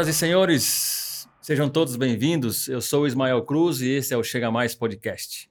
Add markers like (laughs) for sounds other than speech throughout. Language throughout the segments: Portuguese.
Senhoras e senhores, sejam todos bem-vindos. Eu sou o Ismael Cruz e esse é o Chega Mais Podcast.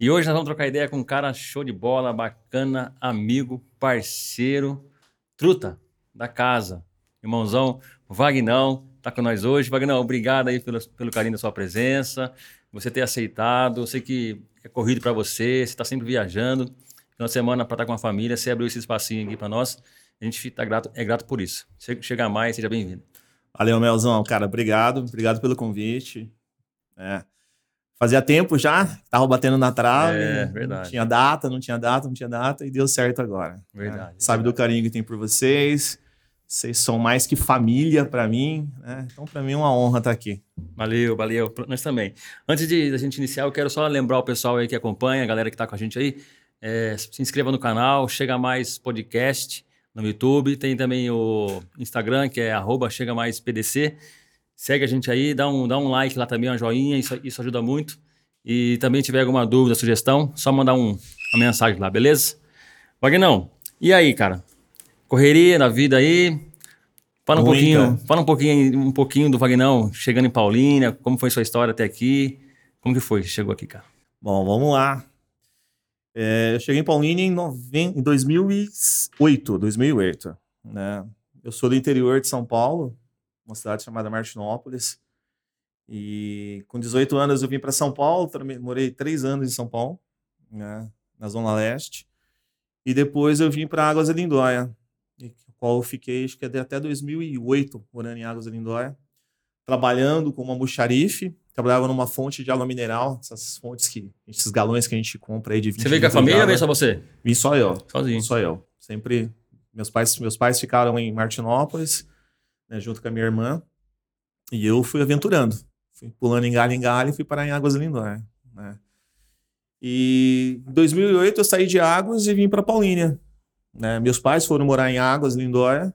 E hoje nós vamos trocar ideia com um cara show de bola, bacana, amigo, parceiro, truta da casa. Irmãozão Vagnão tá com nós hoje. Vagnão, obrigado aí pelo, pelo carinho da sua presença, você ter aceitado. Eu sei que é corrido para você, você está sempre viajando. Final de semana para estar com a família, você abriu esse espacinho aqui para nós. A gente tá grato, é grato por isso. Chega mais, seja bem-vindo. Valeu, Melzão. Cara, obrigado. Obrigado pelo convite. É. Fazia tempo já, tava batendo na trave. É, verdade. Não tinha data, não tinha data, não tinha data e deu certo agora. Verdade. É. Sabe verdade. do carinho que tem por vocês. Vocês são mais que família para mim, né? Então, para mim é uma honra estar aqui. Valeu, valeu. Nós também. Antes de a gente iniciar, eu quero só lembrar o pessoal aí que acompanha, a galera que está com a gente aí, é, se inscreva no canal, Chega Mais Podcast no YouTube, tem também o Instagram, que é arroba Chega Mais PDC. Segue a gente aí, dá um, dá um like lá também, uma joinha, isso, isso ajuda muito. E também tiver alguma dúvida, sugestão, só mandar um, uma mensagem lá, beleza? Vagnão, e aí, cara? Correria na vida aí. Fala um Ruim, pouquinho, cara. fala um pouquinho, um pouquinho do Vagnão chegando em Paulínia, como foi sua história até aqui? Como que foi chegou aqui, cara? Bom, vamos lá. É, eu cheguei em Paulínia em, em 2008, 2008, né? Eu sou do interior de São Paulo, uma cidade chamada Martinópolis. E com 18 anos eu vim para São Paulo, morei três anos em São Paulo, né? na Zona Leste. E depois eu vim para Águas da Lindóia, qual eu fiquei acho que até 2008 morando em Águas da Lindóia, trabalhando como almoxarife, trabalhava numa fonte de água mineral, essas fontes que, esses galões que a gente compra aí de 20 Você veio com a família ou veio só você? Vim só eu, Sozinho. só eu. Sempre meus pais, meus pais ficaram em Martinópolis, né, junto com a minha irmã, e eu fui aventurando, fui pulando em galho em galho e fui parar em Águas Lindóia, né? E em 2008 eu saí de Águas e vim para Paulínia. Né? Meus pais foram morar em Águas, Lindóia.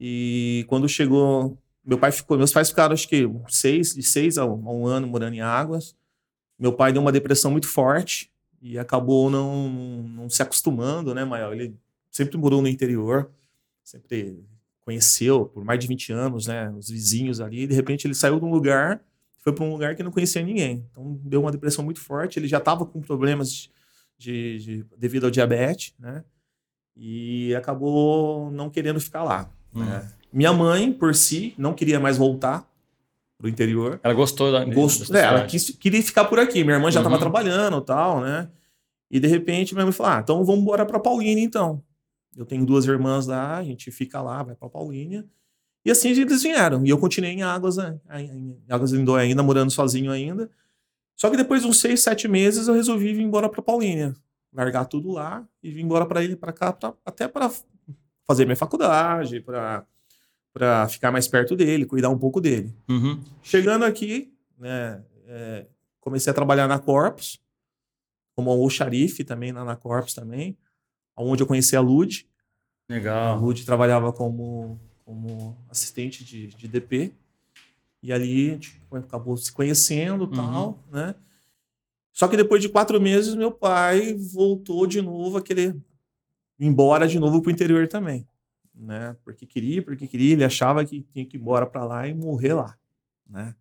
E quando chegou, meu pai ficou, meus pais ficaram acho que seis, de seis a um, a um ano morando em Águas. Meu pai deu uma depressão muito forte e acabou não, não se acostumando, né, Mael? Ele sempre morou no interior, sempre conheceu por mais de 20 anos, né, os vizinhos ali. De repente ele saiu de um lugar foi para um lugar que não conhecia ninguém. Então deu uma depressão muito forte. Ele já estava com problemas de, de- devido ao diabetes, né? E acabou não querendo ficar lá. Hum. né? Minha mãe, por si, não queria mais voltar pro interior. Ela gostou da, Gosto, da é, ela quis, queria ficar por aqui. Minha irmã já estava Uhum. trabalhando e tal, né? E de repente minha mãe falou: ah, então vamos embora para Paulínia então. Eu tenho duas irmãs lá, a gente fica lá, vai para Paulínia. E assim eles vieram. E eu continuei em Águas, né, em Águas Lindóia ainda, morando sozinho ainda. Só que depois de uns seis, sete meses, eu resolvi vir embora para Paulínia. Largar tudo lá e vir embora para ele, para cá, pra- até para fazer minha faculdade, para para ficar mais perto dele, cuidar um pouco dele. Uhum. Chegando aqui, né, é, comecei a trabalhar na Corpus, como almoxarife também lá na Corpus também, onde eu conheci a Lud. A Legal. Lud trabalhava como, como assistente de, de DP. E ali a gente acabou se conhecendo e tal, né? Só que depois de quatro meses, meu pai voltou de novo a querer ir embora de novo para o interior também, né? Porque queria, porque queria, ele achava que tinha que ir embora para lá e morrer lá, né?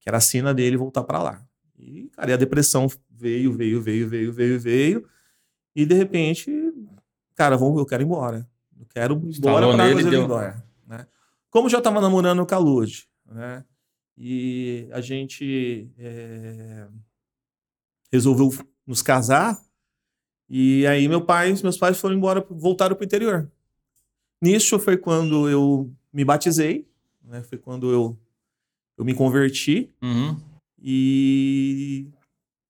Que era a sina dele voltar para lá. E, cara, e a depressão veio, veio, veio, veio, veio, veio. E de repente, cara, vamos, eu quero ir embora. Eu quero ir embora para Águas de deu- Lindóia, né? Como já estava namorando com a Lud, né? E a gente é, resolveu nos casar. E aí meu pai, meus pais foram embora, voltaram para o interior. Nisso foi quando eu me batizei, né? Foi quando eu, eu me converti Uhum. e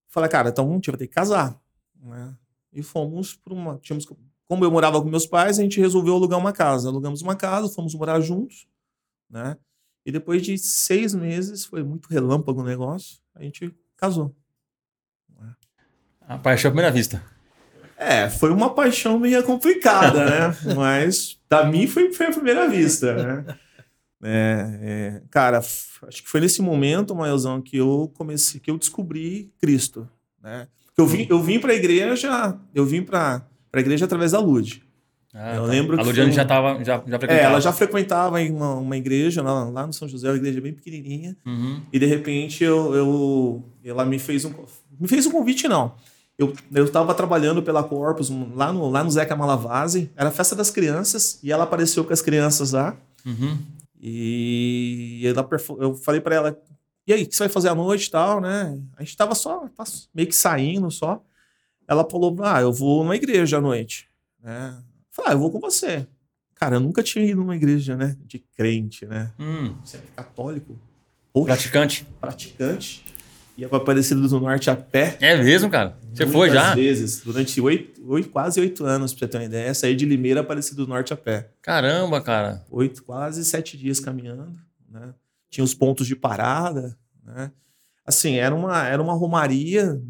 falei, cara, então a gente vai ter que casar, né? E fomos para uma, tínhamos, como eu morava com meus pais, a gente resolveu alugar uma casa. Alugamos uma casa, fomos morar juntos, né? E depois de seis meses, foi muito relâmpago o negócio, a gente casou. A paixão à primeira vista. É, foi uma paixão meio complicada, né? (laughs) Mas da mim foi, foi a primeira vista, né? É, é, cara, acho que foi nesse momento, Maelzão, que eu comecei, que eu descobri Cristo, né? Eu vim, eu vim para a igreja, eu vim para a igreja através da Lud. Ah, Eu tá. lembro A que Ludiane foi já tava, já, já É, frequentava. ela já frequentava uma, uma igreja lá, lá no São José, uma igreja bem pequenininha. Uhum. E de repente eu, eu- ela me fez um me fez um convite não. Eu estava trabalhando pela Corpus lá no lá no Zeca Malavase, era a festa das crianças e ela apareceu com as crianças lá Uhum. e ela eu falei para ela e aí, o que você vai fazer à noite e tal, né? A gente tava só tava meio que saindo só. Ela falou: "Ah, eu vou numa igreja à noite", né? Eu Falei: "Ah, eu vou com você". Cara, eu nunca tinha ido numa igreja, né, de crente, né? Hum. Você é católico, Poxa, Praticante. praticante, ia para Aparecido do Norte a pé. É mesmo, cara? Você foi muitas já? vezes, durante oito, oito, quase oito anos, pra você ter uma ideia. Saí de Limeira a Aparecido do Norte a pé. Caramba, cara. Oito, quase sete dias caminhando, né? Tinha os pontos de parada, né? Assim, era uma, era uma romaria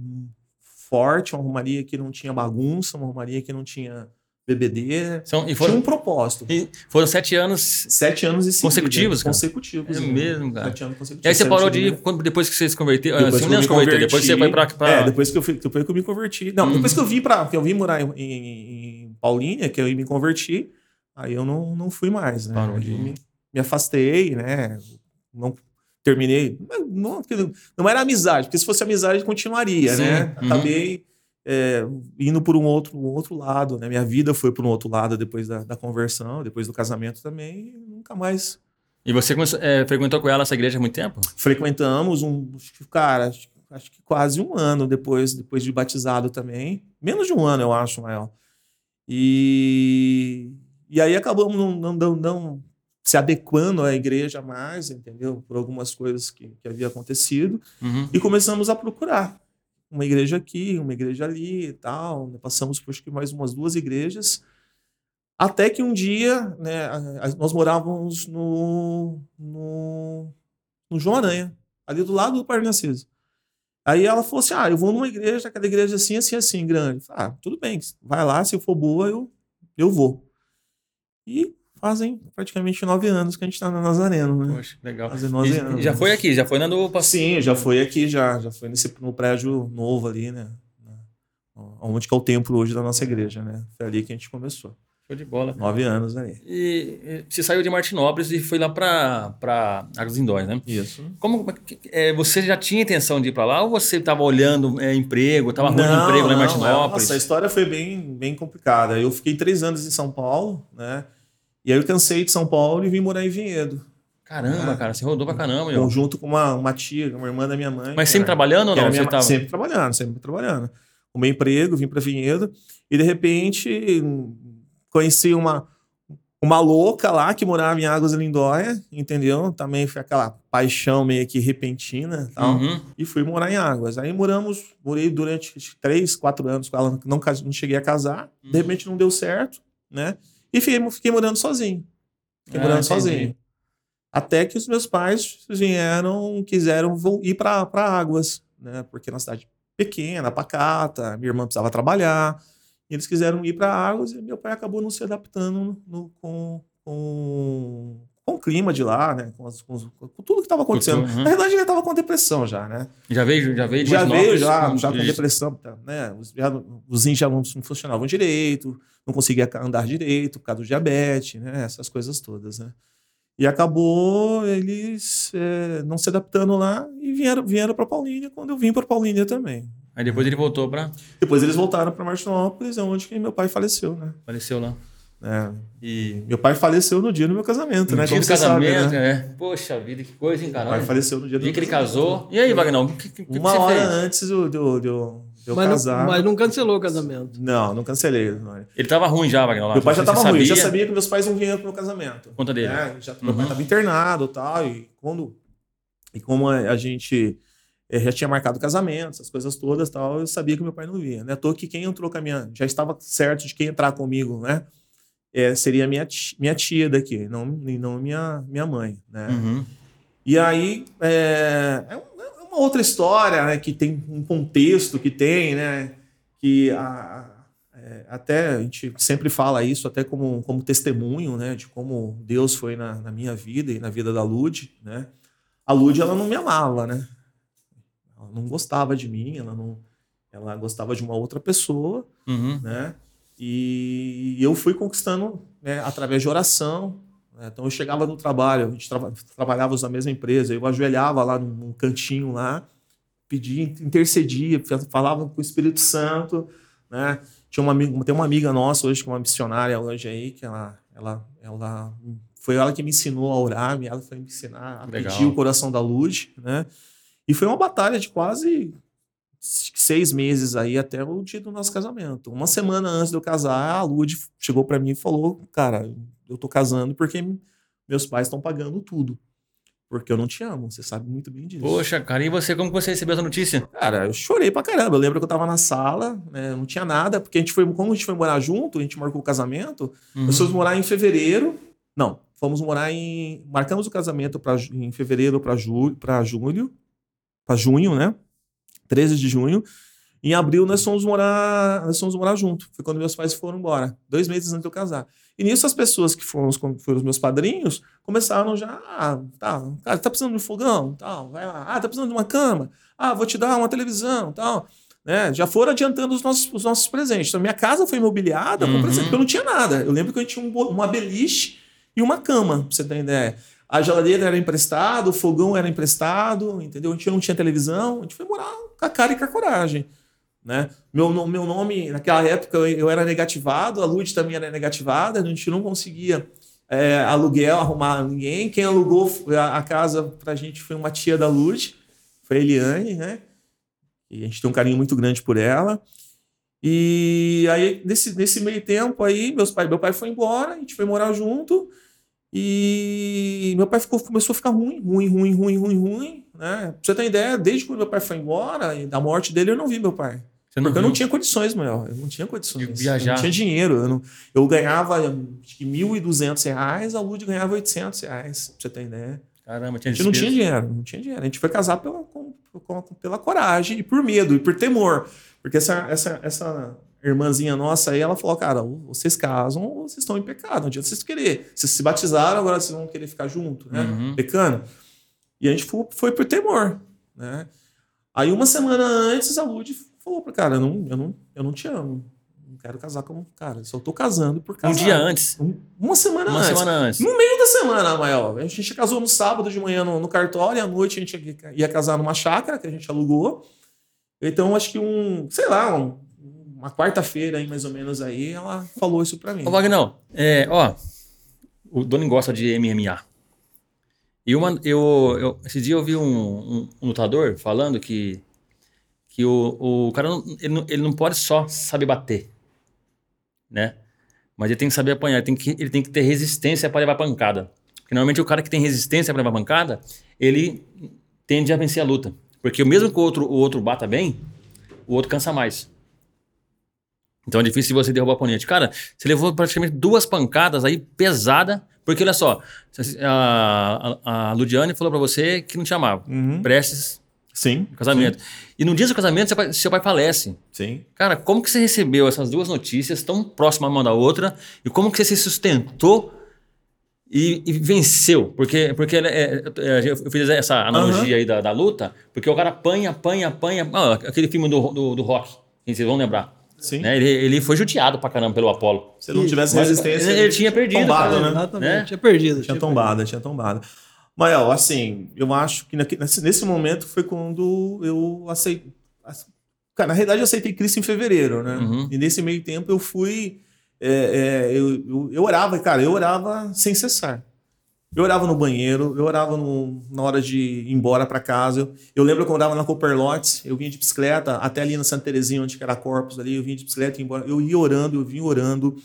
forte, uma romaria que não tinha bagunça, uma romaria que não tinha bebedeira. São, e Tinha foram, um propósito. e foram sete anos. Sete anos e seguida. Consecutivos, cara? Consecutivos. É mesmo, cara. Sete anos consecutivos. E aí você parou de ir quando, depois que você se converteu? Depois Assim, que eu me se converteu, depois converti, você foi pra. pra... É, depois que eu fui, depois que eu me converti. Não, Uhum. depois que eu vim para, que eu vim morar em, em, em Paulínia, que eu me converti, aí eu não, não fui mais, né? Parou de me, me afastei, né? Não terminei, não, não, era amizade, porque se fosse amizade continuaria, Sim, né? uhum. É, indo por um outro, um outro lado, né? Minha vida foi por um outro lado depois da, da conversão, depois do casamento também, e nunca mais E você é, frequentou com ela essa igreja há muito tempo? frequentamos um, acho que, cara, acho, acho que quase um ano depois, depois de batizado também. Menos de um ano, eu acho, Mael. E, e aí acabamos não, não, não, não se adequando à igreja mais, entendeu? Por algumas coisas que, que havia acontecido. Uhum. E começamos a procurar uma igreja aqui, uma igreja ali e tal. né? Passamos por acho que mais umas duas igrejas. Até que um dia, né, nós morávamos no, no, no João Aranha, ali do lado do Parque Narciso. Aí ela falou assim: Ah, eu vou numa igreja, aquela igreja assim, assim, assim, grande. Falei, ah, tudo bem, vai lá, se for boa, eu, eu vou. E fazem praticamente nove anos que a gente tá na Nazareno, né? Poxa, legal. Fazem nove E- anos. já foi aqui, já foi na do Sim, já foi aqui, já. Já foi nesse, no prédio novo ali, né? Onde que é o templo hoje da nossa igreja, né? Foi ali que a gente começou. Show de bola. Nove anos aí. E, e você saiu de Martinópolis e foi lá pra, pra Águas Lindóis, né? Isso. Como é, você já tinha intenção de ir pra lá ou você estava olhando é, emprego, estava arrumando emprego lá em Martinópolis? Nossa, a história foi bem, bem complicada. Eu fiquei três anos em São Paulo, né? E aí eu cansei de São Paulo e vim morar em Vinhedo. Caramba, Ah. cara, você rodou pra caramba, meu. Junto com uma, uma tia, uma irmã da minha mãe. Mas sempre trabalhando ou não? minha tava... Sempre trabalhando, sempre trabalhando. O meu emprego, vim para Vinhedo e de repente conheci uma, uma louca lá que morava em Águas de Lindóia, entendeu? Também foi aquela paixão meio que repentina e tal. Uhum. E fui morar em Águas. Aí moramos, morei durante três, quatro anos com ela, não, não cheguei a casar. Uhum. De repente não deu certo, né? E fiquei, fiquei morando sozinho. Fiquei Ah, morando entendi. sozinho. Até que os meus pais vieram, quiseram ir para Águas, né? Porque na cidade pequena, pacata, minha irmã precisava trabalhar. E eles quiseram ir para Águas e meu pai acabou não se adaptando no- com, com, com o clima de lá, né? Com, as- com os- com tudo que estava acontecendo. uhum. Na verdade, ele estava com depressão já, né? Já veio, já veio de Já veio já, já com depressão, tá, né? Os, já, os rins já não, não funcionavam direito, não conseguia andar direito por causa do diabetes, né? Essas coisas todas, né? E acabou eles é, não se adaptando lá e vieram, vieram para Paulínia quando eu vim para Paulínia também. Aí depois ele voltou pra. Depois eles voltaram para Martinópolis, é onde que meu pai faleceu, né? Apareceu lá. É, E. meu pai faleceu no dia do meu casamento, No né? dia Como do você sabe, casamento, né? é. Poxa vida, que coisa, hein, Meu pai faleceu no dia O do dia que ele casamento. casou. E aí, Wagner, o que, que, que Uma você hora fez? antes do, do, do, eu Mas casar. não, mas não cancelou o casamento. Não, não cancelei. Não. Ele tava ruim já, Wagner, lá. Meu pai já estava ruim, eu já sabia que meus pais não vinham pro meu casamento. Conta dele. né? Já, Meu Uhum. pai estava internado e tal, e quando e como a, gente eh, já tinha marcado casamento, essas coisas todas tal, eu sabia que meu pai não vinha. Né? Toa que quem entrou com a minha. Já estava certo de quem entrar comigo, né? eh, seria minha tia, minha tia daqui, não, e não minha, minha mãe, né? Uhum. E aí é, é um- é outra história, né? Que tem um contexto que tem, né? Que a- é, até a gente sempre fala isso até como, como testemunho, né? De como Deus foi na, na minha vida e na vida da Lud, né? A Lud, ela não me amava, né? Ela não gostava de mim, ela não... Ela gostava de uma outra pessoa, Uhum. né? E eu fui conquistando né, através de oração. Né? Então eu chegava no trabalho, a gente tra trabalhava na mesma empresa, eu ajoelhava lá num, num cantinho lá, pedia, intercedia, falava com o Espírito Santo, né? Tinha uma amiga, tem uma amiga nossa hoje, que é uma missionária hoje aí, que ela, ela, ela foi ela que me ensinou a orar, ela foi me ensinar a Legal. pedir o coração da luz, né? E foi uma batalha de quase seis meses aí até o dia do nosso casamento. Uma semana antes de eu casar, a Lud chegou para mim e falou: Cara, eu tô casando porque meus pais estão pagando tudo. Porque eu não te amo, você sabe muito bem disso. Poxa, cara, e você, como você recebeu essa notícia? Cara, eu chorei pra caramba. Eu lembro que eu tava na sala, né, não tinha nada, porque a gente foi, como a gente foi morar junto, a gente marcou o casamento, uhum. nós fomos morar em fevereiro. Não, fomos morar em. Marcamos o casamento pra, em fevereiro para julho, para julho, para junho, né? 13 de junho. Em abril nós fomos morar, nós fomos morar junto. Foi quando meus pais foram embora, dois meses antes de eu casar. E nisso as pessoas que foram, foram os meus padrinhos começaram já, ah, tá, cara, tá precisando de um fogão, tal, vai lá. Ah, tá precisando de uma cama. Ah, vou te dar uma televisão, tal. Né? Já foram adiantando os nossos, os nossos presentes. Então minha casa foi imobiliada uhum. com presente, porque eu não tinha nada. Eu lembro que eu tinha um, uma beliche e uma cama, pra você ter ideia. A geladeira era emprestada, o fogão era emprestado, entendeu? A gente não tinha televisão, a gente foi morar com a cara e com a coragem. Né? Meu, meu nome, naquela época, eu era negativado, a Lud também era negativada, a gente não conseguia é, aluguel, arrumar ninguém. Quem alugou a, a casa pra gente foi uma tia da Lud, foi a Eliane, né? E a gente tem um carinho muito grande por ela. E aí, nesse, nesse meio tempo aí, meus pai, meu pai foi embora, a gente foi morar junto. E meu pai ficou, começou a ficar ruim, ruim, ruim, ruim, ruim, ruim. Né? Pra você ter ideia, desde quando meu pai foi embora, da morte dele, eu não vi meu pai. Viu? eu não tinha condições, maior. Eu não tinha condições. De viajar. Eu não tinha dinheiro. Eu, não, eu ganhava R$ 1.200, a Lud ganhava 800 reais, pra você ter ideia. Caramba, tinha A gente não tinha dinheiro, não tinha dinheiro. A gente foi casar pela, com, com, pela coragem e por medo e por temor. Porque essa, essa, essa irmãzinha nossa aí, ela falou, cara, vocês casam ou vocês estão em pecado, não adianta vocês querer. Vocês se batizaram, agora vocês vão querer ficar junto, né? Uhum. Pecando. E a gente foi, foi por temor, né? Aí uma semana antes a Lud falou para cara, eu não, eu, não, eu não te amo. Não quero casar com cara. Só tô casando por casar. Um dia antes? Um, uma semana uma antes. Uma semana antes. No meio da semana, maior. A gente casou no sábado de manhã no, no cartório, e à noite a gente ia casar numa chácara que a gente alugou. Então, acho que um, sei lá, um, uma quarta-feira aí, mais ou menos, aí, ela falou isso pra mim. Ô, Wagner, é, ó, o Doni gosta de MMA. E uma, eu, eu, esse dia eu vi um, um, um lutador falando que, que o, o cara não, ele, não, ele não pode só saber bater, né? Mas ele tem que saber apanhar, ele tem que, ele tem que ter resistência para levar pancada. Porque normalmente o cara que tem resistência para levar pancada, ele tende a vencer a luta. Porque mesmo que o outro, o outro bata bem, o outro cansa mais. Então é difícil você derrubar o oponente. Cara, você levou praticamente duas pancadas aí pesada porque olha só, a, a, a Ludiane falou para você que não te amava. Uhum. Prestes Sim. Casamento. Sim. E no dia do casamento, seu pai, seu pai falece. Sim. Cara, como que você recebeu essas duas notícias tão próximas uma da outra? E como que você se sustentou e, e venceu? Porque, porque é, é, eu fiz essa analogia uhum. aí da, da, luta, porque o cara apanha, apanha, apanha. Ah, aquele filme do, do, do rock, vocês vão lembrar. Sim. Né? Ele, ele foi judiado pra caramba pelo Apolo. Se não tivesse resistência. Ele, ele tinha perdido. Tombado, cara, né? Exatamente. Né? Tinha perdido. Tinha, tinha tombado, tinha tombado. Mas, ó, assim, eu acho que nesse, nesse momento foi quando eu aceitei. Cara, na realidade eu aceitei Cristo em fevereiro, né? Uhum. E nesse meio tempo eu fui. É, é, eu, eu, eu orava, cara, eu orava sem cessar. Eu orava no banheiro, eu orava no, na hora de ir embora para casa. Eu, eu, lembro quando eu andava na Copperlots, eu vinha de bicicleta até ali na Santa Terezinha, onde era Corpus ali, eu vinha de bicicleta e ia embora. Eu ia orando, eu vinha orando.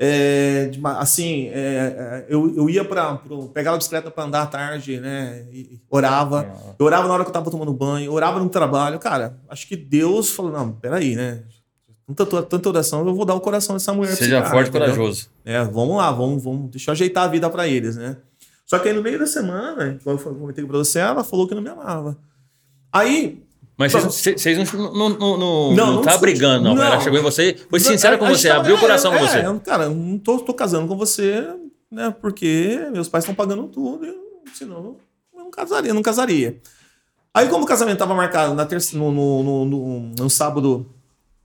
É, assim, é, é eu, eu ia para pegava a bicicleta para andar à tarde, né? E orava. Eu orava na hora que eu tava tomando banho, orava no trabalho. Cara, acho que Deus falou: não, peraí, né? Tanta, tanta oração, eu vou dar o coração dessa mulher. Seja cara, forte e corajoso. É, vamos lá, vamos, vamos, deixa eu ajeitar a vida para eles, né? Só que aí no meio da semana, igual eu comentei com você, ela falou que não me amava. Aí. Mas vocês não, não, não, não, não, tá brigando, não. Ela chegou em você, foi sincera com você, abriu o coração é, com você. É, cara, não tô, tô casando com você, né? Porque meus pais estão pagando tudo, senão eu não casaria, não casaria. Aí, como o casamento estava marcado na terça, no, no, no, no, no sábado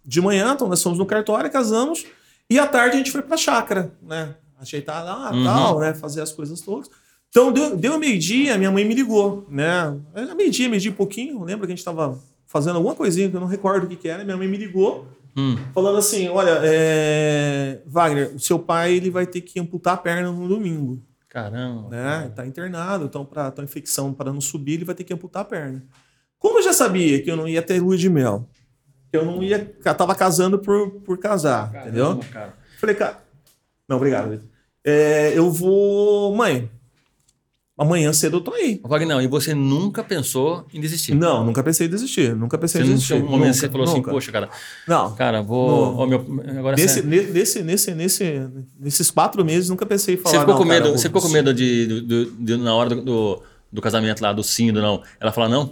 de manhã, então nós fomos no cartório, casamos. E à tarde a gente foi pra chácara, né? Ajeitar lá, Uhum. tal, né? Fazer as coisas todas. Então, deu, deu meio-dia, minha mãe me ligou, né? Era meio-dia, meio-dia e pouquinho. Eu lembro que a gente tava fazendo alguma coisinha que eu não recordo o que, que era. Minha mãe me ligou, Hum. falando assim: Olha, é... Wagner, o seu pai ele vai ter que amputar a perna no domingo, Caramba. né? Tá internado, então, para a infecção para não subir, ele vai ter que amputar a perna. Como eu já sabia que eu não ia ter lua de mel, que eu não ia. Eu tava casando por, por casar, entendeu? Caramba, cara. Falei, cara. Não, obrigado. É, eu vou. Mãe, amanhã cedo eu tô aí. Wagner, não, e você nunca pensou em desistir? Não, nunca pensei em desistir. Nunca pensei Você em desistir. um momento que você Nunca, falou assim, nunca. poxa, cara, Não. cara, vou. Ó, meu, agora Nesse, você, ne- nesse, nesse, nesse, nesses quatro meses, nunca pensei em falar. você ficou com medo, cara, você ficou com medo de, do- do- de- na hora do, do, do casamento lá, do sim, do não. Ela fala, não?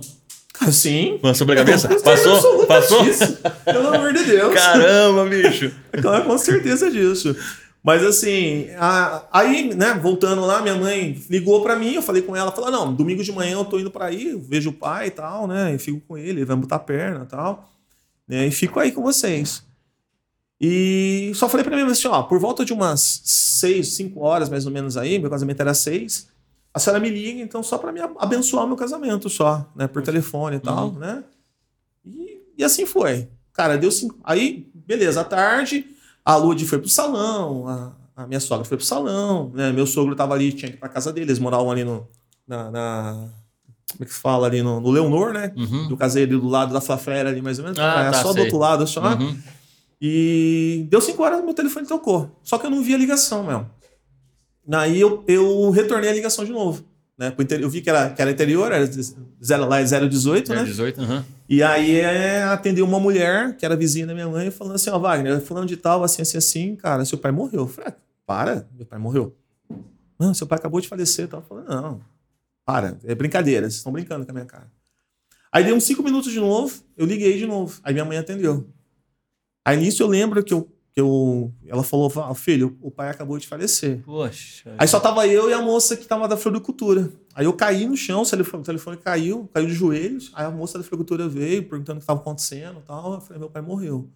Sim. Passou pela cabeça? Passou? Passou? disso. Pelo amor de Deus. Caramba, bicho. Então, com certeza disso. Mas assim, a- aí, né, voltando lá, minha mãe ligou pra mim, eu falei com ela, falou: "Não, domingo de manhã eu tô indo pra aí, vejo o pai e tal, né, e fico com ele, ele vai botar a perna e tal, né, e fico aí com vocês". E só falei pra mim assim, ó, por volta de umas seis, cinco horas mais ou menos aí, meu casamento era seis, a senhora me liga, então só pra me abençoar o meu casamento só, né, por telefone e tal, Uhum. né? E, e assim foi. Cara, deu cinco. Aí, beleza, à tarde, a Lud foi pro salão, a, a minha sogra foi pro salão, né? Meu sogro tava ali, tinha que ir pra casa dele, eles moravam ali no. Na, na- como é que se fala ali no, no Leonor, né? Uhum. Eu casei ali do lado da Flafera ali, mais ou menos. Ah, é tá, só do sei. outro lado, só. Uhum. E deu cinco horas, meu telefone tocou. Só que eu não vi a ligação, meu. Aí eu, eu retornei a ligação de novo. Né? Eu vi que era, que era interior, era zero, lá é 018, né? 18, uhum. E aí é, atendeu uma mulher, que era vizinha da minha mãe, falando assim, ó, Wagner, fulano de tal, assim, assim, assim, cara, seu pai morreu. Eu falei, ah, para, meu pai morreu. Não, seu pai acabou de falecer. Tal. Eu falei, não, para, é brincadeira, vocês estão brincando com a minha cara. Aí deu uns cinco minutos de novo, eu liguei de novo. Aí minha mãe atendeu. Aí nisso eu lembro que eu, eu ela falou, "Ah, filho, o pai acabou de falecer. Poxa. Aí só tava eu e a moça que tava da floricultura. Aí eu caí no chão, o telefone, o telefone caiu, caiu de joelhos. Aí a moça da floricultura veio perguntando o que estava acontecendo e tal. Eu falei, meu pai morreu.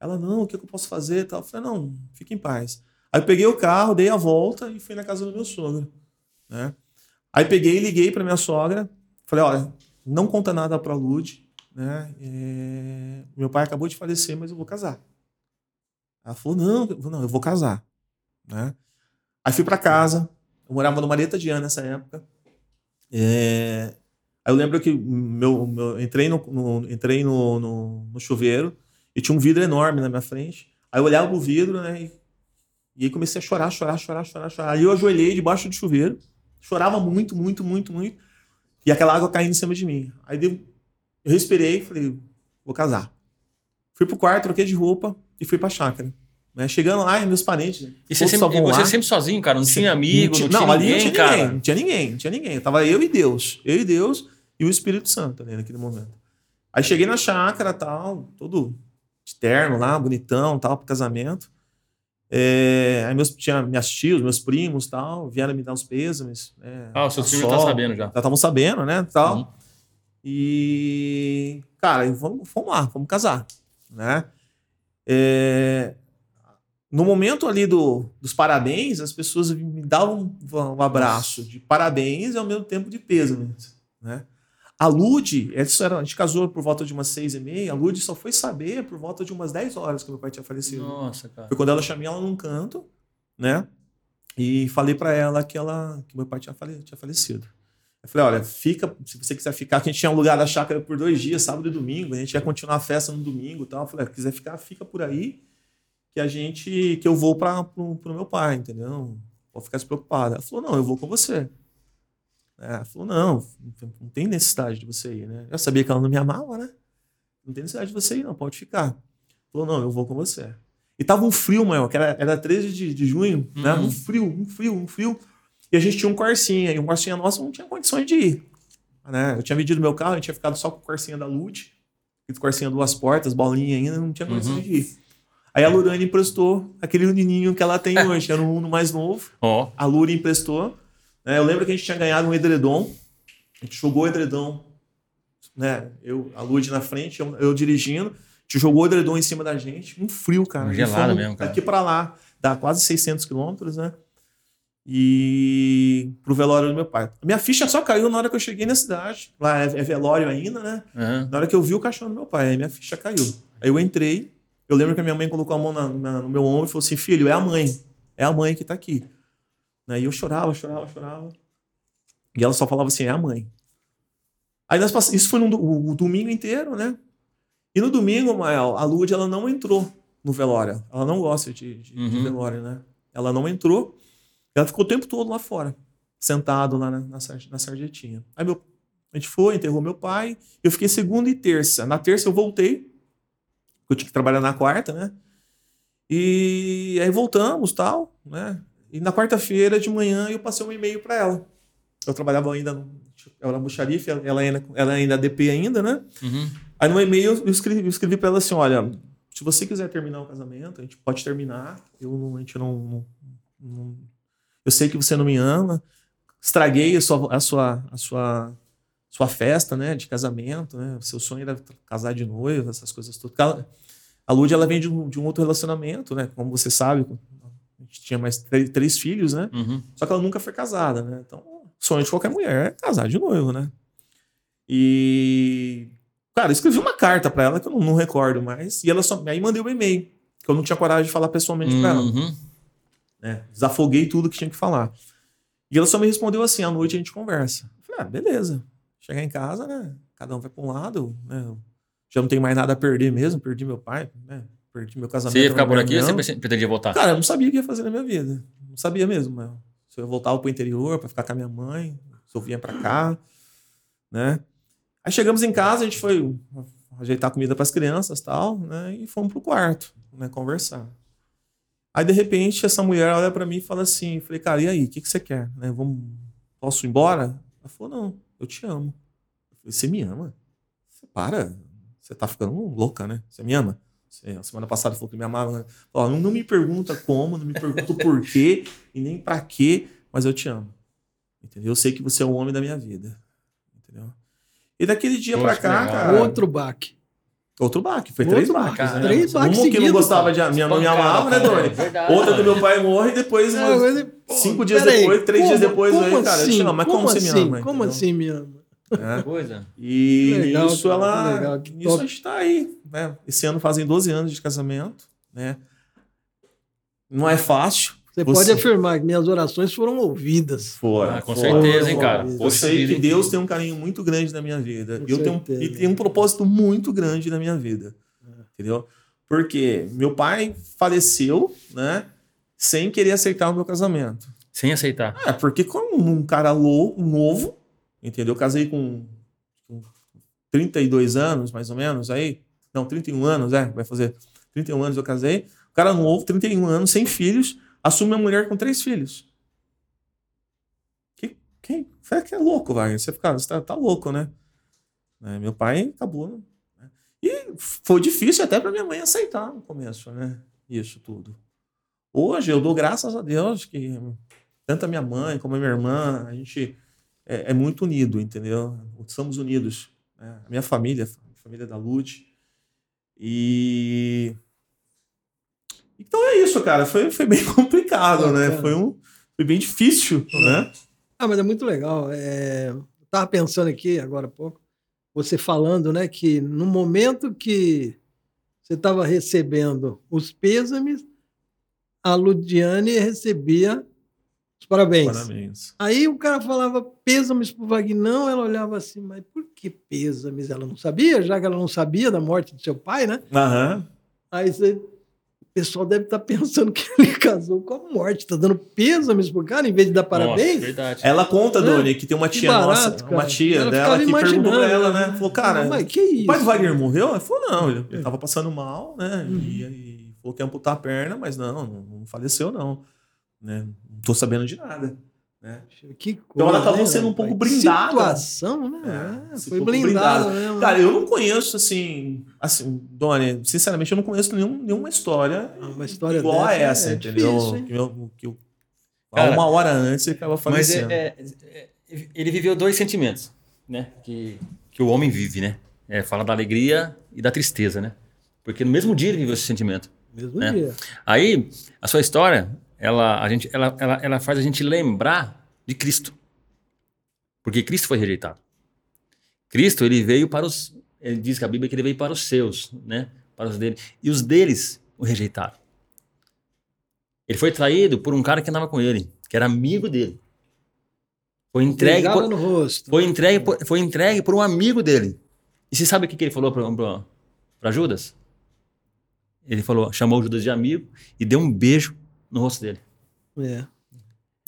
Ela, não, o que, que eu posso fazer tal. Eu falei, não, fique em paz. Aí eu peguei o carro, dei a volta e fui na casa do meu sogro. Né? Aí peguei e liguei pra minha sogra. Falei, olha, não conta nada pra Lud. Né? É, Meu pai acabou de falecer, mas eu vou casar. Ela falou, não, eu- não, eu vou casar. Né? Aí fui pra casa. Eu morava no Mareta de Ana nessa época. É, Aí eu lembro que meu, meu- entrei, no, no- entrei no, no, no chuveiro e tinha um vidro enorme na minha frente. Aí eu olhava o vidro, né? E, e aí comecei a chorar, chorar, chorar, chorar, chorar. Aí eu ajoelhei debaixo do chuveiro, chorava muito, muito, muito, muito. E aquela água caindo em cima de mim. Aí eu respirei e falei, vou casar. Fui pro quarto, troquei de roupa e fui pra chácara. Né? Chegando lá, meus parentes. E você sempre, e você sempre sozinho, cara? Não tinha amigo, não, Não, tinha ali ninguém, não tinha ninguém, não tinha ninguém, não tinha ninguém. Tava eu e Deus. Eu e Deus e o Espírito Santo ali naquele momento. Aí cheguei na chácara, tal, todo de terno lá, bonitão, tal, pro casamento. É, aí meus, tinha minhas tios, meus primos, tal, vieram me dar os pêsames. né, Ah, o seu time já tá sabendo já. Já estavam sabendo, né, tal. Uhum. E, cara, vamos, vamos lá, vamos casar, né? É, no momento ali do, dos parabéns, as pessoas me davam um, um abraço de parabéns e ao mesmo tempo de pêsame, né? A Lud, isso era, a gente casou por volta de umas seis e meia, a Lud só foi saber por volta de umas 10 horas que meu pai tinha falecido. Nossa, cara. Foi quando ela chamei ela num canto, né? E falei pra ela que ela que meu pai tinha, fale, tinha falecido. Eu falei, olha, fica, se você quiser ficar, que a gente tinha alugado a chácara por dois dias, sábado e domingo, a gente ia continuar a festa no domingo e tal. Eu falei, se quiser ficar, fica por aí, que a gente, que eu vou para pro, pro meu pai, entendeu? Pode ficar despreocupada. Ela falou, não, eu vou com você. É, Ela falou, não, não tem necessidade de você ir, né? Eu sabia que ela não me amava, né? Não tem necessidade de você ir, não, pode ficar. Falou, não, eu vou com você. E tava um frio maior, que era, era 13 de, de junho, né? Uhum. Um frio, um frio, um frio. E a gente tinha um Corsinha, e um Corsinha nosso não tinha condições de ir. Né? Eu tinha vendido meu carro, a gente tinha ficado só com o Corsinha da Lute, aquele Corsinha duas portas, bolinha ainda, não tinha condições Uhum. de ir. Aí a Lurane emprestou aquele Uninho que ela tem (laughs) hoje, era um Uno mais novo. Ó, A Lura emprestou. né? Eu lembro que a gente tinha ganhado um edredom. A gente jogou o edredom. Né? Eu, a Lud na frente, eu, eu dirigindo. Te jogou o edredom em cima da gente, um frio, cara. Gelado mesmo, cara. Daqui pra lá, dá quase 600 quilômetros, né? E pro velório do meu pai. Minha ficha só caiu na hora que eu cheguei na cidade. Lá é, é velório ainda, né? Aham. Na hora que eu vi o caixão do meu pai, aí minha ficha caiu. Aí eu entrei, eu lembro que a minha mãe colocou a mão na- na- no meu ombro e falou assim: Filho, é a mãe. É a mãe que tá aqui. Aí eu chorava, chorava, chorava. E ela só falava assim: é a mãe. Aí nós pass... isso foi no o, o domingo inteiro, né? E no domingo, Mael, a Lud ela não entrou no velório. Ela não gosta de, de- de Uhum. velório, né? Ela não entrou. Ela ficou o tempo todo lá fora, sentado lá na, na, sar- na sarjetinha. Aí meu, a gente foi, enterrou meu pai. Eu fiquei segunda e terça. Na terça eu voltei. Eu tinha que trabalhar na quarta, né? E aí voltamos, tal, né? E na quarta-feira de manhã eu passei um e-mail para ela. Eu trabalhava ainda no, ela no xarife, ela ainda, ela ainda é DP ainda, né? Uhum. Aí no e-mail eu escrevi, eu escrevi para ela assim, olha, se você quiser terminar o casamento, a gente pode terminar. Eu a gente não, não- não- eu sei que você não me ama. Estraguei a sua, a sua, a sua, sua festa, né, de casamento, né? O seu sonho era casar de noivo, essas coisas todas. A Lud, ela vem de um, de um outro relacionamento, né? Como você sabe, a gente tinha mais três, três filhos, né? Uhum. Só que ela nunca foi casada, né? Então, sonho de qualquer mulher é casar de noivo, né? E. Cara, eu escrevi uma carta pra ela que eu não, não recordo mais. E ela só. Aí mandei um e-mail, que eu não tinha coragem de falar pessoalmente pra ela. Né? Desafoguei tudo que tinha que falar. E ela só me respondeu assim: à noite a gente conversa. Eu falei, ah, beleza. Chegar em casa, né? Cada um vai pra um lado, né? Já não tenho mais nada a perder mesmo. Perdi meu pai, né? Perdi meu casamento. Você ia ficar por aqui ou você pretendia voltar? Cara, eu não sabia o que ia fazer na minha vida. Não sabia mesmo, mano. Se eu voltava pro interior pra ficar com a minha mãe, se eu vinha pra cá, né? Aí chegamos em casa, a gente foi ajeitar comida pras crianças e tal, né? E fomos pro quarto, né? Conversar. Aí, de repente, essa mulher olha pra mim e fala assim, falei, cara, e aí, o que, que você quer? Né? Vamos, posso ir embora? Ela falou, não, eu te amo. Eu falei, você me ama? Você para, você tá ficando louca, né? Você me ama? Você, a semana passada falou que me amava, né? Ó, não, não me pergunta como, não me pergunta o porquê e nem pra quê, mas eu te amo. Entendeu? Eu sei que você é o homem da minha vida. Entendeu? E daquele dia que cá, legal. cara. Outro baque. Outro baque. Foi Outro três baque, baques. né? três baques Uma que não gostava cara. de minha não me amava, né. Doni? Verdade, Outra que meu pai morre e depois, É, mas, pô, cinco dias peraí, depois, três dias como- depois, como aí, cara, eu te assim? amo, mas como você me ama, Como entendeu? assim me ama? né? Coisa. E Legal, isso cara, ela. legal, isso top. a gente tá aí. Né? Esse ano fazem 12 anos de casamento. Né? Não é fácil. Você, Você- pode afirmar que minhas orações foram ouvidas. Fora. Ah, com fora, certeza, hein, cara. Eu Eu sei que? Deus tem um carinho muito grande na minha vida. Com eu tenho, e tem um propósito muito grande na minha vida. Entendeu? Porque meu pai faleceu, né? Sem querer aceitar o meu casamento. Sem aceitar. É, porque como um cara lou- novo, entendeu? Eu casei com, com 32 anos, mais ou menos, aí. Não, 31 anos, é, vai fazer 31 anos eu casei. O cara novo, 31 anos, sem filhos, assume uma mulher com três filhos. Que, quem? Você que é louco, vai. Você, fica, você tá, tá louco, né? É, meu pai acabou. Né? E foi difícil até para minha mãe aceitar no começo, né? Isso tudo. Hoje eu dou graças a Deus que tanto a minha mãe como a minha irmã, a gente é, é muito unido, entendeu? Somos unidos. né? A minha família, a família da Lud. E. Então é isso, cara. Foi, foi bem (laughs) complicado, né? Foi, um, foi bem difícil, né? Ah, mas é muito legal. É, eu tava pensando aqui agora há pouco, você falando, né, que no momento que você estava recebendo os pêsames, a Ludiane recebia os parabéns. Parabéns. Aí o cara falava pêsames pro Vagnão, ela olhava assim, mas por que pêsames? Ela não sabia, já que ela não sabia da morte do seu pai, né? Aham. Aí você, pessoal deve estar pensando que ele (laughs) casou com a morte, tá dando pêsames pro cara em vez de dar Nossa, parabéns. verdade. Ela conta, É. Doni, que tem uma tia nossa, barato, uma cara. tia Ela dela que perguntou pra ela, né? Falou, cara, mas que isso? o pai do Wagner morreu? Ela falou, não, ele, ele É. tava passando mal, né? Uhum. E, e falou que ia amputar a perna, mas não, não, não faleceu, não. Né? Não tô sabendo de nada. Né? Que coisa, Então ela acabou né, sendo um pouco blindada. Situação, né? É, É, se foi for blindado blindado. mesmo. Cara, eu não conheço, assim, assim, Doni, sinceramente, eu não conheço nenhum, nenhuma história Ah, uma história igual a dessa essa, é entendeu? difícil, que eu, que eu- Cara, uma hora antes ele acaba Mas falecendo. é, é- é- ele viveu dois sentimentos, né? Que, que o homem vive, né? É, fala da alegria e da tristeza, né? Porque no mesmo dia ele viveu esse sentimento. Mesmo É. dia. Aí, a sua história, ela, a gente, ela, ela, ela faz a gente lembrar de Cristo. Porque Cristo foi rejeitado. Cristo, ele veio para os. Ele diz que a Bíblia é que ele veio para os seus, né? Para os dele. E os deles o rejeitaram. Ele foi traído por um cara que andava com ele, que era amigo dele. Foi entregue, por, no rosto. foi entregue, por, foi entregue por um amigo dele. E você sabe o que, que ele falou para Judas? Ele falou, chamou Judas de amigo e deu um beijo no rosto dele. É.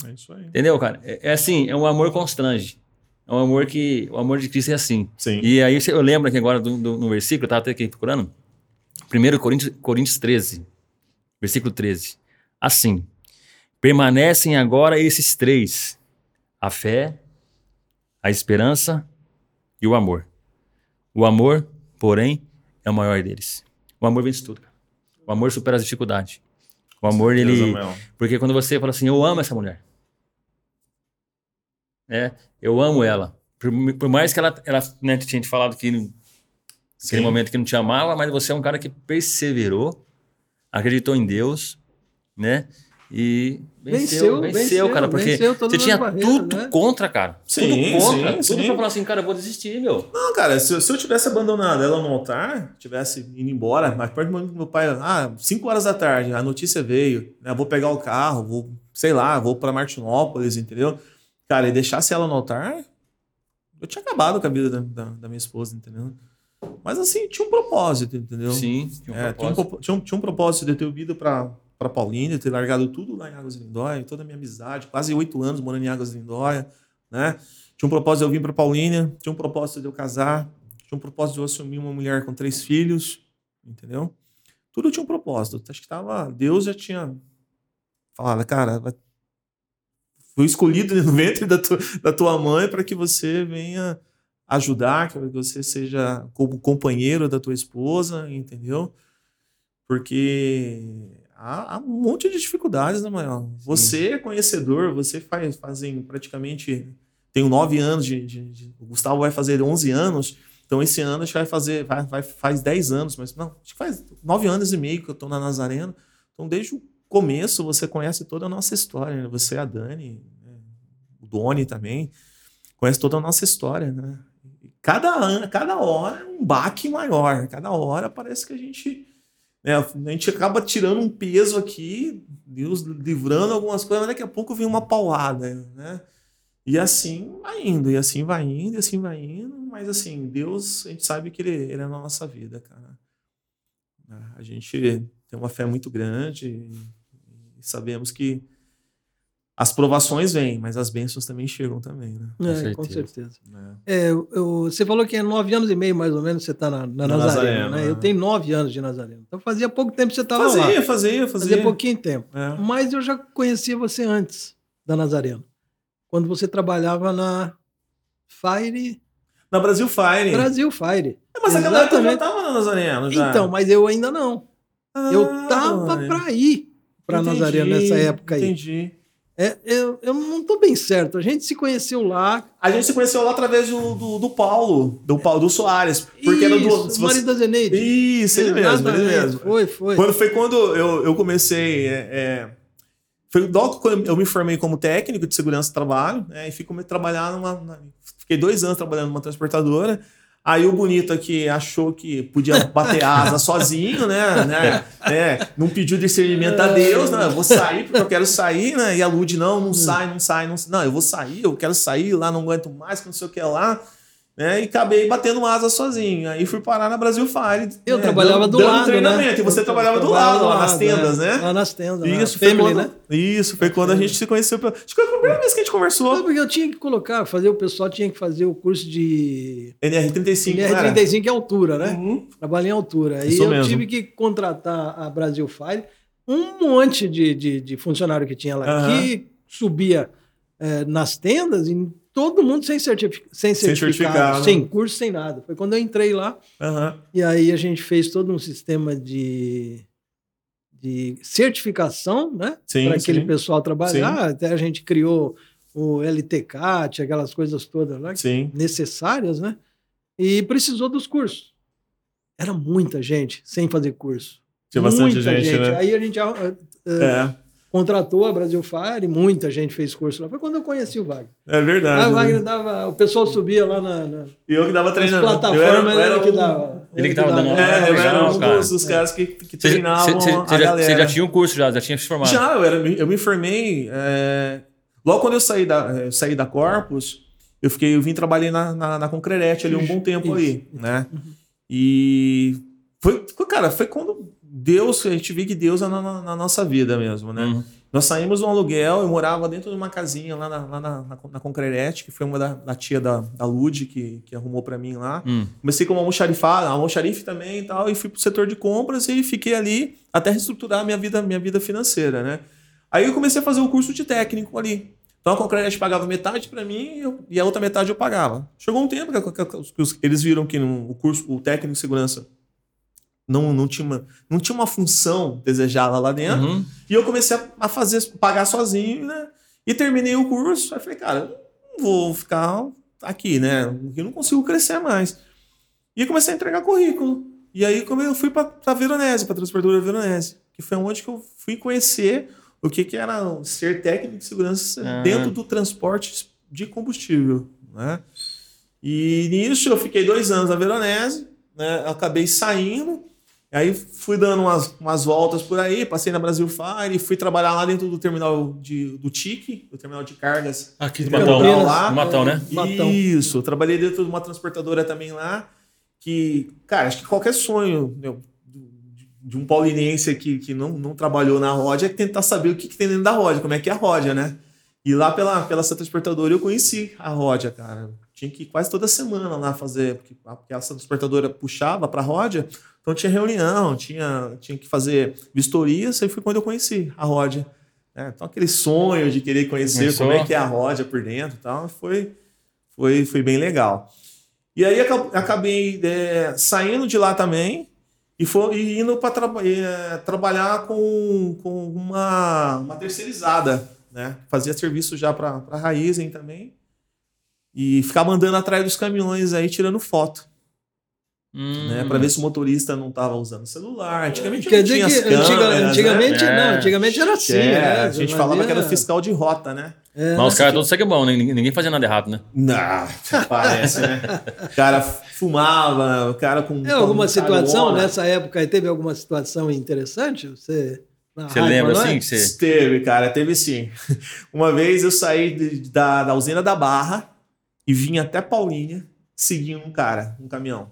É isso aí. Entendeu, cara? É, é assim, é um amor constrange. É um amor que. O amor de Cristo é assim. Sim. E aí eu lembro aqui agora do, do- no versículo, eu estava até aqui procurando. 1 Coríntios, Coríntios 13, versículo 13. Assim, permanecem agora esses três: a fé, a esperança e o amor. O amor, porém, é o maior deles. O amor vence tudo. cara. O amor supera as dificuldades. O amor, ele. Porque quando você fala assim, eu amo essa mulher. É, eu amo ela. Por, por mais que ela, ela né, tinha te falado que naquele momento que não te amava, mas você é um cara que perseverou, acreditou em Deus, né? E venceu, Venceu, venceu, venceu, cara, porque venceu você tinha barreiras, tudo né? contra, cara. Sim, tudo contra. sim, tudo sim. pra falar assim, cara, eu vou desistir, meu. Não, cara, se, se eu tivesse abandonado ela no altar, tivesse indo embora, mas perto do momento que meu pai, ah, 5 horas da tarde, a notícia veio, né? Vou pegar o carro, vou, sei lá, vou pra Martinópolis, entendeu? Cara, e deixasse ela no altar, eu tinha acabado com a vida da, da- da minha esposa, entendeu? Mas assim, tinha um propósito, entendeu? Sim, tinha um É, tinha, um, propósito. tinha, um, tinha um propósito de eu ter ido pra, pra Paulínia, ter largado tudo lá em Águas de Lindóia, toda a minha amizade, quase oito anos morando em Águas de Lindóia, né? Tinha um propósito de eu vir pra Paulínia, tinha um propósito de eu casar, tinha um propósito de eu assumir uma mulher com três filhos, entendeu? Tudo tinha um propósito. Acho que tava, Deus já tinha falado, cara, fui escolhido no ventre da tua, da tua mãe para que você venha ajudar, que você seja como companheiro da tua esposa, entendeu? Porque há, há um monte de dificuldades, né, Manuel? Você é conhecedor, você faz fazem praticamente. Tenho nove anos de, de- de- O Gustavo vai fazer 11 anos. Então, esse ano acho que vai fazer. Vai, vai- faz 10 anos, mas não, acho que faz nove anos e meio que eu estou na Nazareno. Então, desde o começo, você conhece toda a nossa história. Né? Você, a Dani, né? o Doni também, conhece toda a nossa história, né? Cada ano, cada hora é um baque maior. Cada hora parece que a gente, né, a gente acaba tirando um peso aqui, Deus livrando algumas coisas, mas daqui a pouco vem uma paulada, né? E assim vai indo, e assim vai indo, e assim vai indo, mas assim, Deus, a gente sabe que Ele, ele é na nossa vida, cara. A gente tem uma fé muito grande e, sabemos que as provações vêm, mas as bênçãos também chegam também, né? É, com certeza. certeza. né? É, eu- eu- você falou que é nove anos e meio, mais ou menos, você está na, na Na Nazareno, Nazareno, né? né? Eu tenho nove anos de Nazareno. Então fazia pouco tempo que você estava lá. Fazia, fazia, Fazia fazia. pouquinho tempo. É. Mas eu já conhecia você antes da Nazareno. Quando você trabalhava na Fire, Na Brasil Fire. Brasil Fire. É, mas aquela época eu já Exatamente. tava na Nazareno já. Então, mas eu ainda não. Eu Ah, tava olha. para ir para Nazareno nessa época aí. Entendi. É, eu, eu não tô bem certo. A gente se conheceu lá. A gente se conheceu lá através do, do, do Paulo, do Paulo do Soares. Porque era do. Isso, se marido da Zeneide. Isso, ele mesmo, ele mesmo. Foi, foi. Quando, foi quando eu, eu comecei. é, é, foi logo quando eu me formei como técnico de segurança do trabalho, né? E fui trabalhar numa. fiquei dois anos trabalhando numa transportadora. Aí o bonito aqui achou que podia bater asa sozinho, né? né? É, não pediu discernimento a Deus, né? Eu vou sair porque eu quero sair, né? E a Lud, não, não sai, não sai, não Não, eu vou sair, eu quero sair lá, não aguento mais, que não sei o que lá. Né? E acabei batendo asa sozinho. Aí fui parar na Brasil Fire. Eu né? trabalhava dando, do dando lado, treinamento. né? E você Eu trabalhava do trabalhava lado, lá nas tendas, é. né? Lá nas tendas. Isso, foi Family, quando, né? isso, foi quando a gente se conheceu. Acho que foi a primeira vez que a gente Não, conversou. porque eu tinha que colocar, fazer o pessoal tinha que fazer o curso de NR35, não era? NR35 é altura, né? Uhum. Trabalho em altura. Aí Isso eu mesmo. tive que contratar a Brasil Fire, um monte de, de, de funcionário que tinha lá, Aham. que subia eh, nas tendas e todo mundo sem, certifi sem Sem certificado, certificado. sem curso, sem nada. Foi quando eu entrei lá Aham. e aí a gente fez todo um sistema de, de certificação, né? Sim, Para aquele sim. pessoal trabalhar. Até a gente criou o LTCAT, aquelas coisas todas lá Sim. necessárias, né? E precisou dos cursos. era muita gente sem fazer curso. Tinha bastante Muita gente, né? Aí a gente ah, É, contratou a Brasil Fire e muita gente fez curso lá. Foi quando eu conheci o Wagner. é verdade. o né? Wagner dava, o pessoal subia lá na, na, E eu que dava nas treinando. Eu plataformas, eu ele que um- dava. Ele que tava dando aula. É, eu era um cara. dos, dos caras que, que Você, treinavam você- a já, galera. você já tinha um curso, já, já tinha se formado. Já, eu, era, eu me formei. é, logo quando eu saí da, eu saí da Corpus, eu fiquei, eu vim trabalhar na, na, na Concrerete ali um bom tempo Isso, aí, né? E foi, foi, cara, foi quando Deus, a gente viu que Deus é na, na- na nossa vida mesmo, né? Uhum. Nós saímos de um aluguel, eu morava dentro de uma casinha lá na, lá na, na, na Concrerete, que foi uma da, da tia da, da Lud que, que arrumou pra mim lá. Hum. Comecei como almoxarifado, almoxarife também e tal, e fui pro setor de compras e fiquei ali até reestruturar a minha vida, minha vida financeira, né? Aí eu comecei a fazer o curso de técnico ali. Então a Concrete pagava metade para mim e, eu- e a outra metade eu pagava. Chegou um tempo que, que- que- eles viram que no- o curso, o técnico de segurança não, não, tinha uma, não tinha uma função desejada lá dentro. Uhum. E eu comecei a- fazer, pagar sozinho, né? E terminei o curso. Aí falei, cara, não vou ficar aqui, né? Eu não consigo crescer mais. E comecei a entregar currículo. E aí como eu fui para a Veronese, para a transportadora Veronese, que foi onde que eu fui conhecer o que, que era ser técnico de segurança Ah. dentro do transporte de combustível, né? E nisso eu fiquei dois anos na Veronese, né? Eu acabei saindo, aí fui dando umas, umas voltas por aí, passei na Brasil Fire, fui trabalhar lá dentro do terminal de, do TIC, do terminal de cargas. Aqui do Matão. lá. Do Matão, né? Isso, eu trabalhei dentro de uma transportadora também lá, que, cara, acho que qualquer sonho meu, de- um paulinense que, que não, não trabalhou na Rodia é tentar saber o que, que tem dentro da Rodia, como é que é a Rodia, né? E lá pela, pela essa transportadora eu conheci a Rodia, cara. Tinha que ir quase toda semana lá fazer, porque, porque essa transportadora puxava para a Rodia, então tinha reunião, tinha, tinha que fazer vistoria, isso aí foi quando eu conheci a Rodia. né? Então aquele sonho de querer conhecer Começou. como é que é a Rodia por dentro e tal, foi, foi, foi bem legal. E aí aca- acabei é, saindo de lá também e, foi, e indo para trabalhar com, com uma, uma terceirizada, né? Fazia serviço já para a Raizen também e ficava andando atrás dos caminhões aí tirando foto, Hum. né? Para ver se o motorista não estava usando celular. Antigamente Quer não dizer tinha que as câmeras, antiga- né? antigamente, né? não, antigamente era assim. É, né? a gente Você falava fazia- que era fiscal de rota, né? É, Mas os caras todos seguem bom, né? ninguém, ninguém fazia nada errado, né? Não, (laughs) parece, né? O cara fumava, o cara com. É alguma com situação carona. nessa época aí? Teve alguma situação interessante? Você, Você lembra pra assim? Que você... Teve, cara, teve sim. (laughs) Uma vez eu saí de- da, da usina da Barra e vim até Paulinha seguindo um cara, um caminhão.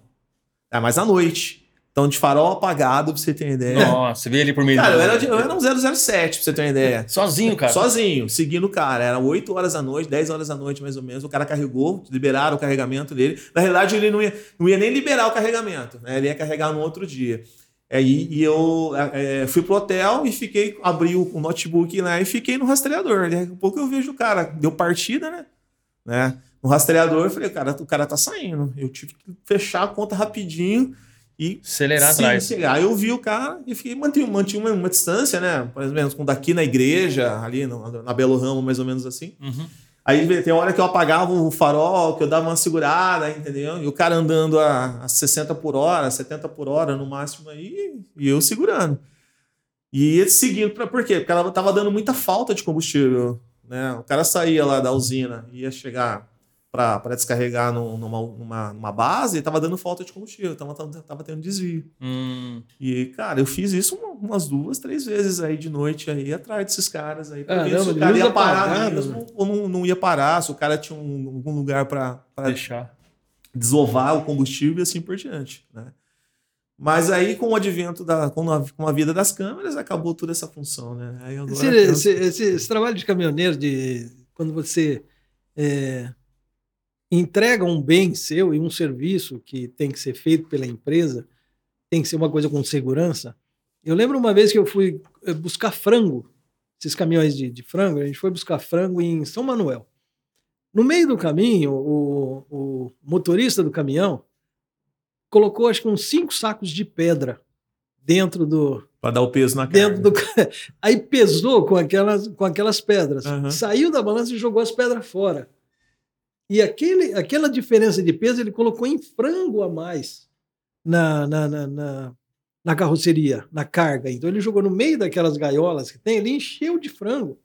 É, mas à noite. Então, de farol apagado, pra você ter uma ideia. Nossa, você vê ele por mim. Cara, eu era, eu era um 007, pra você ter uma ideia. Sozinho, cara. Sozinho, seguindo o cara. Era 8 horas da noite, 10 horas da noite, mais ou menos. O cara carregou, liberaram o carregamento dele. Na realidade, ele não ia, não ia nem liberar o carregamento, né? Ele ia carregar no outro dia. Aí e eu é, fui pro hotel e fiquei, abri o, o notebook lá e fiquei no rastreador. Daqui a pouco eu vejo o cara, deu partida, né? né? No rastreador, eu falei, cara, o cara tá saindo. Eu tive que fechar a conta rapidinho e Acelerar Sim, atrás. chegar. Aí eu vi o cara e fiquei, mantive, mantive uma, uma distância, né? Mais ou menos, com daqui na igreja, ali no- na Belo Ramo, mais ou menos assim. Uhum. Aí tem hora que eu apagava o farol, que eu dava uma segurada, entendeu? E o cara andando a, a 60 por hora, 70 por hora no máximo aí, e eu segurando. E seguindo, pra, por quê? Porque ela tava dando muita falta de combustível, né? O cara saía lá da usina, ia chegar para descarregar no- numa, numa, numa base e tava dando falta de combustível, tava, tava, tava tendo desvio. Hum. E, cara, eu fiz isso uma- umas duas, três vezes aí de noite, aí atrás desses caras aí, pra ver Caramba, se o cara ia parar mesmo ou não, não ia parar, se o cara tinha um, algum lugar para Deixar. desovar o combustível e assim por diante, né? Mas aí, com o advento da. com a, com a vida das câmeras, acabou toda essa função, né? Aí agora Esse, esse- esse- esse trabalho de caminhoneiro, de quando você é, entrega um bem seu e um serviço que tem que ser feito pela empresa, tem que ser uma coisa com segurança. Eu lembro uma vez que eu fui eh, buscar frango, esses caminhões de, de frango, a gente foi buscar frango em São Manuel. No meio do caminho, o, o motorista do caminhão colocou acho que uns cinco sacos de pedra dentro do, Pra dar o peso na dentro carga. do. (laughs) Aí pesou com aquelas, com aquelas pedras. Aham. Saiu da balança e jogou as pedras fora. E aquele, aquela diferença de peso ele colocou em frango a mais. na, na, na, na, na carroceria, na carga. Então ele jogou no meio daquelas gaiolas que tem, ele encheu de frango.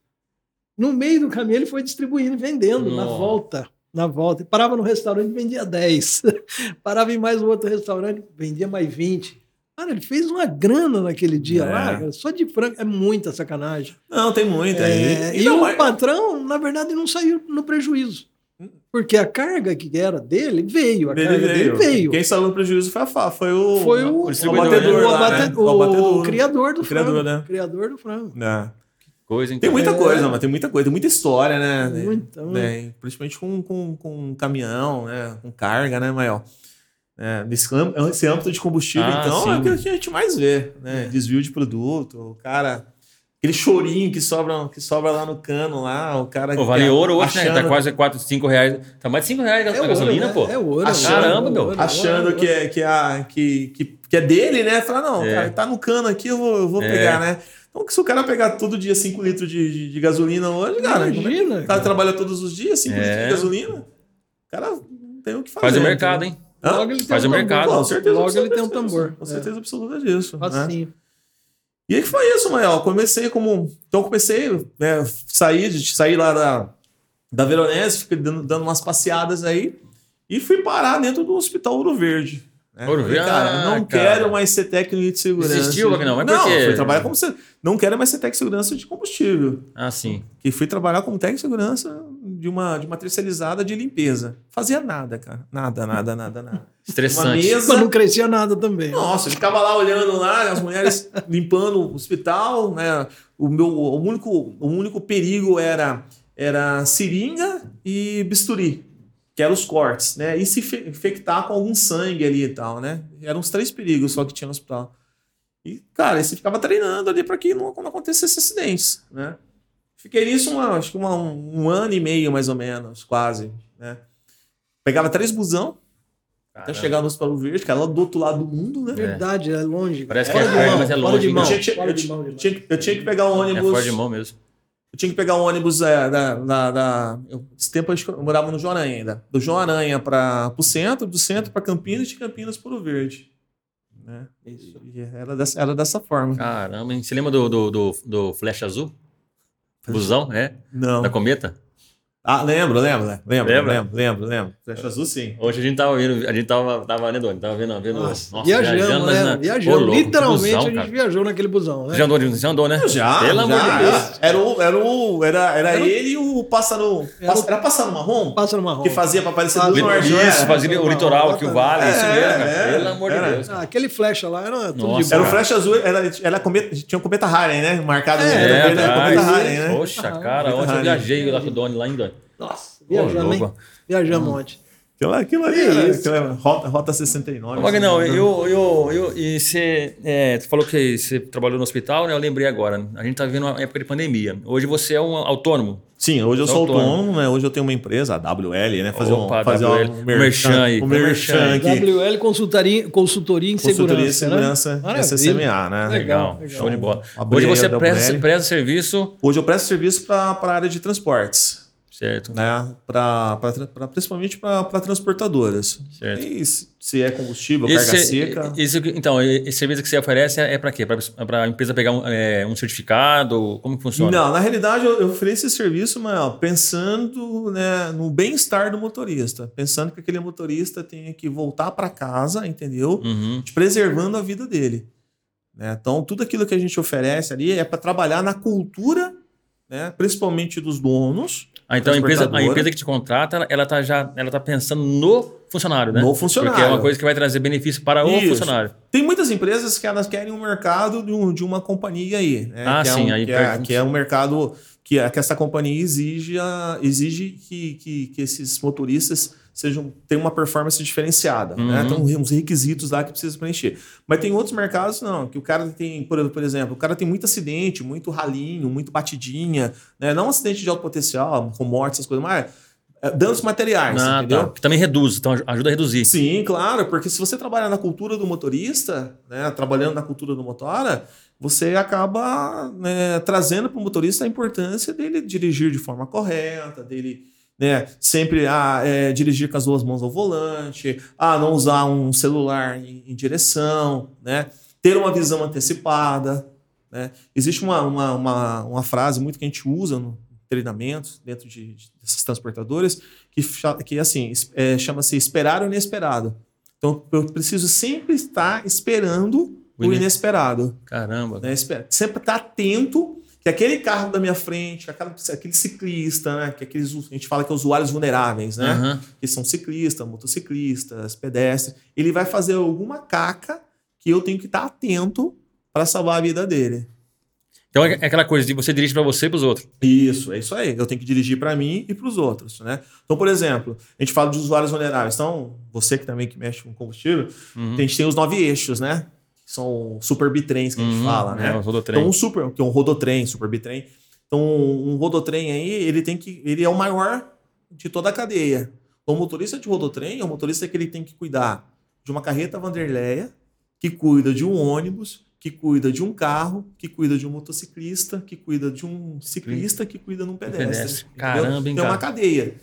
No meio do caminho ele foi distribuindo e vendendo na Nossa. volta. Na volta. E parava no restaurante vendia 10. (laughs) parava em mais um outro restaurante, vendia mais 20. Cara, ele fez uma grana naquele dia É. lá, cara, só de frango. É muita sacanagem. Não, tem muita. É, e, e não, o mas- patrão, na verdade, não saiu no prejuízo. Porque a carga que era dele veio. A Ele carga dele veio. Quem saiu no prejuízo foi a Fá, foi o, Foi o, o distribuidor, abatedor, o, lá, abate- né? o abatedor. criador do O criador, frango. né? Criador do frango. É. Coisa, então. Tem muita É. coisa, mas tem muita coisa, tem muita história, né? Muita, né? Principalmente com, com, com caminhão, né? Com carga, né, Maior? É, nesse, âmb- esse âmbito de combustível, Ah, então, sim. é o que a gente mais vê, né? Desvio de produto, o cara. Aquele chorinho que sobra, que sobra lá no cano, lá, o cara. Pô, vale que- ouro hoje, né? Tá achando- quase 4, 5 reais. Tá mais de 5 reais a gasolina, né? pô. É ouro. Achando- é ouro, Caramba, meu. ouro, achando ouro, que é, que, é, que, que, que é dele, né? Fala, não, É. cara, tá no cano aqui, eu vou, eu vou É. pegar, né? Então, se o cara pegar todo dia 5 litros de, de, de gasolina hoje, cara, Imagina, o cara trabalha todos os dias, 5 É. litros de gasolina, o cara não tem o que fazer. Faz o mercado, entendeu? hein? Hã? Logo ele tem Faz um o tambor. mercado. Com certeza Logo ele tem um absoluta disso, tambor. Com É. certeza absoluta disso. né? E aí que foi isso, Mael. Comecei como. Então comecei, né? Saí, lá da, da Veronese, fiquei dando, dando umas passeadas aí e fui parar dentro do Hospital Ouro Verde. né? Ouro Verde? cara, Ah, não cara. quero mais ser técnico de segurança. Desistiu, Wagner? Mas por não, quê? fui trabalhar como se... Não quero mais ser técnico de segurança de combustível. Ah, sim. E fui trabalhar como técnico de segurança de uma, de uma terceirizada de limpeza. Fazia nada, cara. Nada, nada, nada, nada. (laughs) Uma Estressante. mesa. Mas não crescia nada também. Nossa, eu ficava lá olhando lá, as mulheres (laughs) limpando o hospital, né? O meu o único, o único perigo era era seringa e bisturi, que eram os cortes, né? E se infe- infectar com algum sangue ali e tal, né? Eram os três perigos só que tinha no hospital. E, cara, você ficava treinando ali para que não, não acontecesse acidentes, né? Fiquei nisso uma, acho que uma- um, ano e meio, mais ou menos, quase, né? Pegava três busão até Caramba. chegar no Hospital Verde, que era lá do outro lado do mundo, né? Verdade, é longe. Parece que é de mão, mas é longe, de mão, Eu tinha, que- eu tinha- pegar um É ônibus. fora de mão mesmo. Eu tinha que pegar um ônibus é, da, da, da- eu- Esse tempo eu morava no João Aranha ainda. Do João Aranha para o centro, do centro para Campinas, de Campinas para o Verde. Né? Isso. E era, dessa, era dessa forma. Caramba, hein? Você lembra do, do, do, do Flecha Azul? Busão, é? Não. Da Cometa? Ah, lembro, lembro, né? lembro, Lembra? lembro, lembro, lembro. Flecha azul, sim. Hoje a gente tava vendo, a gente tava, tava vendo, onde? tava vendo, vendo Nossa, nossa, viajamos, mas né? na- Viajamos. Ô, louco, Literalmente busão, a gente cara. viajou naquele busão, né? Já andou, você andou, né? Já, Pelo amor já. de Deus. Era o, era o, era, era Era o- ele e o pássaro. Era o- Era pássaro marrom? Passa no marrom. Que fazia para aparecer Ah, do norte. Isso, era? fazia o litoral aqui, o vale, isso É, mesmo, cara. é, Pelo amor de. Deus. Ah, aquele flecha lá era tudo Nossa, de Era o flecha azul, era, era cometa, tinha um cometa Haren, né? Marcado É, era cometa né? Poxa, cara, ontem eu viajei lá com o Doni, lá em Doni. Nossa, viajamos, hein? Viajamos ontem. Aquilo, aquilo ali aquilo era rota, rota 69. Mas não, assim, né? eu, eu, eu, e você, é, você falou que você trabalhou no hospital, né? Eu lembrei agora. A gente tá vivendo uma época de pandemia. Hoje você é um autônomo. Sim, hoje eu Sou sou autônomo. autônomo, né? Hoje eu tenho uma empresa, a WL, né? Fazer Opa, um, fazer WL. um Merchan aí, Um merchan aqui. WL Consultoria, Consultoria em Consultoria Segurança. Segurança, Maravilha. SSMA, né? Legal. Legal, show de bola. Hoje você presta, presta serviço, Hoje eu presto serviço para a área de transportes, certo? né? Pra, pra, pra- principalmente para transportadoras. Certo. E se se é combustível, carga Esse, seca. esse- então, esse serviço que você oferece é para quê? Para a empresa pegar um, é, um certificado? Como funciona? Não, na realidade eu eu ofereço esse serviço, mas pensando né, no bem-estar do motorista, pensando que aquele motorista tenha que voltar para casa, entendeu? Uhum. Preservando a vida dele. né? Então, tudo aquilo que a gente oferece ali é para trabalhar na cultura, né, principalmente dos donos, Ah, então a empresa, a empresa que te contrata, ela, ela tá já ela tá pensando no funcionário, né? no funcionário. Porque é uma coisa que vai trazer benefício para o Isso. funcionário. Tem muitas empresas que elas querem um mercado de, um- de uma companhia aí. Né? Ah, que sim, É um, aí que, é, que é um mercado que, é- que essa companhia exige, a- exige que, que, que esses motoristas sejam tenham uma performance diferenciada. Né? Uhum. Tem uns requisitos lá que precisa preencher. Mas tem outros mercados, não, que o cara tem, por, por exemplo, o cara tem muito acidente, muito ralinho, muito batidinha, né? não um acidente de alto potencial, com morte, essas coisas, mas é, danos materiais, Ah, entendeu? tá. Que também reduz, então ajuda a reduzir. Sim, claro, porque se você trabalhar na cultura do motorista, né, trabalhando na cultura do motora, você acaba né, trazendo para o motorista a importância dele dirigir de forma correta, dele, né? Sempre ah, é, dirigir com as duas mãos ao volante, ah, não usar um celular em, em direção, né? Ter uma visão antecipada, né? Existe uma, uma, uma, uma, frase muito que a gente usa no treinamento dentro de, de dessas transportadoras que, que assim, é, chama-se esperar o inesperado. Então, eu preciso sempre estar esperando o, inesperado. Caramba. Né? Sempre estar atento que aquele carro da minha frente, aquela, aquele ciclista, né? Que aqueles, a gente fala que é usuários vulneráveis, né? Uhum. Que são ciclistas, motociclistas, pedestres. Ele vai fazer alguma caca que eu tenho que estar atento para salvar a vida dele. Então é, é aquela coisa de você dirigir para você e para os outros. Isso, é isso aí. Eu tenho que dirigir para mim e para os outros, né? Então, por exemplo, a gente fala de usuários vulneráveis. Então, você que também que mexe com combustível, uhum. a gente tem os nove eixos, né? São super bitrens que a gente uhum, fala, né? É, então um super, que é um rodotrem, super bitrem. Então um rodotrem aí, ele tem que, ele é o maior de toda a cadeia. O motorista de rodotrem é o motorista que ele tem que cuidar de uma carreta Vanderleia, que cuida de um ônibus, que cuida de um carro, que cuida de um motociclista, que cuida de um ciclista, que cuida de um pedestre. pedestre. Caramba, hein, Tem uma cadeia.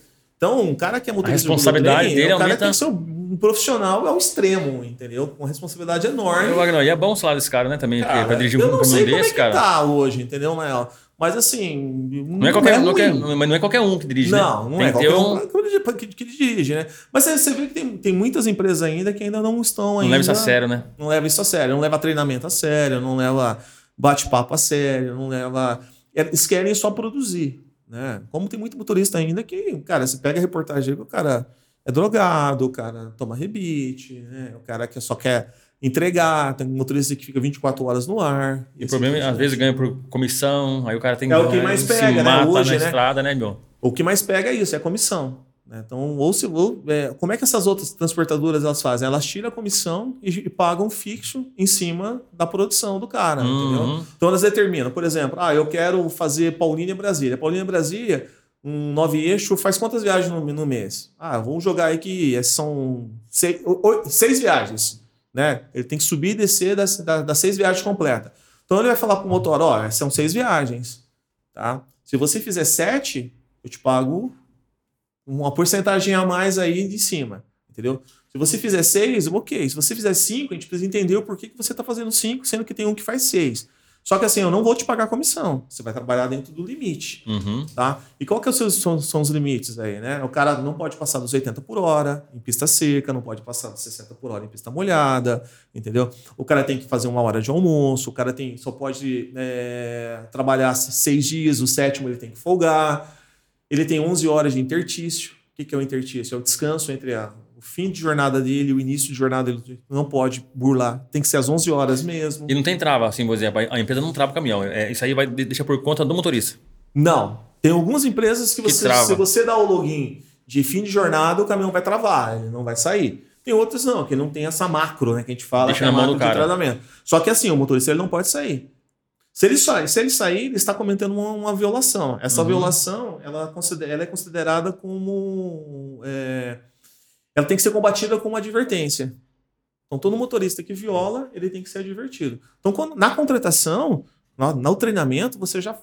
Então, um cara que é motorista a responsabilidade de dele é um cara que tem que ser um profissional ao extremo, entendeu? Com responsabilidade enorme. Eu, e é bom o salário desse cara, né? Também, cara, pra dirigir um caminhão desse, como é que cara. tá hoje, entendeu, Mael? Mas assim. Não, é qualquer, é não, é, mas não é qualquer um que dirige. Não, né? não tem é qualquer um, um que, que, dirige, né? Mas você vê que tem, tem muitas empresas ainda que ainda não estão ainda. Não leva isso a sério, né? Não leva isso a sério, não leva treinamento a sério, não leva bate-papo a sério, não leva. Eles querem só produzir. Né? Como tem muito motorista ainda que, cara, você pega a reportagem que o cara é drogado, o cara toma rebite, né? o cara que só quer entregar, tem motorista que fica 24 horas no ar. E o problema é, às vezes, ganha por comissão, aí o cara tem que. É o que mais pega, né? Hoje, na né? estrada, né, meu? O que mais pega é isso, é a comissão. Né? Então, ou se, ou, é, como é que essas outras transportadoras elas fazem? Elas tiram a comissão e, e pagam fixo em cima da produção do cara, uhum. entendeu? Então elas determinam, por exemplo, ah, eu quero fazer Paulínia Brasília. Paulínia Brasília, um nove eixo, faz quantas viagens no, no mês? Ah, vamos jogar aí que são seis, seis viagens, né? Ele tem que subir e descer das, das, das seis viagens completas. Então ele vai falar para o motor, ó, são seis viagens, tá? Se você fizer sete, eu te pago uma porcentagem a mais aí de cima, entendeu? Se você fizer seis, ok. Se você fizer cinco, a gente precisa entender o porquê que você está fazendo cinco, sendo que tem um que faz seis. Só que assim, eu não vou te pagar comissão. Você vai trabalhar dentro do limite. Uhum. Tá? E qual que é são, são, os limites aí, né? O cara não pode passar dos 80 por hora em pista seca, não pode passar dos 60 por hora em pista molhada, entendeu? O cara tem que fazer uma hora de almoço, o cara tem, só pode é, trabalhar seis dias, o sétimo ele tem que folgar. Ele tem 11 horas de intertício. O que é o intertício? É o descanso entre a, o fim de jornada dele e o início de jornada. Ele não pode burlar. Tem que ser às 11 horas mesmo. E não tem trava, assim, por exemplo. A empresa não trava o caminhão. É, isso aí vai deixar por conta do motorista. Não. Tem algumas empresas que, que você, se você dá o login de fim de jornada, o caminhão vai travar, ele não vai sair. Tem outras não, que não tem essa macro, né, que a gente fala, Deixa que é na mão do cara. Só que assim, o motorista ele não pode sair. Se ele, sair, se ele sair, ele está cometendo uma, uma violação. Essa uhum. violação ela, considera, ela, é considerada como. É, ela tem que ser combatida com uma advertência. Então, todo motorista que viola, ele tem que ser advertido. Então, quando, na contratação, no, no treinamento, você já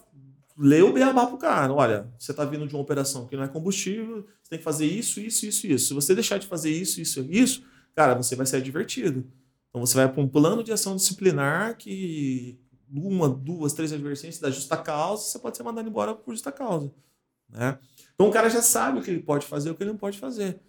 lê o beabá pro cara. Olha, você está vindo de uma operação que não é combustível, você tem que fazer isso, isso, isso, isso. Se você deixar de fazer isso, isso, isso, cara, você vai ser advertido. Então, você vai para um plano de ação disciplinar que uma, duas, três advertências da justa causa, você pode ser mandado embora por justa causa. Né? Então o cara já sabe o que ele pode fazer e o que ele não pode fazer.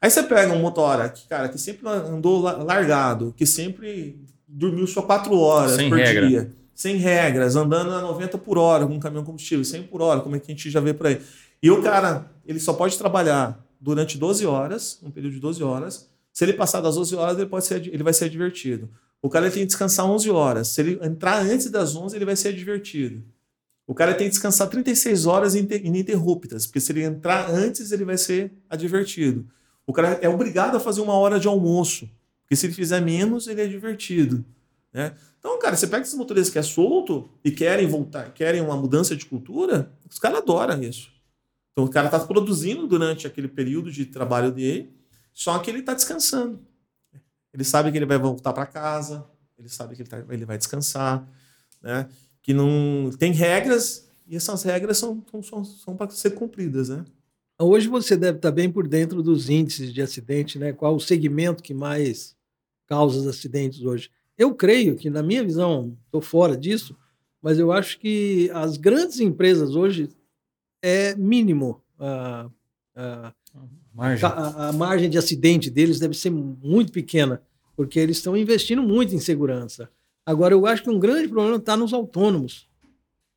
Aí você pega um motora que, cara, que sempre andou largado, que sempre dormiu só quatro horas sem por regra. dia, sem regras, andando a 90 por hora com um caminhão combustível, 100 por hora, como é que a gente já vê por aí. E o cara, ele só pode trabalhar durante 12 horas, um período de 12 horas. Se ele passar das 12 horas, ele, pode ser, ele vai ser advertido. O cara tem que descansar 11 horas. Se ele entrar antes das 11, ele vai ser advertido. O cara tem que descansar 36 horas ininterruptas, porque se ele entrar antes, ele vai ser advertido. O cara é obrigado a fazer uma hora de almoço, porque se ele fizer menos, ele é advertido. Né? Então, cara, você pega esses motoristas que é solto e querem voltar, querem uma mudança de cultura, os caras adoram isso. Então, o cara está produzindo durante aquele período de trabalho dele, só que ele está descansando. Ele sabe que ele vai voltar para casa, ele sabe que ele, tá, ele vai descansar, né? Que não tem regras e essas regras são, são, são para ser cumpridas, né? Hoje você deve estar bem por dentro dos índices de acidente, né? Qual o segmento que mais causa acidentes hoje? Eu creio que, na minha visão, estou fora disso, mas eu acho que as grandes empresas hoje é mínimo a, a, Margem. a, a margem de acidente deles deve ser muito pequena, porque eles estão investindo muito em segurança. Agora, eu acho que um grande problema está nos autônomos,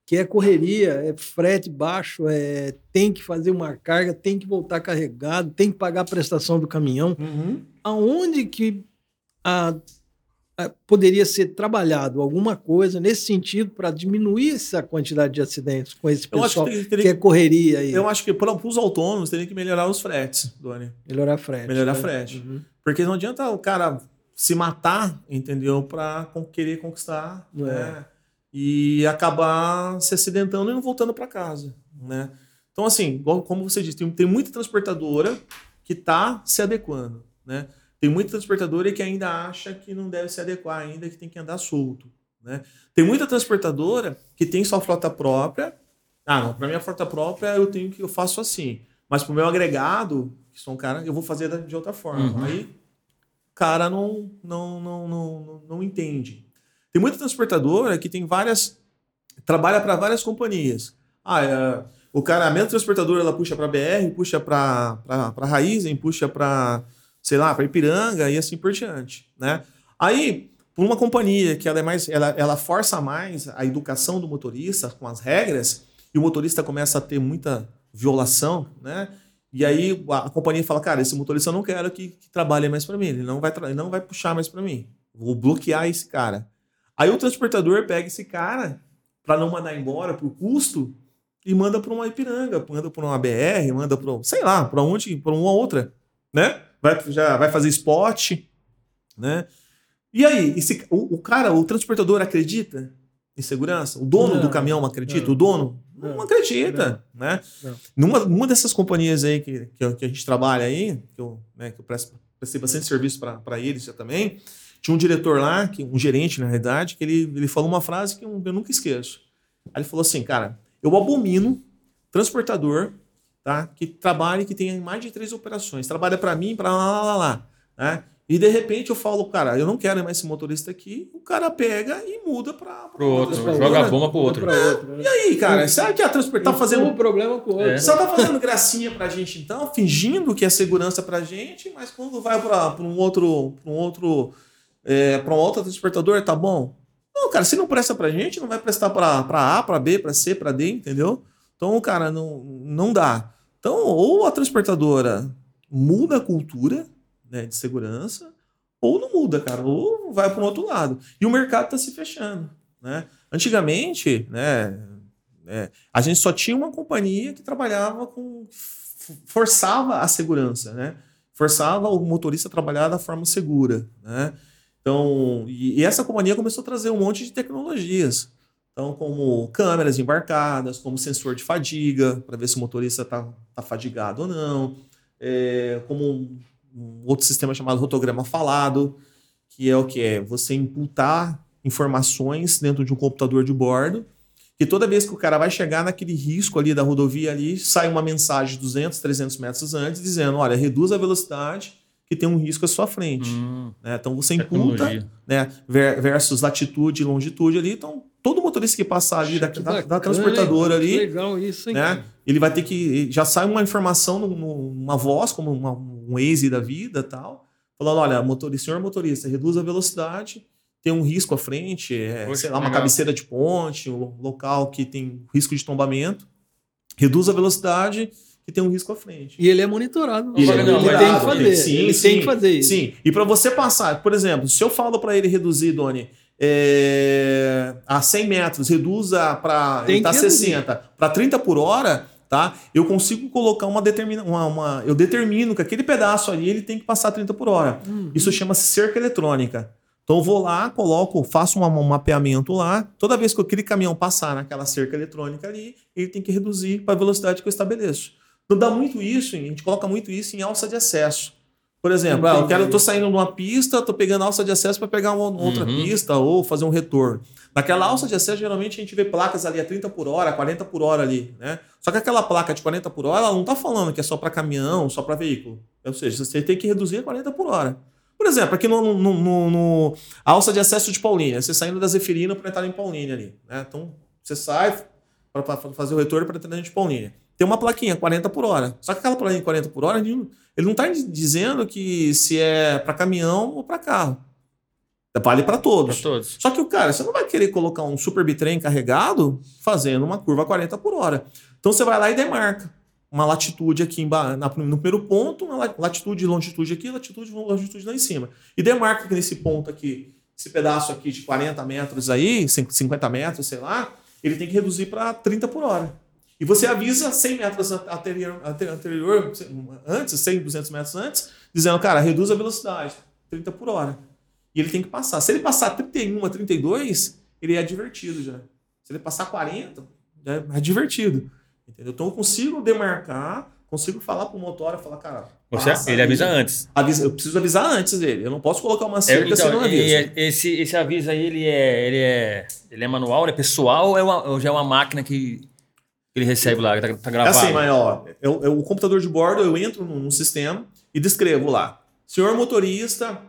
que é correria, é frete baixo, é tem que fazer uma carga, tem que voltar carregado, tem que pagar a prestação do caminhão. Aonde que a- poderia ser trabalhado alguma coisa nesse sentido para diminuir essa quantidade de acidentes com esse Eu acho pessoal que que, teria, é correria aí, eu acho que para os autônomos teria que melhorar os fretes, Doni. melhorar frete. Melhorar né? frete. Uhum. Porque não adianta o cara se matar, entendeu? Para querer conquistar, É. né? E acabar se acidentando e não voltando para casa, né? Então, assim, como você disse, tem, tem muita transportadora que está se adequando, né? Tem muita transportadora que ainda acha que não deve se adequar ainda, que tem que andar solto, né? Tem muita transportadora que tem sua frota própria. Ah, não, para minha frota própria eu tenho que eu faço assim, mas para o meu agregado, que são cara, eu vou fazer de outra forma. Uhum. Aí o cara não, não, não, não, não, não entende. Tem muita transportadora que tem várias. trabalha para várias companhias. Ah, é, o cara, a mesma transportadora, ela puxa para BR, puxa para Raizen, puxa para, sei lá, para Ipiranga e assim por diante, né? Aí, por uma companhia que ela é mais, ela, ela força mais a educação do motorista com as regras e o motorista começa a ter muita violação, né? E aí a, a companhia fala, cara, esse motorista eu não quero que, que trabalhe mais para mim, ele não vai, ele não vai puxar mais para mim, vou bloquear esse cara. Aí o transportador pega esse cara para não mandar embora por custo e manda para uma Ipiranga, manda para uma BR, manda para, sei lá, para onde, para uma outra, né? Vai, já vai fazer spot, né? E aí, esse, o, o cara, o transportador acredita em segurança? O dono Não, do caminhão acredita? não, o dono não, não, acredita, né? Numa, numa dessas companhias aí que, que, que a gente trabalha aí, que eu, né, que eu presto, prestei bastante serviço para eles já também, tinha um diretor lá, que, um gerente na realidade, que ele, ele falou uma frase que eu, eu nunca esqueço. Aí ele falou assim, cara, eu abomino transportador tá, que trabalhe, que tenha mais de três operações, trabalha para mim, para lá, lá, lá, lá, né? E de repente eu falo, cara, eu não quero mais esse motorista aqui, o cara pega e muda para Pro outro, joga outra. a bomba pro outro. Outro, né? E aí, cara, será que a transportadora tá fazendo um problema com o outro. É. só tá fazendo gracinha pra gente, então, fingindo que é segurança pra gente, mas quando vai pra, pra um outro. Pra um outro. É, pra um outro transportador, tá bom? Não, cara, se não presta pra gente, não vai prestar pra, pra A, pra B, pra C, pra D, entendeu? Então, cara, não, não dá. Então, ou a transportadora muda a cultura né, de segurança, ou não muda, cara, ou vai para um outro lado. E o mercado está se fechando. Né? Antigamente, né, é, a gente só tinha uma companhia que trabalhava com. forçava a segurança, né? Forçava o motorista a trabalhar da forma segura, né? Então, e, e essa companhia começou a trazer um monte de tecnologias. Então, como câmeras embarcadas, como sensor de fadiga, para ver se o motorista está tá fadigado ou não, é, como um, um outro sistema chamado rotograma falado, que é o que? É você imputar informações dentro de um computador de bordo, que toda vez que o cara vai chegar naquele risco ali da rodovia ali, sai uma mensagem 200, 300 metros antes dizendo, olha, reduz a velocidade que tem um risco à sua frente. Hum, né? Então você imputa tecnologia. né, ver- versus latitude e longitude ali. Então, todo motorista que passar ali da, da- transportadora ali, Legal isso, hein? né? Ele vai ter que. Já sai uma informação, num- numa voz, como uma- um Waze da vida tal, falando: olha, motorista, senhor motorista, reduz a velocidade, tem um risco à frente, é, Poxa, sei lá, uma legal. cabeceira de ponte, um lo- local que tem risco de tombamento, reduz a velocidade que tem um risco à frente. E ele é monitorado. Ele é ele tem monitorado, que fazer. sim, ele sim, tem que fazer isso. Sim, e para você passar, por exemplo, se eu falo para ele reduzir, Doni, é, a 100 metros, reduza para ele tá que reduzir. 60 para 30 por hora, tá? Eu consigo colocar uma determina uma, uma eu determino que aquele pedaço ali ele tem que passar 30 por hora. Hum. Isso chama-se cerca eletrônica. Então eu vou lá, coloco, faço uma- um mapeamento lá. Toda vez que aquele caminhão passar naquela cerca eletrônica ali, ele tem que reduzir para a velocidade que eu estabeleço. Não dá muito isso, a gente coloca muito isso em alça de acesso. Por exemplo, ah, eu quero, eu tô saindo de uma pista, tô pegando alça de acesso para pegar uma outra Uhum. pista ou fazer um retorno. Naquela alça de acesso, geralmente a gente vê placas ali a 30 por hora, 40 por hora ali, né? Só que aquela placa de 40 por hora, ela não está falando que é só para caminhão, só para veículo. Ou seja, você tem que reduzir a 40 por hora. Por exemplo, aqui no, no, no, no alça de acesso de Paulínia, você saindo da Zeferina para entrar em Paulínia ali. Né? Então, você sai para fazer o retorno para entrar de Paulínia. Tem uma plaquinha 40 por hora. Só que aquela plaquinha 40 por hora, ele não está dizendo que se é para caminhão ou para carro. Vale para todos. todos. Só que o cara, você não vai querer colocar um super bitrem carregado fazendo uma curva 40 por hora. Então você vai lá e demarca uma latitude aqui no primeiro ponto, uma latitude e longitude aqui, latitude e longitude lá em cima. E demarca que nesse ponto aqui, esse pedaço aqui de 40 metros aí, 50 metros, sei lá, ele tem que reduzir para 30 por hora. E você avisa 100 metros anterior, anterior, antes, 100, 200 metros antes, dizendo, cara, reduz a velocidade, 30 por hora. E ele tem que passar. Se ele passar 31 a 32, ele é divertido já. Se ele passar 40, já é divertido. Entendeu? Então eu consigo demarcar, consigo falar pro motor e falar, cara. Você, ele avisa antes. Avisa, eu preciso avisar antes dele. Eu não posso colocar uma cerca é, então, se não avisa. esse, esse aviso aí, ele é, ele é, ele é manual, ele é pessoal ou, é uma, ou já é uma máquina que ele recebe lá, que tá, tá gravado? É assim, mas ó, eu, eu, o computador de bordo, eu entro no, no sistema e descrevo lá. Senhor motorista,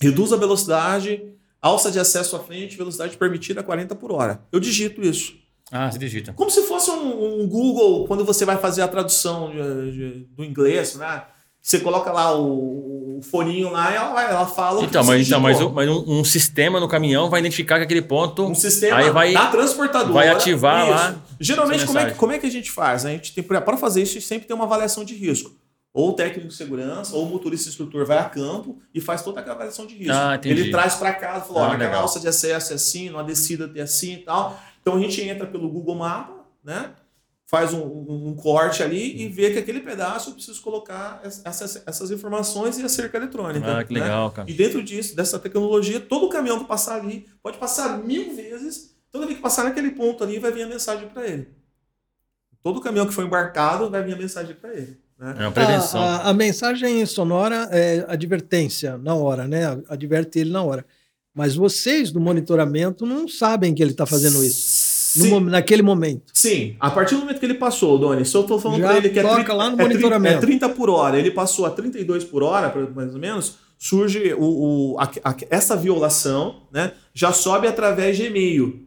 reduz a velocidade, alça de acesso à frente, velocidade permitida 40 por hora. Eu digito isso. Ah, você digita. Como se fosse um, um Google, quando você vai fazer a tradução de, de, do inglês, né? Você coloca lá o, o foninho lá ela, ela fala então, mas, então, mas, mas um, um, sistema no caminhão vai identificar que aquele ponto. Um sistema aí vai, da transportadora. Vai ativar isso. lá. Geralmente, como é, que, como é que a gente faz? A gente tem para fazer isso, a gente sempre tem uma avaliação de risco ou o técnico de segurança, ou o motorista instrutor vai a campo e faz toda a avaliação de risco. Ah, ele traz para casa, falou, ah, olha, a alça de acesso é assim, numa descida é assim e tal. Então a gente entra pelo Google Mapa, né? Faz um, um, um, corte ali e vê que aquele pedaço eu preciso colocar essas, essas informações e a cerca eletrônica. Ah, que né? legal, cara. E dentro disso, dessa tecnologia, todo caminhão que passar ali pode passar mil vezes, toda vez que passar naquele ponto ali vai vir a mensagem para ele. Todo caminhão que foi embarcado vai vir a mensagem para ele. Né? É uma prevenção. A, a, a, mensagem sonora é advertência na hora, né? Adverte ele na hora. Mas vocês do monitoramento não sabem que ele está fazendo isso. No, naquele momento. Sim, a partir do momento que ele passou, Doni, se eu estou falando para ele que é 30, lá no é, monitoramento. é 30 por hora, ele passou a 32 por hora, mais ou menos, surge o, o a, a, essa violação, né? Já sobe através de e-mail.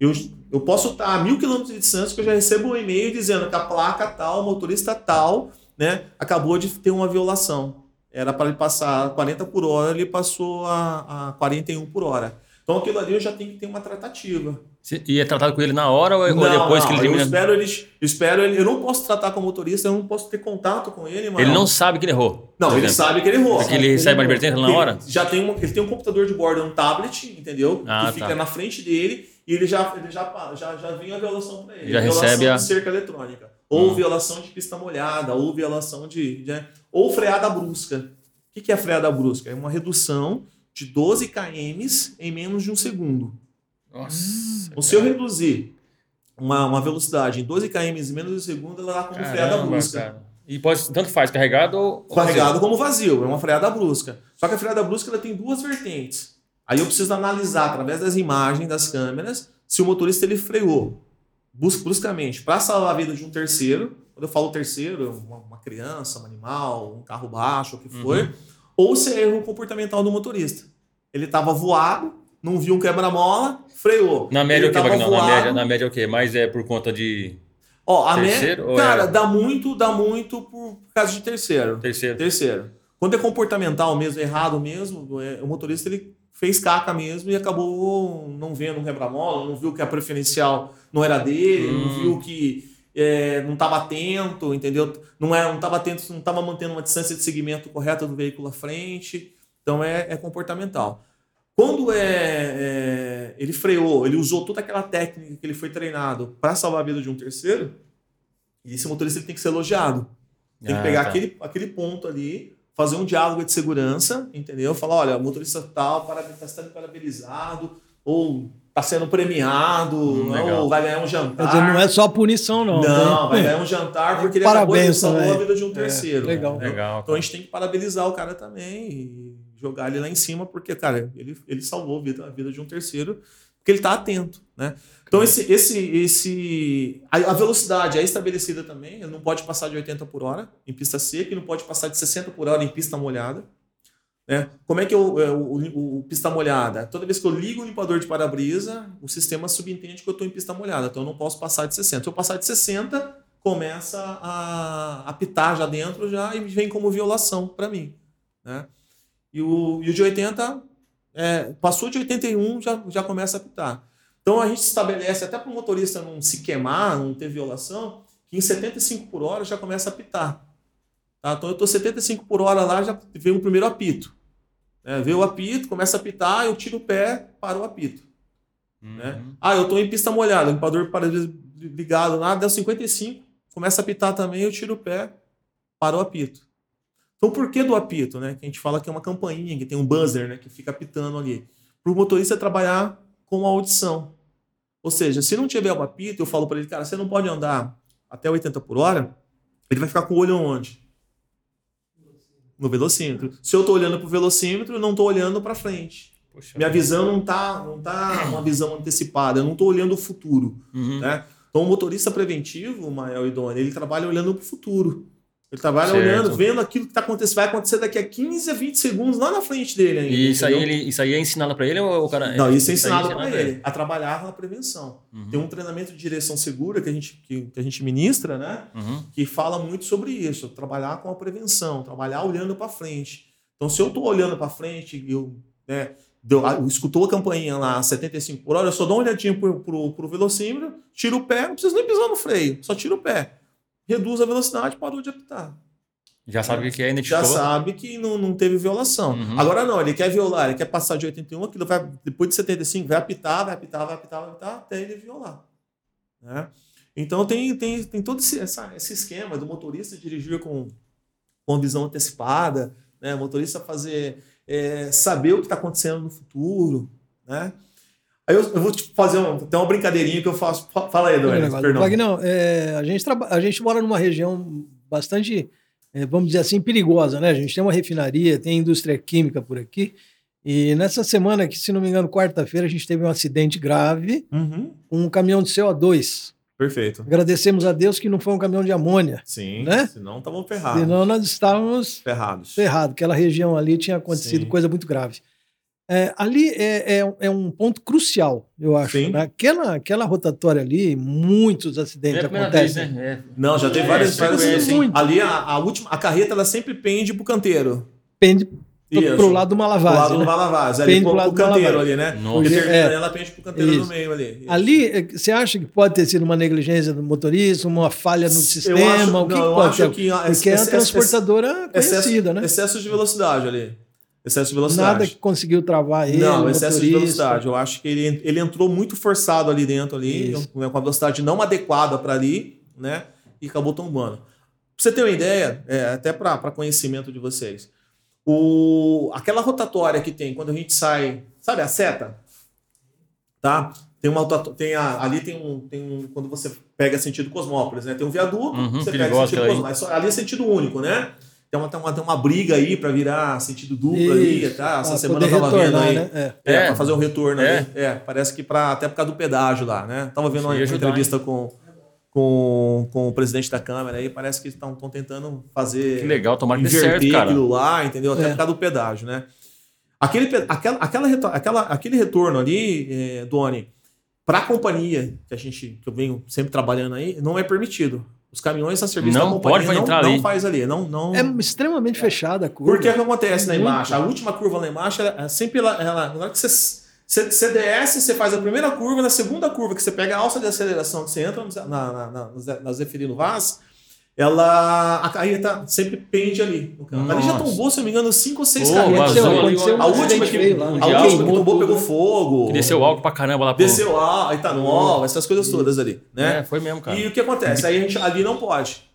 Eu, eu posso estar a mil quilômetros de distância que eu já recebo um e-mail dizendo que a placa tal, o motorista tal, né, acabou de ter uma violação. Era para ele passar 40 por hora, ele passou a, a 41 por hora. Então aquilo ali eu já tenho que ter uma tratativa. E é tratado com ele na hora ou, não, depois não, que ele termina? Eu espero ele, eu espero ele. Eu não posso tratar com o motorista, eu não posso ter contato com ele. Ele não sabe que ele errou. Não, ele sabe que ele errou. Porque ele recebe uma advertência na hora? Já tem um, ele tem um computador de bordo, um tablet, entendeu? Ah, que fica tá. na frente dele e ele já, ele já, já, já vem a violação para ele. Já violação recebe a... de cerca eletrônica. Ou hum. violação de pista molhada, ou violação de. de ou freada brusca. O que é freada brusca? É uma redução de 12 km em menos de um segundo. Nossa. Então, se eu reduzir uma, uma velocidade em 12 km em menos de um segundo, ela dá como Caramba, freada brusca. Cara. E pode, tanto faz, carregado ou. Carregado vazio. como vazio, é uma freada brusca. Só que a freada brusca ela tem duas vertentes. Aí eu preciso analisar através das imagens das câmeras se o motorista ele freou bruscamente para salvar a vida de um terceiro. Quando eu falo terceiro, uma, uma criança, um animal, um carro baixo, o que for. Uhum. Ou se é erro comportamental do motorista. Ele estava voado, não viu um quebra-mola, freou. Na média, o que, Voado, na média, na média o quê? Mas é por conta de. Ó, a terceiro, média. Cara, é... dá muito, dá muito por causa de terceiro. Terceiro. Terceiro. Quando é comportamental mesmo, errado mesmo, é, o motorista ele fez caca mesmo e acabou não vendo um quebra-mola, não viu que a preferencial não era dele, hum. não viu que é, não estava atento, entendeu? Não é, não estava atento, não estava mantendo uma distância de segmento correta do veículo à frente. Então é, é comportamental. Quando é, é, ele freou, ele usou toda aquela técnica que ele foi treinado para salvar a vida de um terceiro, e esse motorista ele tem que ser elogiado. Tem que ah, pegar tá. aquele, aquele ponto ali, fazer um diálogo de segurança, entendeu? Falar, olha, o motorista tal está sendo parabenizado, ou está sendo premiado, hum, ou vai ganhar um jantar. Dizer, não é só punição, não. Não, né? vai ganhar um jantar porque ele Parabéns, acabou de salvar a vida de um terceiro. É, legal. legal. Então a gente tem que parabenizar o cara também e jogar ele lá em cima, porque, cara, ele, ele salvou a vida, a vida de um terceiro porque ele está atento, né? Então esse, esse, esse, a, velocidade é estabelecida também, ele não pode passar de 80 por hora em pista seca e não pode passar de 60 por hora em pista molhada. Né? Como é que eu, é, o, o, o, pista molhada? Toda vez que eu ligo o limpador de para-brisa, o sistema subentende que eu estou em pista molhada, então eu não posso passar de 60. Se eu passar de 60, começa a apitar já dentro já e vem como violação para mim. Né? E, o, e o de 80, é, passou de 81, já, já começa a apitar. Então a gente estabelece, até para o motorista não se queimar, não ter violação, que em 75 por hora já começa a apitar. Tá? Então eu estou 75 por hora lá, já veio o primeiro apito. É, vê o apito, começa a apitar, eu tiro o pé, para o apito. Né? Uhum. Né? Ah, eu estou em pista molhada, limpador para ligado lá, deu 55, começa a apitar também, eu tiro o pé, para o apito. Então, por que do apito? Né? Que a gente fala que é uma campainha, que tem um buzzer né? que fica apitando ali. Para o motorista trabalhar com a audição. Ou seja, se não tiver o apito, eu falo para ele, cara, você não pode andar até 80 por hora, ele vai ficar com o olho onde? no velocímetro. Se eu estou olhando para o velocímetro, eu não estou olhando para frente. Poxa, Minha visão não está não tá uma visão antecipada, eu não estou olhando o futuro. Uhum. Né? Então, o motorista preventivo, o Mael e Doni, ele trabalha olhando para o futuro. Ele trabalha certo. olhando, vendo aquilo que tá acontecendo, vai acontecer daqui a 15 a 20 segundos lá na frente dele ainda. E isso aí, ele, isso aí é ensinado para ele ou o cara. Não, isso é ensinado, para ele, ele, a trabalhar na prevenção. Uhum. Tem um treinamento de direção segura que a gente, que, que a gente ministra, né? Uhum. Que fala muito sobre isso, trabalhar com a prevenção, trabalhar olhando para frente. Então, se eu estou olhando para frente, eu, né, deu, escutou a campainha lá 75 por hora, eu só dou uma olhadinha pro, pro, pro velocímetro, tiro o pé, não preciso nem pisar no freio, só tiro o pé reduz a velocidade, parou de apitar. Já sabe o que é, identificou? Já sabe que não, não teve violação. Uhum. Agora não, ele quer violar, ele quer passar de 81, aquilo vai, depois de 75, vai apitar, vai apitar, vai apitar, vai apitar, até ele violar. Né? Então tem, tem, tem todo esse, essa, esse esquema do motorista dirigir com, com visão antecipada, né? motorista fazer é, saber o que está acontecendo no futuro, né? Aí eu, eu vou te fazer um, tem uma brincadeirinha que eu faço. Fala aí, Eduardo. Perdão. Não, é, a, gente a gente mora numa região bastante, é, vamos dizer assim, perigosa, né? A gente tem uma refinaria, tem indústria química por aqui. E nessa semana, que se não me engano, quarta-feira, a gente teve um acidente grave uhum. com um caminhão de CO2. Perfeito. Agradecemos a Deus que não foi um caminhão de amônia. Sim, né? senão estávamos ferrados. Senão nós estávamos ferrados. Ferrados. Aquela região ali tinha acontecido Sim. coisa muito grave. É, ali é, é, é, um ponto crucial, eu acho. Né? Aquela, aquela rotatória ali, muitos acidentes é acontecem. Vez, né? É. Não, já teve é, várias vezes. Ali a, a, última, a carreta ela sempre pende pro canteiro. Pende Isso. pro lado do Malavase. Pro lado né? do Malavase, ali pende pro, canteiro ali, né? Nossa. É. Ela pende pro canteiro Isso. no meio ali. Isso. Ali, você acha que pode ter sido uma negligência do motorista, uma falha no sistema? Acho, o que não, pode ser? Que, Porque é uma transportadora conhecida, né? Excesso de velocidade ali. Excesso de velocidade. Nada que conseguiu travar ele. Não, excesso de velocidade. Eu acho que ele, ele entrou muito forçado ali dentro, ali, né, com a velocidade não adequada para ali, né? E acabou tombando. Pra você ter uma ideia, é, até para conhecimento de vocês, o, aquela rotatória que tem quando a gente sai, sabe a seta? Tá? Tem uma tem a, ali tem um, tem um. Quando você pega sentido Cosmópolis, né? Tem um viaduto, uhum, você pega sentido Cosmópolis. Ali é sentido único, né? Tem uma, tem uma, tem uma briga aí para virar sentido duplo aí, tá? Essa semana eu tava vendo aí. Né? É, é, é para fazer um retorno é. É, parece que para até por causa do pedágio lá, né? Tava vendo uma, uma entrevista com, com, com o presidente da Câmara aí, parece que estão tentando fazer. Que legal, tomar que certo, cara. aquilo lá, entendeu? Até é. por causa do pedágio, né? Aquele, aquela, aquela, aquela, aquele retorno ali, é, Doni, para a companhia que a gente que eu venho sempre trabalhando aí, não é permitido. Os caminhões a serviço não da companhia pode não, entrar não ali. faz ali. Não, não... É extremamente é. fechada a curva. Por que, que acontece lá embaixo? A última curva lá embaixo, ela, é sempre ela, ela, na hora que você, você, você desce, você faz a primeira curva, na segunda curva que você pega a alça de aceleração, que você entra na, na, na, na Zeferino Vaz, ela a carreta sempre pende ali. Ali já tombou, se não me engano, cinco ou seis oh, carretas. a última que, veio, a última que tombou pegou fogo. desceu álcool pra caramba lá. Desceu álcool, etanol, essas coisas todas ali. Né? É, foi mesmo, cara. E o que acontece? Aí a gente ali não pode.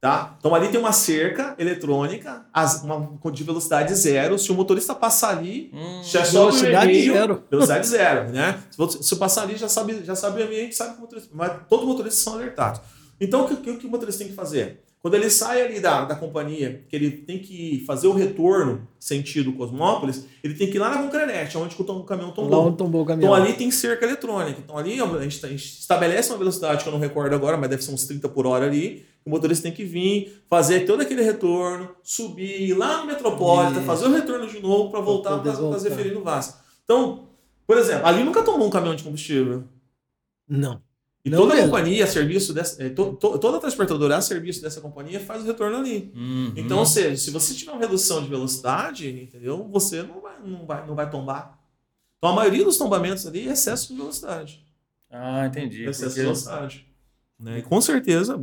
Tá? Então ali tem uma cerca eletrônica as, uma, de velocidade zero. Se o motorista passar ali, hum, já sobe velocidade o zero. Velocidade zero, né? Se, se eu passar ali, já sabe, já sabe o ambiente, sabe que o motorista. Mas todo motorista são alertados. Então, o que, o que o motorista tem que fazer? Quando ele sai ali da, da companhia, que ele tem que fazer o retorno sentido Cosmópolis, ele tem que ir lá na Concrenete, onde o, tom- o caminhão Lá tombou. onde tombou o caminhão. Então ali tem cerca eletrônica. Então ali a gente, a gente estabelece uma velocidade que eu não recordo agora, mas deve ser uns 30 por hora ali. O motorista tem que vir, fazer todo aquele retorno, subir ir lá no Metropolitan, Isso. fazer o retorno de novo para voltar para fazer ferir no Vasco. Então, por exemplo, ali nunca tomou um caminhão de combustível. Não. E Não toda mesmo. companhia, serviço dessa, eh, to- to- toda transportadora a serviço dessa companhia faz o retorno ali. Uhum. Então, ou seja, se você tiver uma redução de velocidade, entendeu? Você não vai, não vai, não vai tombar. Então a maioria dos tombamentos ali é excesso de velocidade. Ah, entendi. excesso de velocidade. Né? E com certeza,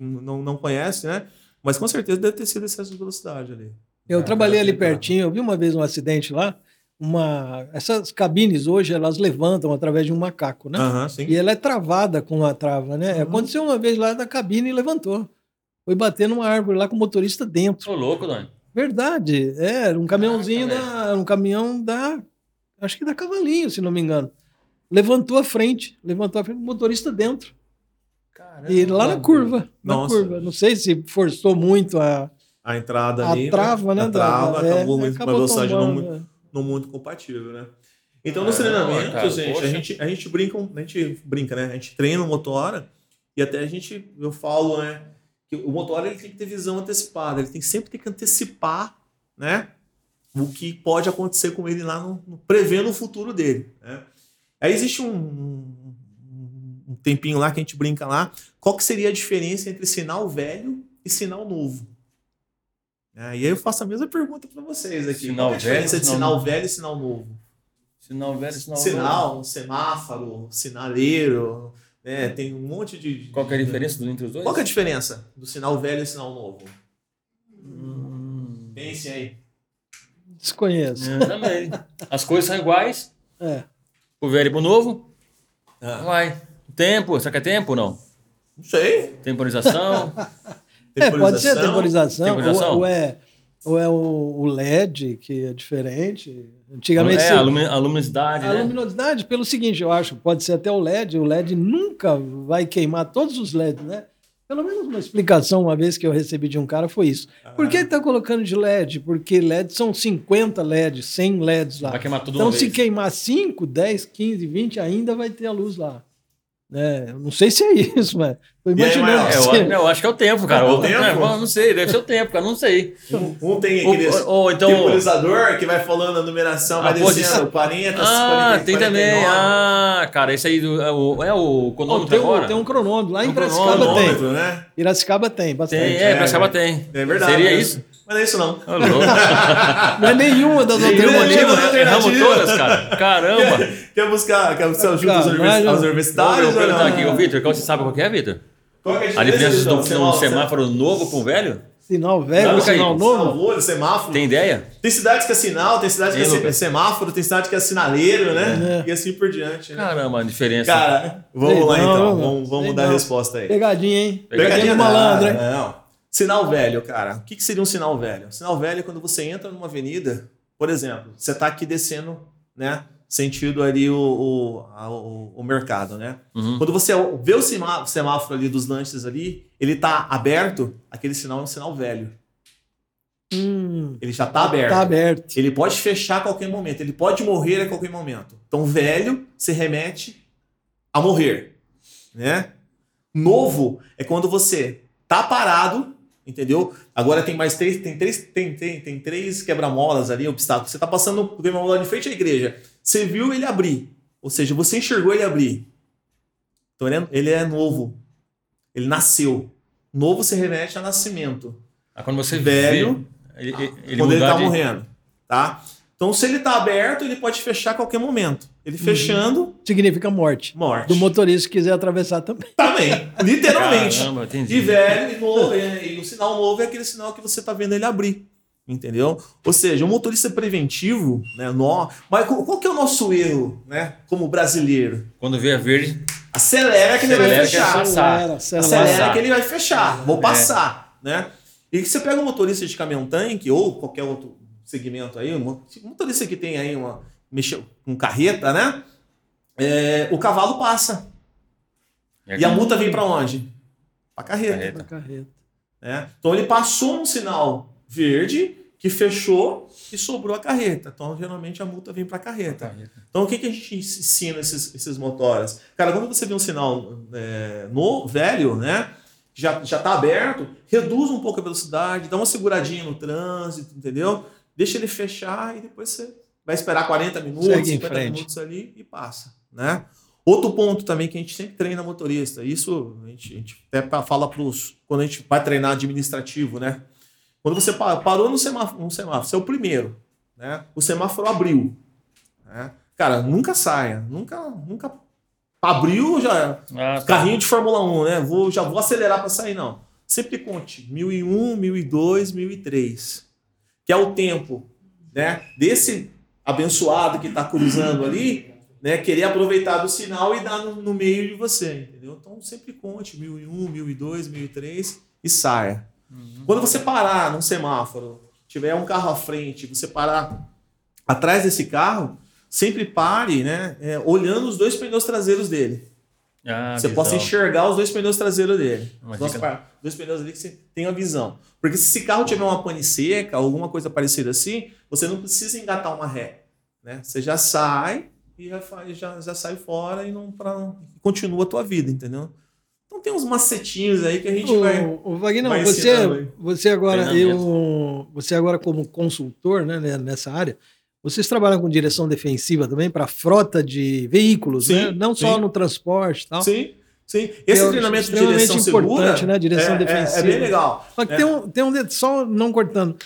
não, não conhece, né? Mas com certeza deve ter sido excesso de velocidade ali. Eu Ah, trabalhei ali pertinho, eu vi uma vez um acidente lá. Uma... Essas cabines hoje, elas levantam através de um macaco, né? Sim. E ela é travada com a trava, né? Uhum. Aconteceu uma vez lá da cabine e levantou. Foi bater numa árvore lá com o motorista dentro. Ô, louco, Dani. Verdade. É, era um caminhãozinho Caraca, da. Um caminhão da. Acho que da Cavalinho, se não me engano. Levantou a frente. Levantou a frente, o motorista dentro. Caramba. E lá na curva. Na Nossa. curva. Não sei se forçou muito a, A entrada a ali. trava, né? A trava da- é, acabou uma acabou velocidade não muito, é. não muito compatível, né? Então, nos Caramba, treinamentos, cara, gente, poxa. a gente, a gente brinca, a gente brinca, né? A gente treina o motora e até a gente, eu falo, né? Que o motora ele tem que ter visão antecipada, ele tem que sempre ter que antecipar, né? O que pode acontecer com ele lá, no, no- prevendo o futuro dele, né? Aí existe um, um, um tempinho lá que a gente brinca lá. Qual que seria a diferença entre sinal velho e sinal novo? É, e aí eu faço a mesma pergunta para vocês aqui. Sinal é a diferença velho, de sinal sinal novo? velho e sinal novo? Sinal velho, sinal, Sinal, semáforo, sinaleiro, né? Tem um monte de. Qual que é a diferença entre os dois? Qual que é a diferença do sinal velho e sinal novo? Hum, Pense aí. Desconheço. eu também. As coisas são iguais. É. O velho e pro novo. Ah, Vai. Tempo. Será que é tempo ou não? não sei. Temporização. (laughs) É, pode ser Temporização. temporização. Temporização? Ou, ou é, ou é o, o LED, que é diferente. Antigamente. é, você- a, lumi- a luminosidade, A né? luminosidade, pelo seguinte, eu acho, pode ser até o LED, o LED nunca vai queimar todos os LEDs, né? Pelo menos uma explicação, uma vez que eu recebi de um cara, foi isso. Por que está colocando de LED? Porque LED são 50 LEDs, 100 LEDs lá. Vai queimar tudo Então, uma se vez. queimar 5, 10, 15, 20, ainda vai ter a luz lá. Né? Eu não sei se é isso, mas tô aí? É, eu, seja. não, eu acho que é o tempo, cara. É o tempo? é, bom, não sei, deve ser o tempo, cara. Não sei. Um, um tem aquele ou- ou então. temporizador que vai falando a numeração, vai A descendo, posição. 40, Ah, 40, tem também. 49. Ah, cara, esse aí do, é o, é o cronômetro tem, um, agora? tem um cronômetro. Lá em Um Piracicaba tem. Né? Piracicaba tem, bastante. Tem, é, é, Piracicaba é. tem. É verdade. Seria mas- isso? Mas não é isso não. (laughs) Não é nenhuma das alternativas. né? Erramos todas, cara. Caramba. Quer buscar, quer buscar junto Cara, aos universitários ou perguntar não? aqui, ô Vitor, qual você sabe qual que é, Vitor? Qual é A diferença então? do, de um Semáforo- semáforo novo com velho? Sinal velho, Não, Kaique. sinal novo. Semáforo, semáforo. Tem ideia? Tem cidades que é sinal, tem cidades que é Lucas? semáforo, tem cidade que é sinaleiro, né? É. E assim por diante. né? Caramba, a diferença. Cara, vamos Sei lá não, então. meu. Vamos, vamos dar a não. resposta aí. Pegadinha, hein? Pegadinha do malandro, hein? Não, não. Sinal velho, cara. O que, que seria um sinal velho? Sinal velho é quando você entra numa avenida, por exemplo, você está aqui descendo, né? Sentido ali o, o, a- o, o mercado, né? Uhum. Quando você vê o semá- o semáforo ali dos lanches ali, ele tá aberto, aquele sinal é um sinal velho. Hum, Ele já tá aberto. tá aberto. Ele pode fechar a qualquer momento, ele pode morrer a qualquer momento. Então, velho se remete a morrer, né? Novo é quando você tá parado, entendeu? Agora tem mais três, tem três, tem, tem, tem três quebra-molas ali, obstáculos. Você tá passando o quebra-mola de frente à igreja. Você viu ele abrir, ou seja, você enxergou ele abrir. Então ele é, ele é novo. Ele nasceu. Novo se remete a nascimento Ah, quando você Velho, vê, ele, ele- quando ele mudar tá de- morrendo, tá? Então, se ele tá aberto, ele pode fechar a qualquer momento. Ele fechando, Significa morte. morte. Do motorista que quiser atravessar também. Também, literalmente. Caramba, entendi. E velho e novo, e, e o sinal novo é aquele sinal que você tá vendo ele abrir. Entendeu? Ou seja, o motorista preventivo, né? Nó, mas qual, que é o nosso erro, né? Como brasileiro? Quando vê a verde, Acelera que ele vai Acelera é fechar. Acelera, acelera. Acelera Passar. que ele vai fechar. Vou É. passar, né? E que você pega um motorista de caminhão-tanque ou qualquer outro segmento aí, um motorista que tem aí uma mexeu com carreta, né? É, o cavalo passa. é E a multa vem para onde? Pra carreta. Carreta. Pra carreta. Né? Então ele passou um sinal verde que fechou e sobrou a carreta. Então, geralmente, a multa vem para a carreta. Então, o que, que a gente ensina esses, esses motoras? Cara, quando você vê um sinal é, no, velho, né? Já, já tá aberto, reduz um pouco a velocidade, dá uma seguradinha no trânsito, entendeu? Deixa ele fechar e depois você vai esperar 40 minutos, Segue em 50 frente. minutos ali e passa, né? Outro ponto também que a gente sempre treina motorista, isso a gente, a gente até fala para os. Quando a gente vai treinar administrativo, né? Quando você pa- parou no semáforo, no semáforo, você é o primeiro, né? O semáforo abriu. Né? Cara, nunca saia, nunca, nunca abriu, já Ah, tá. carrinho de Fórmula 1, né? Vou, já vou acelerar para sair, não. Sempre conte 1001, 1002, 1003, que é o tempo, né? Desse abençoado que está cruzando ali, né? Querer aproveitar do sinal e dar no, no meio de você, entendeu? Então sempre conte 1001, 1002, 1003 e saia. Quando você parar num semáforo, tiver um carro à frente, você parar atrás desse carro, sempre pare, né? é, olhando os dois pneus traseiros dele. Ah, você visão. possa enxergar os dois pneus traseiros dele. Os dois, dois pneus ali que você tem a visão. Porque se esse carro tiver uma pane seca, alguma coisa parecida assim, você não precisa engatar uma ré. Né? Você já sai e já, já, já sai fora e não, pra, continua a tua vida, entendeu? Então tem uns macetinhos aí que a gente vai. O, o Wagner, vai você, você agora, eu, você agora como consultor né, né, nessa área, vocês trabalham com direção defensiva também para frota de veículos, Sim, né? Não só sim. no transporte e tal. Sim, sim. Esse é treinamento de extremamente direção segura importante, né? Direção é, é- defensiva. É, bem legal. Só que É. tem um, tem um só não cortando.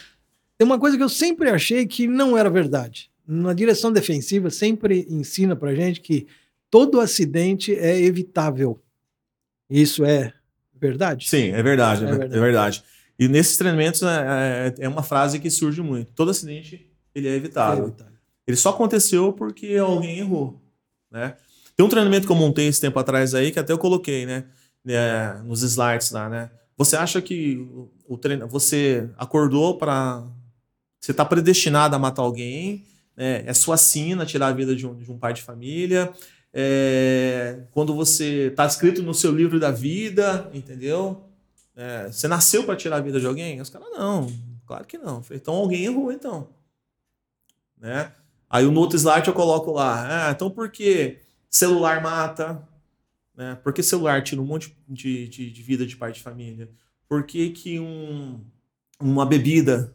Tem uma coisa que eu sempre achei que não era verdade. Na direção defensiva sempre ensina pra gente que todo acidente é evitável. Isso é verdade? Sim, é verdade, É é, verdade. é verdade. E nesses treinamentos é, é- é uma frase que surge muito. Todo acidente ele é É evitável. evitável. Ele só aconteceu porque alguém errou, né? Tem um treinamento que eu montei esse tempo atrás aí, que até eu coloquei, né? É, nos slides lá, né? Você acha que o, o treino, você acordou para você está predestinado a matar alguém, né? é sua sina tirar a vida de um, de um pai de família, é, quando você está escrito no seu livro da vida, entendeu? É, você nasceu para tirar a vida de alguém? Os caras, não, claro que não. Então alguém errou, então. Né? Aí no outro slide eu coloco lá, ah, então por que celular mata? Né? Por que celular tira um monte de, de, de vida de pai de família? Por que, que um, uma bebida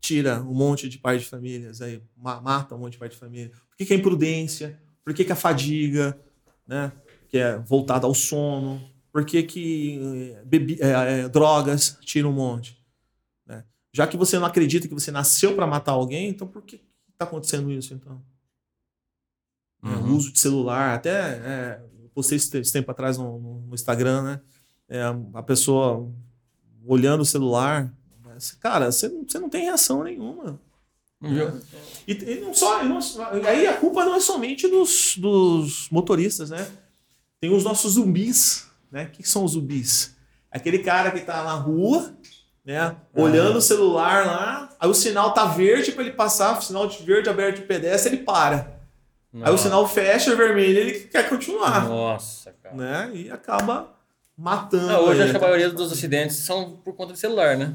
tira um monte de pais de famílias, aí, ma- mata um monte de pai de família? Por que, que a imprudência? Por que, que a fadiga, né? que é voltada ao sono? Por que, que eh, bebi- eh, eh, drogas tiram um monte? Né? Já que você não acredita que você nasceu para matar alguém, então por que está acontecendo isso então? É, o Uhum. uso de celular, até é, postei esse, tempo atrás no, no- Instagram, né? É, a pessoa olhando o celular, cara, você não tem reação nenhuma. Viu? E, e não só, e não- aí a culpa não é somente dos, dos motoristas, né? Tem os nossos zumbis, né? O que são os zumbis? Aquele cara que tá na rua, né? Olhando o celular lá, aí o sinal tá verde para ele passar, o sinal de verde aberto de pedestre, ele para. Aí o Nossa. sinal fecha, vermelho, ele quer continuar, Nossa, cara. né? E acaba matando. Ah, hoje ele. acho que a maioria dos acidentes são por conta de celular, né?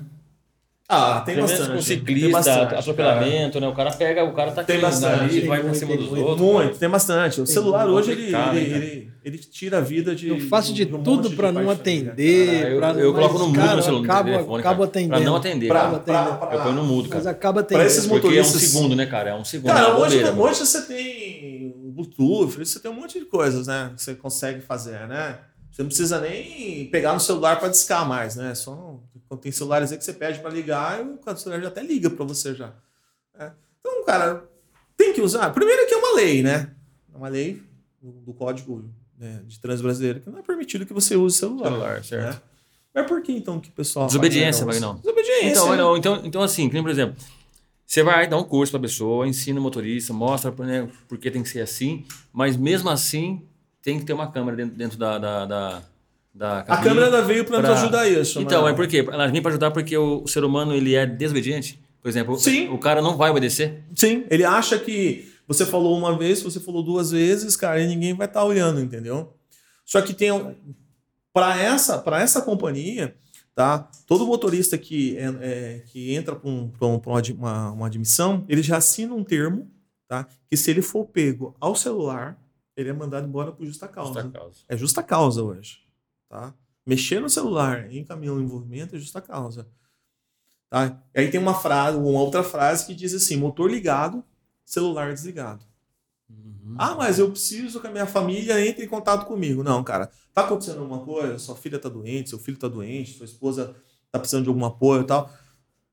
Ah, tem bastante. com tem ciclista, bastante, atropelamento, né? O cara pega, o cara tá Tem aqui, bastante. ali, vai pra cima dos muito. outros. Muito, tem bastante. O Tem celular hoje ele, complicado, ele, cara? ele, ele tira a vida de. Eu faço de de um tudo para não atender. Cara, eu- pra- eu coloco mas, no mudo cara, no celular, acabo, telefone, acabo cara. atendendo. Pra não atender. Pra- pra- atendendo. pra- Eu ponho no mudo, Mas cara. acaba Pra esses atendendo. Porque é um motoristas- segundo, né, cara? É um segundo. Cara, é hoje, bobeira, hoje você tem Bluetooth, você tem um monte de coisas, né? Que você consegue fazer, né? Você não precisa nem pegar no celular para discar mais, né? Só não- quando tem celulares aí que você pede para ligar, e o celular já até liga para você já. né? Então, cara, tem que usar. Primeiro que é uma lei, né? É uma lei do, Código né, de Trânsito Brasileiro que não é permitido que você use celular. Celular, certo. né? Mas por que então que o pessoal. Desobediência, faz, Magnão. Desobediência. Então, não, então, então, assim, por exemplo, você vai dar um curso pra pessoa, ensina o motorista, mostra né, por que tem que ser assim, mas mesmo assim tem que ter uma câmera dentro, dentro da, da, da, da A câmera ainda veio para pra- nos ajudar isso. Então, né? é por quê? Ela vem para ajudar porque o, ser humano ele é desobediente. Por exemplo, Sim. o cara não vai obedecer. Sim, ele acha que você falou uma vez, você falou duas vezes, cara, e ninguém vai estar olhando, entendeu? Só que tem para essa para essa companhia tá? Todo motorista que, é, é, que entra para um, um, uma, uma admissão, ele já assina um termo, tá? Que se ele for pego ao celular, ele é mandado embora por justa causa. Justa causa. É justa causa hoje, tá? Mexer no celular em caminhão envolvimento é justa causa. Tá? E aí tem uma frase, uma outra frase que diz assim: motor ligado, celular desligado. Uhum. Ah, mas eu preciso que a minha família entre em contato comigo. Não, cara. Tá acontecendo alguma coisa? Sua filha tá doente, seu filho tá doente, sua esposa tá precisando de algum apoio e tal.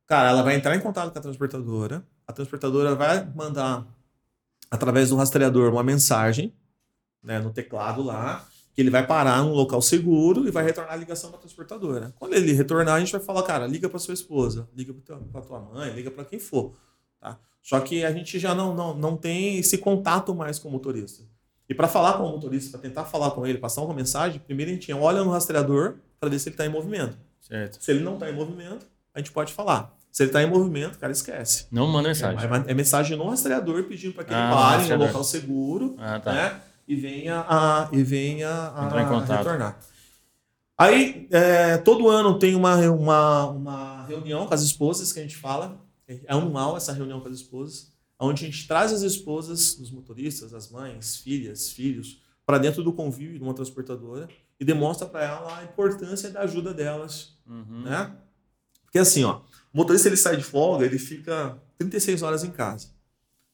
Cara, ela vai entrar em contato com a transportadora. A transportadora vai mandar, através do rastreador, uma mensagem né, no teclado lá, que ele vai parar num local seguro e vai retornar a ligação para a transportadora. Quando ele retornar, a gente vai falar, cara, liga para sua esposa, liga para tua mãe, liga para quem for. Tá? Só que a gente já não, não, não tem esse contato mais com o motorista. E para falar com o motorista, para tentar falar com ele, passar uma mensagem, primeiro a gente olha no rastreador para ver se ele está em movimento. Certo. Se ele não está em movimento, a gente pode falar. Se ele está em movimento, cara, esquece. Não manda mensagem. É, é mensagem no rastreador pedindo para que ele ah, pare no local seguro ah, tá. né? E venha a, e venha a, a retornar. Aí, é, todo ano tem uma, uma, uma reunião com as esposas que a gente fala. É anual essa reunião com as esposas onde a gente traz as esposas dos motoristas, as mães, filhas, filhos, para dentro do convívio de uma transportadora e demonstra para ela a importância da ajuda delas, uhum. né? Porque assim, ó, o motorista ele sai de folga, ele fica 36 horas em casa,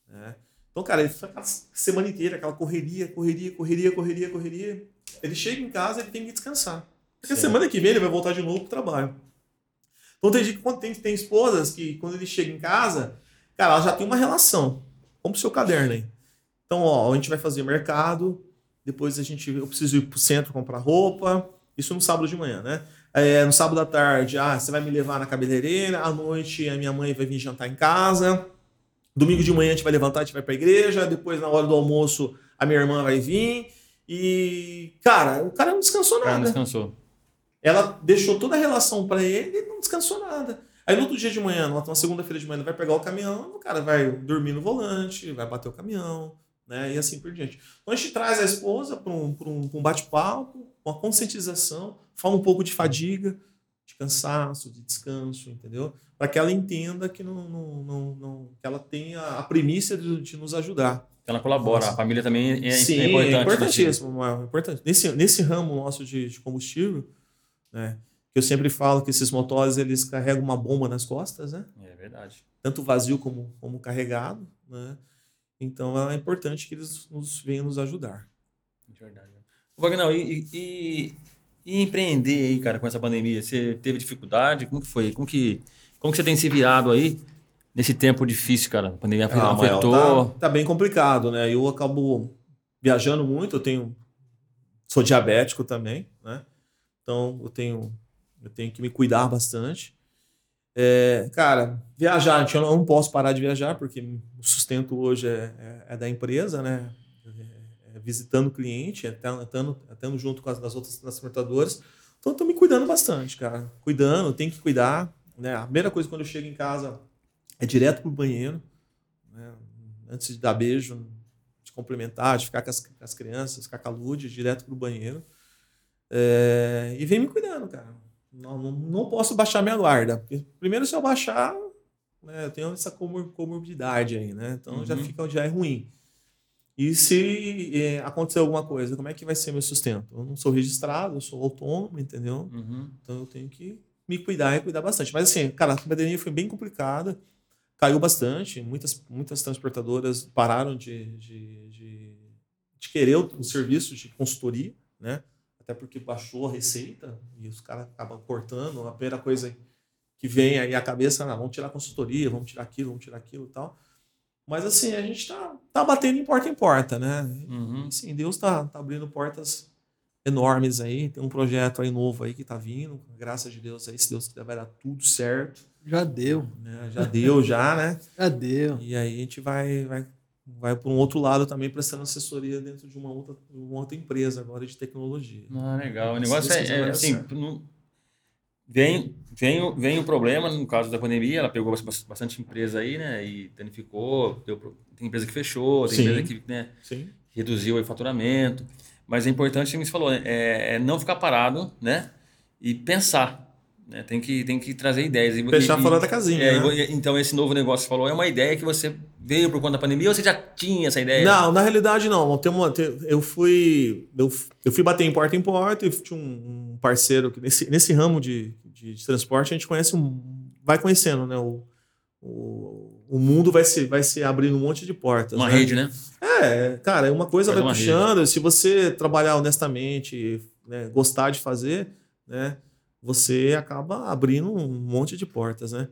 né? Então, cara, ele fica semana inteira, aquela correria, correria, correria, correria, correria. Ele chega em casa, ele tem que descansar. Porque a semana que vem ele vai voltar de novo pro trabalho. Então tem que tem, tem esposas que quando ele chega em casa, Cara, ela já tem uma relação. Vamos pro seu caderno aí. Então, ó, a gente vai fazer mercado, depois a gente, eu preciso ir pro centro comprar roupa, isso no sábado de manhã, né? É, no sábado à tarde, ah, você vai me levar na cabeleireira, à noite a minha mãe vai vir jantar em casa, domingo de manhã a gente vai levantar, a gente vai pra igreja, depois na hora do almoço a minha irmã vai vir, e, cara, o cara não descansou nada. Não descansou. Ela deixou toda a relação para ele e não descansou nada. Aí no outro dia de manhã, numa segunda-feira de manhã, vai pegar o caminhão, o cara vai dormir no volante, vai bater o caminhão, né? E assim por diante. Então a gente traz a esposa para um, um, um bate-papo, uma conscientização, fala um pouco de fadiga, de cansaço, de descanso, entendeu? Para que ela entenda que, não, não, não, que ela tenha a primícia de, de nos ajudar. Ela colabora, Nossa. a família também é, Sim, é importante. É importantíssimo, é importante. Nesse, nesse ramo nosso de, de combustível, né? que eu sempre falo que esses motores eles carregam uma bomba nas costas, né? É verdade. Tanto vazio como, como carregado, né? Então é importante que eles nos venham nos ajudar. É verdade. Wagner, e, e, e, empreender aí, cara, com essa pandemia? Você teve dificuldade? Como que foi? Como que, como que você tem se virado aí nesse tempo difícil, cara? A pandemia ah, afetou? Tá, tá bem complicado, né? Eu acabo viajando muito, eu tenho... Sou diabético também, né? Então, eu tenho eu tenho que me cuidar bastante. É, cara, viajar, eu não posso parar de viajar, porque o sustento hoje é, é, é da empresa, né? É, é visitando o cliente, é estando junto com as das outras transportadoras. Então, estou me cuidando bastante, cara. Cuidando, tem que cuidar. Né? A primeira coisa quando eu chego em casa é direto pro banheiro. Né? Antes de dar beijo, de cumprimentar, de ficar com as, com as crianças, com a calude, direto pro banheiro. É, e vem me cuidando, cara não, não, não posso baixar minha guarda. Porque primeiro, se eu baixar, né, eu tenho essa comor comorbidade aí, né? Então uhum. já fica já é ruim. E se é, acontecer alguma coisa, como é que vai ser meu sustento? Eu não sou registrado, eu sou autônomo, entendeu? Uhum. Então eu tenho que me cuidar e cuidar bastante. Mas assim, cara, a pandemia foi bem complicada, caiu bastante. Muitas, muitas transportadoras pararam de, de, de, de querer o, serviço de consultoria, né? até porque baixou a receita e os caras acabam cortando. A primeira coisa que vem aí a cabeça, ah, vamos tirar a consultoria, vamos tirar aquilo, vamos tirar aquilo e tal. Mas assim, a gente tá, tá batendo em porta em porta, né? Uhum. Assim, Deus tá, tá abrindo portas enormes aí. Tem um projeto aí novo aí que tá vindo. Graças a Deus aí, se Deus quiser, vai dar tudo certo. Já deu. Né? Já deu, já, né? (laughs) Já deu. E aí a gente vai, vai vai para um outro lado também prestando assessoria dentro de uma outra, uma outra empresa agora de tecnologia. Ah, legal. O negócio é, é assim, não, vem, vem, vem o problema, no caso da pandemia, ela pegou bastante empresa aí, né, e danificou, deu, tem empresa que fechou, tem Sim. empresa que né, Sim. reduziu o faturamento, mas é importante, como você falou, é, é não ficar parado, né, e pensar, né? Tem, que, tem que trazer ideias. E, Fechar e- fora da casinha. é, né? e- então, esse novo negócio que você falou é uma ideia que você veio por conta da pandemia ou você já tinha essa ideia? Não, na realidade não. Tem uma, tem- eu fui eu, eu fui bater em porta em porta e tinha um, um parceiro que nesse, nesse ramo de, de, de transporte a gente conhece um, vai conhecendo, né? O, o, o mundo vai se, vai se abrindo um monte de portas. Uma né? rede, né? É, cara, uma coisa Faz vai uma puxando. Se você trabalhar honestamente, né, gostar de fazer, né, você acaba abrindo um monte de portas, né?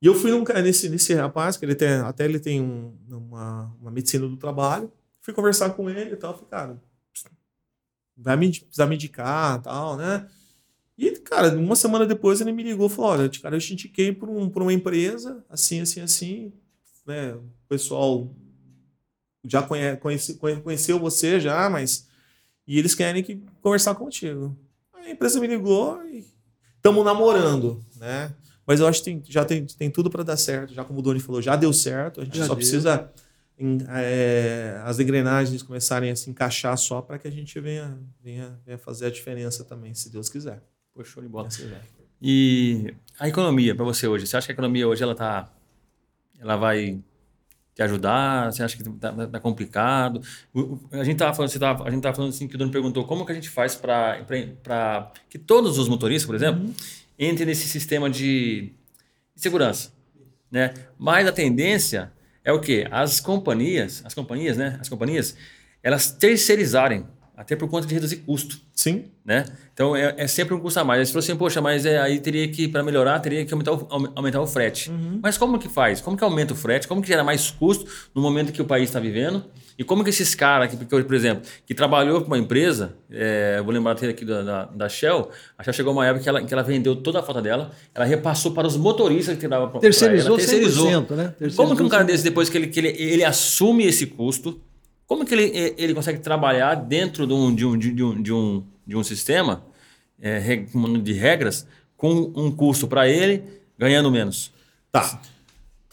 E eu fui num, nesse, nesse rapaz, que ele tem, até ele tem um- uma, uma medicina do trabalho, fui conversar com ele e tal, falei, cara, vai me, precisar me indicar e tal, né? E, cara, uma semana depois ele me ligou e falou, olha, cara, eu te indiquei por, um, uma empresa, assim, assim, assim, né? O pessoal já conhe, conhece, conhe- conheceu você já, mas... E eles querem que, conversar contigo. A empresa me ligou e estamos namorando, né? Mas eu acho que tem, já tem, tem tudo para dar certo. Já como o Doni falou, já deu certo. A gente Já só deu. precisa em- é, as engrenagens começarem a se encaixar só para que a gente venha, venha, venha fazer a diferença também, se Deus quiser. Pô, show de bola. Ideia. E a economia para você hoje? Você acha que a economia hoje ela tá, ela vai te ajudar? Você acha que tá, tá complicado? O- o- A gente tava falando, você tava, a gente tava falando assim que o dono perguntou como que a gente faz para que todos os motoristas, por exemplo, entrem nesse sistema de de segurança, né? Mas a tendência é o quê? As companhias, as companhias, né? As companhias, elas terceirizarem, até por conta de reduzir custo Sim, né? Então é, é sempre um custo a mais. Aí você falou assim, poxa, mas é, aí teria que, para melhorar, teria que aumentar o, aume- aumentar o frete. Mas como que faz? Como que aumenta o frete? Como que gera mais custo no momento que o país está vivendo? E como que esses caras, que, por exemplo, que trabalhou com uma empresa, é, vou lembrar até aqui da, da, da Shell, a Shell chegou uma época que ela, que ela vendeu toda a frota dela, ela repassou para os motoristas que trabalhavam pra Terceirizou ela, terceirizou. 100%, né? Como Terceirizou que um cara 100%. desse, depois que ele, que ele, ele assume esse custo, como que ele, ele consegue trabalhar dentro de um, de um, de um, de um, de um sistema é, de regras com um custo para ele, ganhando menos? Tá.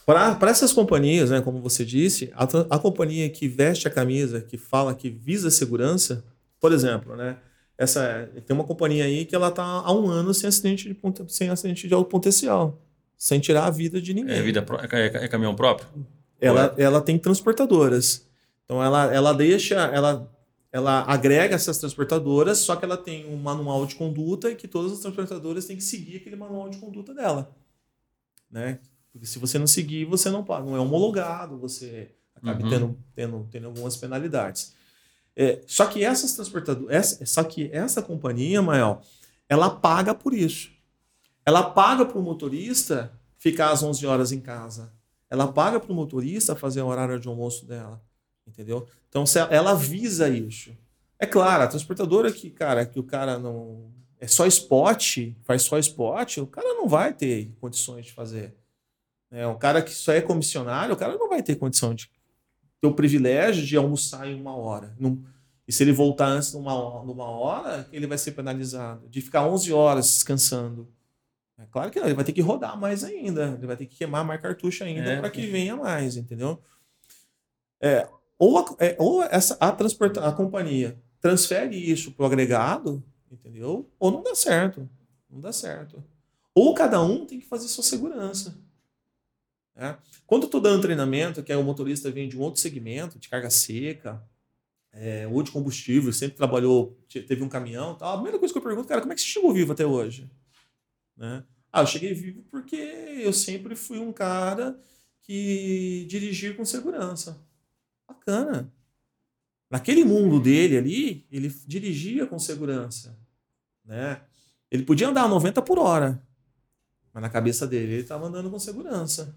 Para essas companhias, né, como você disse, a, a companhia que veste a camisa, que fala que visa segurança, por exemplo, né, essa, tem uma companhia aí que ela está há um ano sem acidente de, sem acidente de alto potencial, sem tirar a vida de ninguém. É, vida é, é- é caminhão próprio? ela, ela tem transportadoras. Então ela, ela deixa, ela, ela agrega essas transportadoras, só que ela tem um manual de conduta e que todas as transportadoras têm que seguir aquele manual de conduta dela. Né? Porque se você não seguir, você não paga, não é homologado, você acaba Uhum. tendo, tendo, tendo algumas penalidades. É, só que essas transportadoras, essa, só que essa companhia, Mael, ela paga por isso. Ela paga para o motorista ficar às 11 horas em casa. Ela paga para o motorista fazer o horário de almoço dela. Entendeu? Então, ela- visa isso. É claro, a transportadora que, cara, que o cara não. É só spot, faz só spot, o cara não vai ter condições de fazer. É, um cara que só é comissionário, o cara não vai ter condição de ter o privilégio de almoçar em uma hora. Não- e se ele voltar antes de numa hora, ele vai ser penalizado. De ficar 11 horas descansando. É claro que não, ele vai ter que rodar mais ainda. Ele vai ter que queimar mais cartucho ainda É, para que venha mais, entendeu? É, ou a, é, ou essa, a, transporta, a companhia transfere isso para o agregado, entendeu? Ou não dá certo. Não dá certo. Ou cada um tem que fazer sua segurança. né? Quando eu estou dando treinamento, que é o motorista vem de um outro segmento, de carga seca, é, ou de combustível, sempre trabalhou, te- teve um caminhão, tal, a primeira coisa que eu pergunto, cara, como é que você chegou vivo até hoje? Né? Ah, eu cheguei vivo porque eu sempre fui um cara que dirigia com segurança. Bacana. Naquele mundo dele ali, ele dirigia com segurança. Né? Ele podia andar a 90 por hora, mas na cabeça dele ele estava andando com segurança.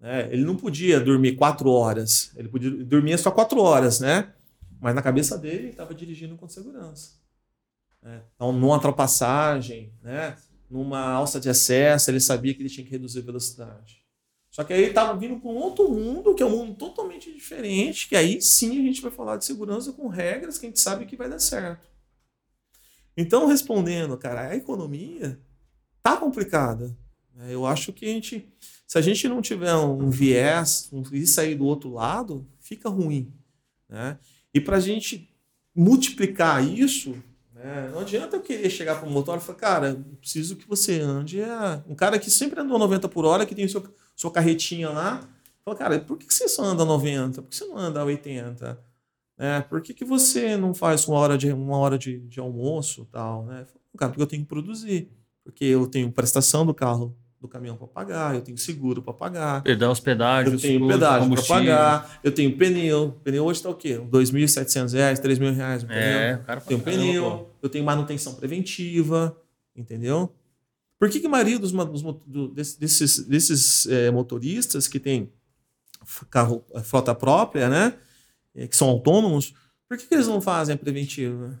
Né? Ele não podia dormir quatro horas, ele podia dormir só quatro horas, né? Mas na cabeça dele ele estava dirigindo com segurança. Né? Então, numa ultrapassagem, né? numa alça de excesso, ele sabia que ele tinha que reduzir a velocidade. Só que aí estava vindo um outro mundo, que é um mundo totalmente diferente, que aí sim a gente vai falar de segurança com regras que a gente sabe que vai dar certo. Então, respondendo, cara, a economia tá complicada. né? Eu acho que a gente, se a gente não tiver um viés um, e sair do outro lado, fica ruim. Né? E para a gente multiplicar isso, É, não adianta eu querer chegar para o motor e falar, cara, preciso que você ande. É... Um cara que sempre andou 90 por hora, que tem seu, sua carretinha lá, fala, cara, por que, você só anda 90? Por que você não anda 80? É, por que, que você não faz uma hora de, uma hora de, de almoço tal? Né? Cara, porque eu tenho que produzir. Porque eu tenho prestação do carro do caminhão para pagar, eu tenho seguro para pagar. Perder hospedagem, eu tenho pedágio para pagar, eu tenho pneu. Pneu hoje está o quê? R$ 2.700, 3.000 reais. Um é, o cara tenho pneu, eu tenho manutenção preventiva, entendeu? Por que, que a maioria dos, dos desses, desses é, motoristas que tem carro, frota própria, né? É, que são autônomos, por que, que eles não fazem a preventiva?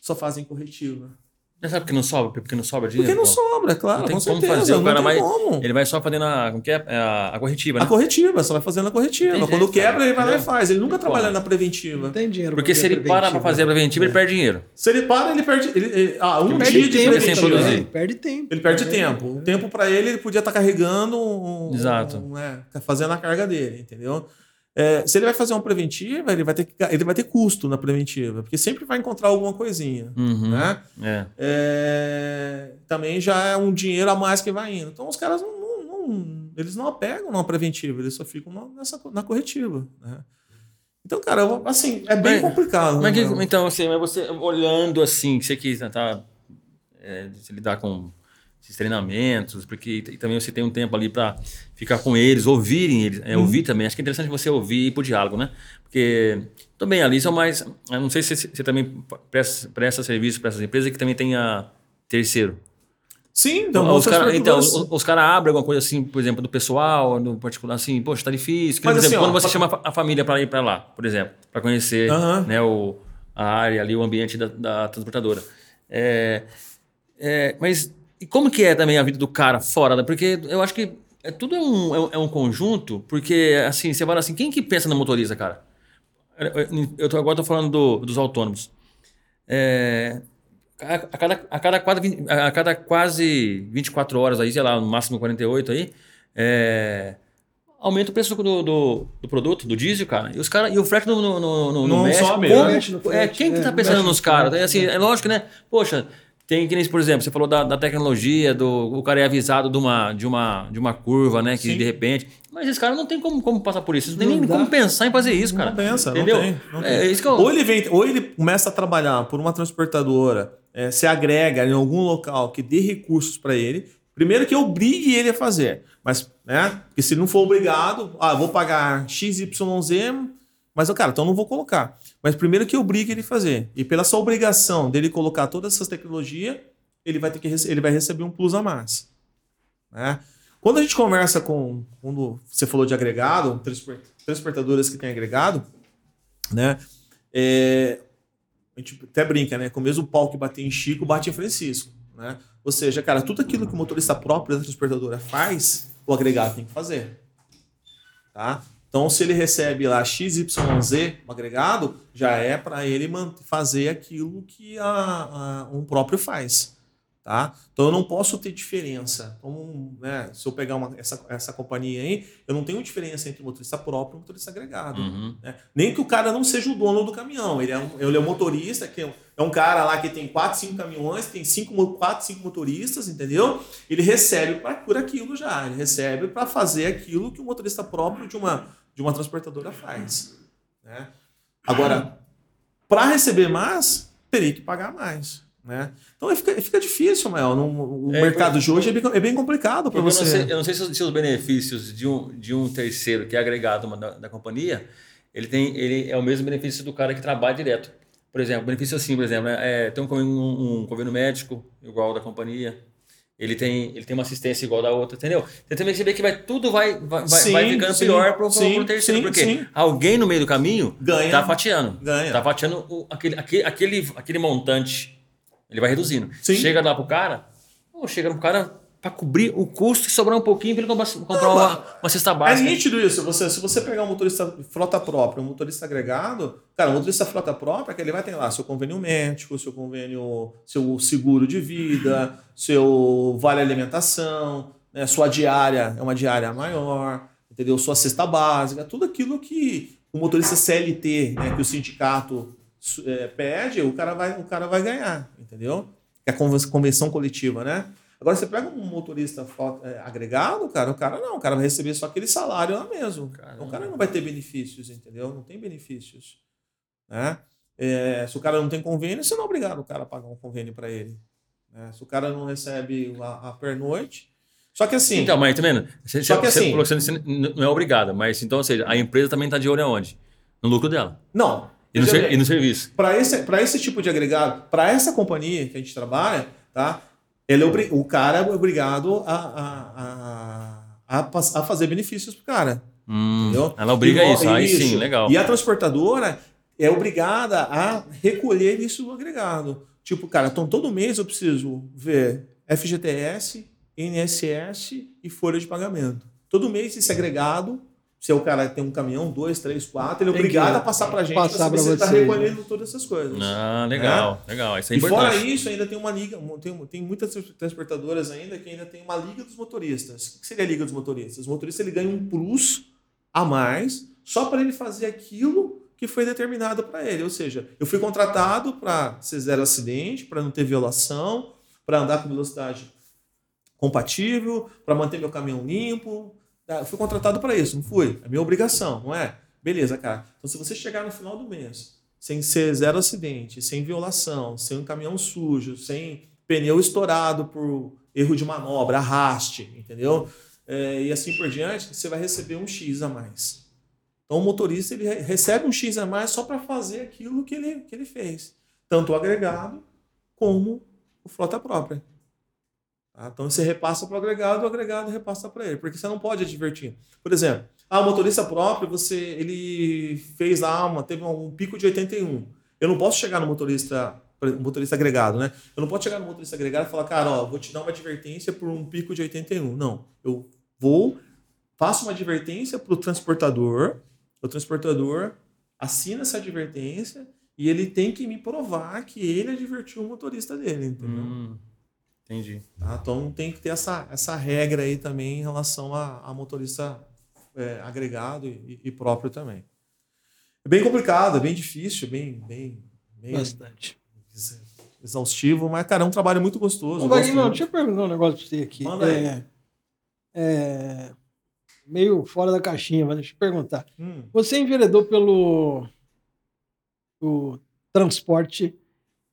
Só fazem corretiva. Já sabe porque não sobra? Porque não sobra dinheiro? Porque não sobra, claro. Não tem com como certeza, fazer. O cara vai. Como. Ele vai só fazendo a, como que é? a, a corretiva, né? A corretiva, só vai fazendo a corretiva. Quando jeito, quebra, cara. ele vai lá e faz. Ele nunca trabalha na preventiva. Não tem dinheiro. Porque se ele para para fazer a preventiva, é. ele perde dinheiro. Se ele para, ele perde. Ele, ele, ah, um dia de tempo sem produzir. Ele perde tempo. Ele perde tempo. O tempo para ele, ele podia estar tá carregando. Um, Exato. Um, é, fazendo a carga dele, entendeu? É, se ele vai fazer uma preventiva, ele vai, ter que, ele vai ter custo na preventiva, porque sempre vai encontrar alguma coisinha. Uhum, né? É. É, também já é um dinheiro a mais que vai indo. Então os caras não, não, não eles não apegam na preventiva, eles só ficam nessa, na corretiva. Né? Então, cara, assim, é bem mas, complicado. Mas né? então, assim, mas você olhando assim, você que tá, é, lidar com esses treinamentos, porque também você tem um tempo ali para ficar com eles, ouvirem eles, é, uhum. ouvir também. Acho que é interessante você ouvir e ir pro diálogo, né? Porque também ali são mais. Eu não sei se você também presta, presta serviço para essas empresas que também tenha terceiro. Sim, então, os caras então, os, os cara abrem alguma coisa assim, por exemplo, do pessoal, no particular, assim, poxa, tá difícil. Mas, por exemplo, assim, quando ó, você pra... chama a família para ir para lá, por exemplo, para conhecer uhum. né, o, a área ali, o ambiente da, da transportadora. É, é, mas e como que é também a vida do cara fora? Da, porque eu acho que é, tudo é um, é, um é conjunto, porque assim, você fala assim, quem que pensa na motorista, cara? Eu tô, agora tô falando do, dos autônomos. É, a, a, cada, a, cada quase, a cada quase 24 horas aí, sei lá, no máximo 48 aí, é, aumenta o preço do, do, do, produto, do diesel, cara. E os cara, e o frete no, no, no, no não México, sobe, como, né? é, quem que tá pensando nos caras? É, assim, é lógico, né? Poxa, tem que nem, por exemplo, você falou da, da, tecnologia, do o cara é avisado de uma, de uma, de uma curva, né? Que Sim. de repente. Mas esse cara não tem como, como passar por isso. Não tem nem dá. como pensar em fazer isso, cara. Não pensa, entendeu? Não tem, não tem. É, que eu... ou, ele vem, ou ele começa a trabalhar por uma transportadora, é, se agrega em algum local que dê recursos para ele. Primeiro que obrigue ele a fazer. Mas, né? Porque se não for obrigado, ah, vou pagar XYZ, mas, cara, então não vou colocar. Mas primeiro que obrigue ele a fazer. E pela sua obrigação dele colocar todas essas tecnologias, ele vai ter que ele vai receber um plus a mais. Né? Quando a gente conversa com. Quando você falou de agregado, transportadoras que têm agregado, né? É, a gente até brinca, né? Com o mesmo pau que bate em Chico, bate em Francisco. Né? Ou seja, cara, tudo aquilo que o motorista próprio da transportadora faz, o agregado tem que fazer. Tá? Então, se ele recebe lá XYZ, um agregado, já é para ele fazer aquilo que a, a, um próprio faz. Tá? Então eu não posso ter diferença. Então, né, se eu pegar uma, essa, essa companhia aí, eu não tenho diferença entre motorista próprio e motorista agregado. Uhum. Né? Nem que o cara não seja o dono do caminhão. Ele é um, ele é um motorista, que é um cara lá que tem 4, 5 caminhões, tem 5, 4, 5 motoristas, entendeu? Ele recebe pra, por aquilo já. Ele recebe para fazer aquilo que o motorista próprio de uma de uma transportadora faz. Né? Agora, para receber mais, teria que pagar mais. Né? Então fica, fica difícil, Mael. No, o é, mercado de hoje é bem, é bem complicado para você. Eu não sei, eu não sei se, se, os benefícios de um, de um terceiro que é agregado uma, da, da, companhia, ele, tem, ele é o mesmo benefício do cara que trabalha direto. Por exemplo, benefício assim, por exemplo, é, é tem um, um, um convênio médico igual da companhia, ele tem, ele tem uma assistência igual da outra, entendeu? Você também vê que vai, tudo vai, vai, sim, vai ficando sim, pior pro, sim, pro terceiro. Sim, porque alguém no meio do caminho ganha, tá fatiando. Ganha. Tá fatiando o, aquele, aquele, aquele, aquele montante. Ele vai reduzindo. Chega lá pro cara, pô, chega pro cara para cobrir o custo e sobrar um pouquinho para ele comprar não, uma, uma cesta básica. É nítido isso. Você, se você pegar um motorista frota própria, um motorista agregado, cara, um motorista frota própria, que ele vai ter lá seu convênio médico, seu convênio, seu seguro de vida, seu vale alimentação, né, sua diária é uma diária maior, entendeu? Sua cesta básica, tudo aquilo que o motorista CLT, né, que o sindicato é, pede, o cara, vai, o cara vai ganhar, entendeu? É a conven- convenção coletiva, né? Agora, você pega um motorista é, agregado, cara, o cara não, o cara vai receber só aquele salário lá mesmo. Caramba. O cara não vai ter benefícios, entendeu? Não tem benefícios. Né? É, se o cara não tem convênio, você não é obrigado o cara a pagar um convênio para ele. né? Se o cara não recebe a, a pernoite. Só que assim. Então, mas tá vendo? Você, Só que você assim- você não é obrigado, mas então, ou seja, a empresa também está de olho aonde? No lucro dela. não. E no, ser- e no serviço. Para esse, pra esse tipo de agregado, para essa companhia que a gente trabalha, tá? Ele é o cara é obrigado a, a, a, a fazer benefícios pro cara. Hum, Entendeu? ela obriga E- isso. Aí isso. sim, legal. E a transportadora é obrigada a recolher isso do agregado. Tipo, cara, então todo mês eu preciso ver FGTS, INSS e folha de pagamento. Todo mês esse agregado, se o cara tem um caminhão, dois, três, quatro, ele é Tem obrigado que a passar pra gente passar pra saber pra se ele tá vocês, recolhendo todas essas coisas. Ah, legal, legal. Isso é e fora isso, ainda tem uma liga, tem, tem muitas transportadoras ainda que ainda tem uma liga dos motoristas. O que seria a liga dos motoristas? O motorista ele ganha um plus a mais só para ele fazer aquilo que foi determinado para ele. Ou seja, eu fui contratado para ser zero acidente, para não ter violação, para andar com velocidade compatível, para manter meu caminhão limpo. Tá? Fui contratado para isso, não fui? É minha obrigação, não é? Beleza, cara. Então, se você chegar no final do mês sem ser zero acidente, sem violação, sem um caminhão sujo, sem pneu estourado por erro de manobra, arraste, entendeu? É, e assim por diante, você vai receber um X a mais. Então o motorista ele re- recebe um X a mais só para fazer aquilo que ele, que ele fez. Tanto o agregado como o frota própria. Tá? Então você repassa para o agregado, o agregado repassa para ele, porque você não pode advertir. Por exemplo, ah, o motorista próprio, você ele fez lá uma, teve um pico de 81. Eu não posso chegar no motorista, motorista agregado, né? Eu não posso chegar no motorista agregado e falar, cara, ó, vou te dar uma advertência por um pico de 81. Não, eu vou faço uma advertência para o transportador, o transportador assina essa advertência e ele tem que me provar que ele advertiu o motorista dele, entendeu? Hum, entendi. Tá? Então tem que ter essa, essa regra aí também em relação a, a motorista é, agregado e, e próprio também. É bem complicado, é bem difícil, bem, bem, bem Bastante. ex- exaustivo, mas, cara, é um trabalho muito gostoso. Ô, Wagner, muito. deixa eu perguntar um negócio pra você aqui. Manda aí. É, é, meio fora da caixinha, mas deixa eu perguntar. Hum, Você enveredou pelo o transporte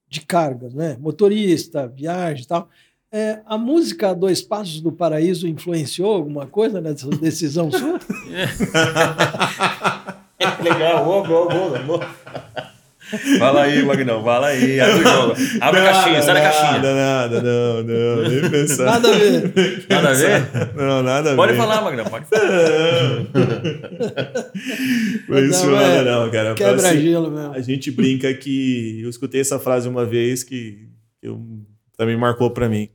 de cargas, né? Motorista, viagem e tal. É, a música Dois Passos do Paraíso influenciou alguma coisa nessa decisão sua? (laughs) Legal, boa, boa, boa, boa. Fala aí, Magnão, fala aí. Abre a caixinha, sai da caixinha. Nada, nada, não, não, nem pensar. Nada a ver. Nada a ver? Não, nada a Pode ver. falar, Magnão, pode falar. Não, isso Não, nada é não, cara. Assim, Quebra-gelo mesmo. A gente brinca que. Eu escutei essa frase uma vez que eu, também marcou para mim.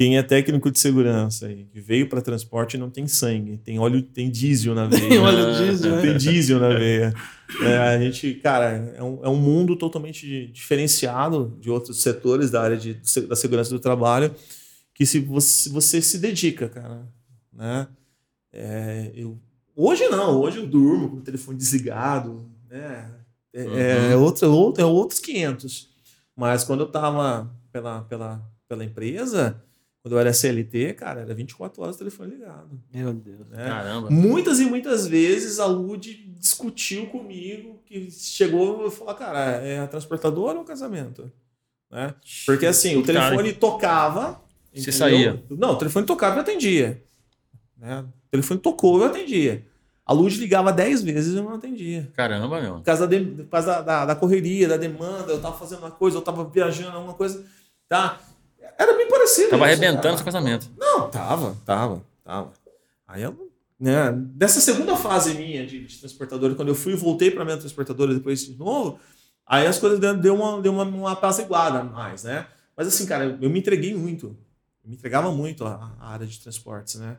Quem é técnico de segurança e que veio para transporte não tem sangue, tem óleo, tem diesel na veia. (laughs) Tem óleo diesel, né? Tem diesel na veia. É, a gente, cara, é um, é um mundo totalmente diferenciado de outros setores da área de, da segurança do trabalho que se você, você se dedica, cara, né? É, eu, hoje não, hoje eu durmo com o telefone desligado, né? É, é, outro, outro, é outros 500. Mas quando eu tava pela, pela, pela empresa, quando eu era CLT, cara, era 24 horas o telefone ligado. Meu Deus. Né? Caramba. Muitas e muitas vezes a Lud discutiu comigo, que chegou e falou, cara, é a transportadora ou o casamento? Né? Porque assim, o Cara, telefone tocava. Você entendeu? saía. Não, o telefone tocava e eu atendia. Né? O telefone tocou e eu atendia. A Lud ligava 10 vezes e eu não atendia. Caramba, meu. Por causa, da, de- por causa da, da- da correria, da demanda, eu tava fazendo uma coisa, eu tava viajando alguma coisa. Tá? Era bem parecido. Tava isso, arrebentando cara. seu casamento. Não, tava, tava, tava. Aí eu, né, dessa segunda fase minha de, de transportadora, quando eu fui e voltei para minha transportadora depois de novo, aí as coisas deu, deu uma, deu uma, uma apaziguada a mais, né? Mas assim, cara, eu, eu me entreguei muito. Eu me entregava muito à, à área de transportes, né?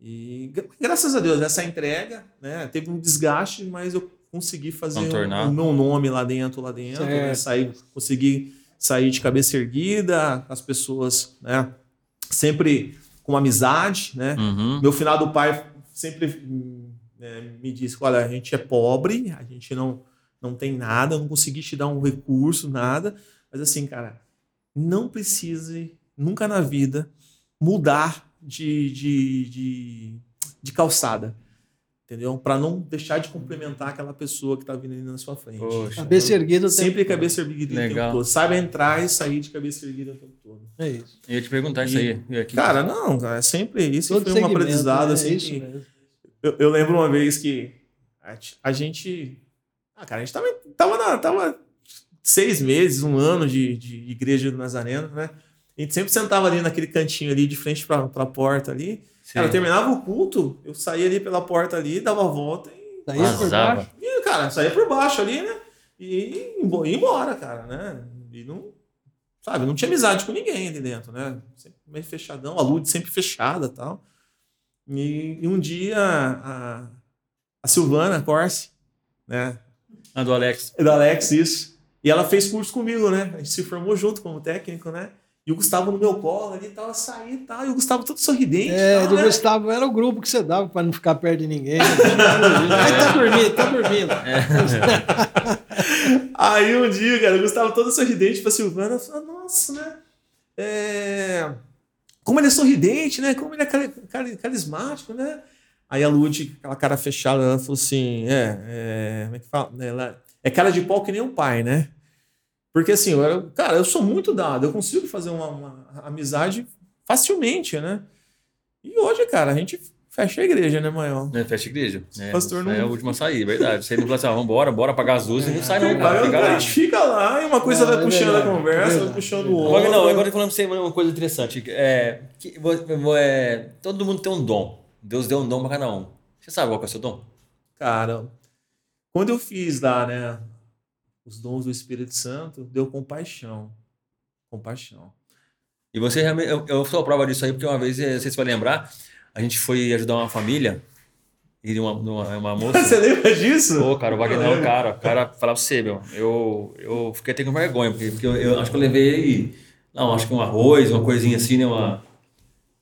E gra- graças a Deus, essa entrega, né, teve um desgaste, mas eu consegui fazer o, o meu nome lá dentro, lá dentro, né, sair, consegui sair de cabeça erguida, as pessoas, né, sempre com amizade, né? Uhum. Meu finado pai sempre né, me disse: olha, a gente é pobre, a gente não, não tem nada, não consegui te dar um recurso, nada. Mas assim, cara, não precise nunca na vida mudar de, de, de, de calçada. Entendeu? Para não deixar de complementar aquela pessoa que está vindo ali na sua frente. Poxa. Cabeça erguida Sempre cabeça erguida o tempo Legal. todo. Saiba entrar e sair de cabeça erguida o tempo todo. É isso. Eu ia te perguntar isso aí. E aqui- Cara, não, cara, é sempre isso. Todo foi um aprendizado, né? assim. É que- mesmo. eu, eu lembro uma vez que a, a gente. Ah, cara, a gente tava, tava, na, tava seis meses, um ano de, de igreja do Nazareno, né? A gente sempre sentava ali naquele cantinho ali, de frente pra, pra porta ali. Sim. Cara, terminava o culto, eu saía ali pela porta ali, dava a volta e. Daí é por baixo. e, cara, saía por baixo ali, né? E ia embora, cara, né? E não. Sabe, não tinha amizade com ninguém ali dentro, né? Sempre meio fechadão, a luz sempre fechada e tal. E, e um dia a, a Silvana Corse, né? A do Alex. Da Alex, isso. E ela fez curso comigo, né? A gente se formou junto como técnico, né? E o Gustavo no meu colo ali, tava saindo e tal. E o Gustavo todo sorridente. É, tal, do né? Gustavo era o grupo que você dava para não ficar perto de ninguém. né? (laughs) Aí tá dormindo, tá dormindo. (laughs) Aí um dia, cara, o Gustavo todo sorridente pra Silvana, falou, nossa, né? É... Como ele é sorridente, né? Como ele é cari- cari- carismático, né? Aí a Lud, aquela cara fechada, ela falou assim: é, é, como é que fala? Ela, é cara de pau que nem um pai, né? Porque assim, eu era, cara, eu sou muito dado, eu consigo fazer uma, uma amizade facilmente, né? E hoje, cara, a gente fecha a igreja, né, maior? Né, fecha a igreja. É, Pastor essa é não- a última a sair, verdade. Você não fala assim, ah, vambora, bora apagar as luzes, não sai não, Aí cara. Fica a lá. gente fica lá e uma coisa Não, vai é puxando a verdade, conversa, é vai verdade, puxando é o Agora, outro. não, agora eu tô falando pra você uma coisa interessante. É, que, é, todo mundo tem um dom. Deus deu um dom pra cada um. Você sabe qual que é o seu dom? Cara, quando eu fiz lá, né, os dons do Espírito Santo, deu compaixão. Compaixão. E você realmente. Eu, eu sou a prova disso aí, porque uma vez, eh, não sei se vai lembrar, a gente foi ajudar uma família e uma, uma, uma (laughs) moça. Você lembra disso? Pô, cara, o Wagner é o cara. O cara, falar pra você, meu. Eu, eu fiquei até com vergonha, porque, porque eu, eu acho que eu levei. Não, acho que um arroz, uma coisinha assim, né? Uma.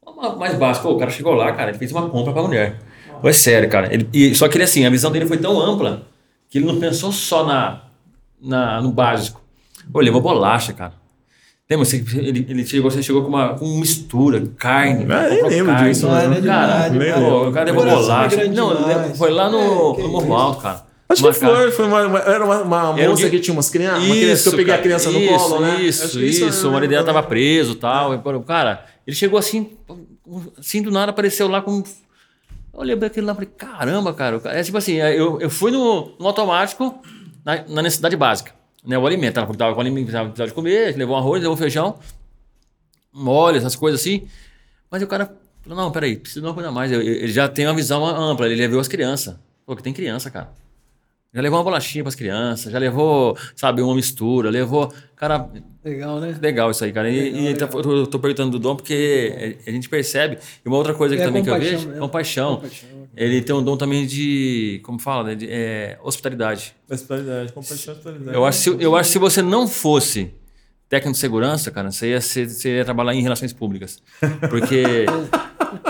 uma mais básica. Pô, o cara chegou lá, cara, ele fez uma compra pra mulher. Foi sério, cara. Ele, e, só que ele, assim, a visão dele foi tão ampla que ele não pensou só na, na, no básico. Pô, ele levou bolacha, cara. Lembra? Você, ele, ele chegou, você chegou com uma com mistura, carne. Ah, nem lembro carne. disso, Não, é Cara, demais, demais. pô, o cara levou é bolacha. Não, demais. foi lá no, É, no Morro isso. Alto, cara. Acho Uma que cara- foi, foi uma, uma- era uma, uma Era um moça dia- que tinha umas crianças, uma criança que eu peguei cara, a criança no isso, colo, né? Isso, isso. eu O marido dela tava preso e tal. E, pô, Cara, ele chegou assim, assim do nada, apareceu lá com. Eu olhei aquele lá e falei, caramba, cara. cara- É tipo assim, eu, eu fui no, no automático na, na necessidade básica. Né, o alimento, ela tava com alimento, precisava precisava de comer, levou um arroz, levou um feijão, um essas coisas assim. Mas o cara falou, não, peraí, precisa de uma coisa mais. Ele já tem uma visão ampla, ele levou as crianças. Pô, que tem criança, cara. Já levou uma bolachinha pras crianças, já levou, sabe, uma mistura, levou. Cara, Legal, né? legal isso aí, cara. E, Legal, e tá- legal. eu tô perguntando do dom porque a gente percebe. E uma outra coisa que É também que eu vejo, mesmo. compaixão. Compaixão. Ele tem um dom também de, como fala, né, de é, hospitalidade. Hospitalidade, compaixão e hospitalidade. Eu acho, que se- eu acho que se você não fosse técnico de segurança, cara, você ia, ser, você ia trabalhar em relações públicas. Porque (laughs)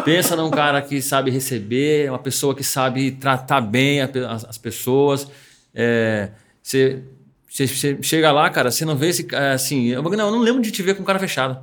pensa num cara que sabe receber, uma pessoa que sabe tratar bem a as, as pessoas. É, você, você chega lá, cara, você não vê esse cara assim. Eu, não, eu não lembro de te ver com cara fechado.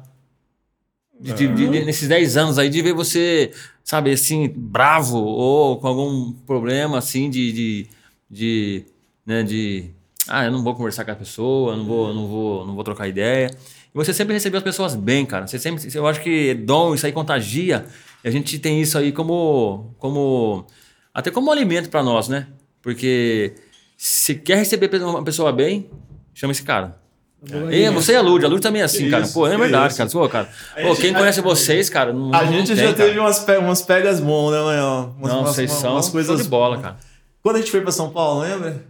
De- de- de- nesses 10 anos aí, de ver você, sabe, assim, bravo ou com algum problema, assim, de. de, de, né, de ah, eu não vou conversar com a pessoa, não vou, não vou, não vou trocar ideia. E você sempre recebeu as pessoas bem, cara. Você sempre, eu acho que dom, isso aí contagia. E a gente tem isso aí como, como até como alimento para nós, né? Porque se quer receber uma pessoa bem, chama esse cara. E você e a Lud, a Lud também é assim, Que cara. isso, Pô, é verdade, isso. cara. Pô, cara. Pô, gente- quem a- conhece vocês, cara, não, A não gente tem, já cara. teve umas, pe- umas pegas bom, né, Leão? Umas, Não, umas, vocês umas, são umas coisas de bola, cara. Quando a gente foi pra São Paulo, lembra?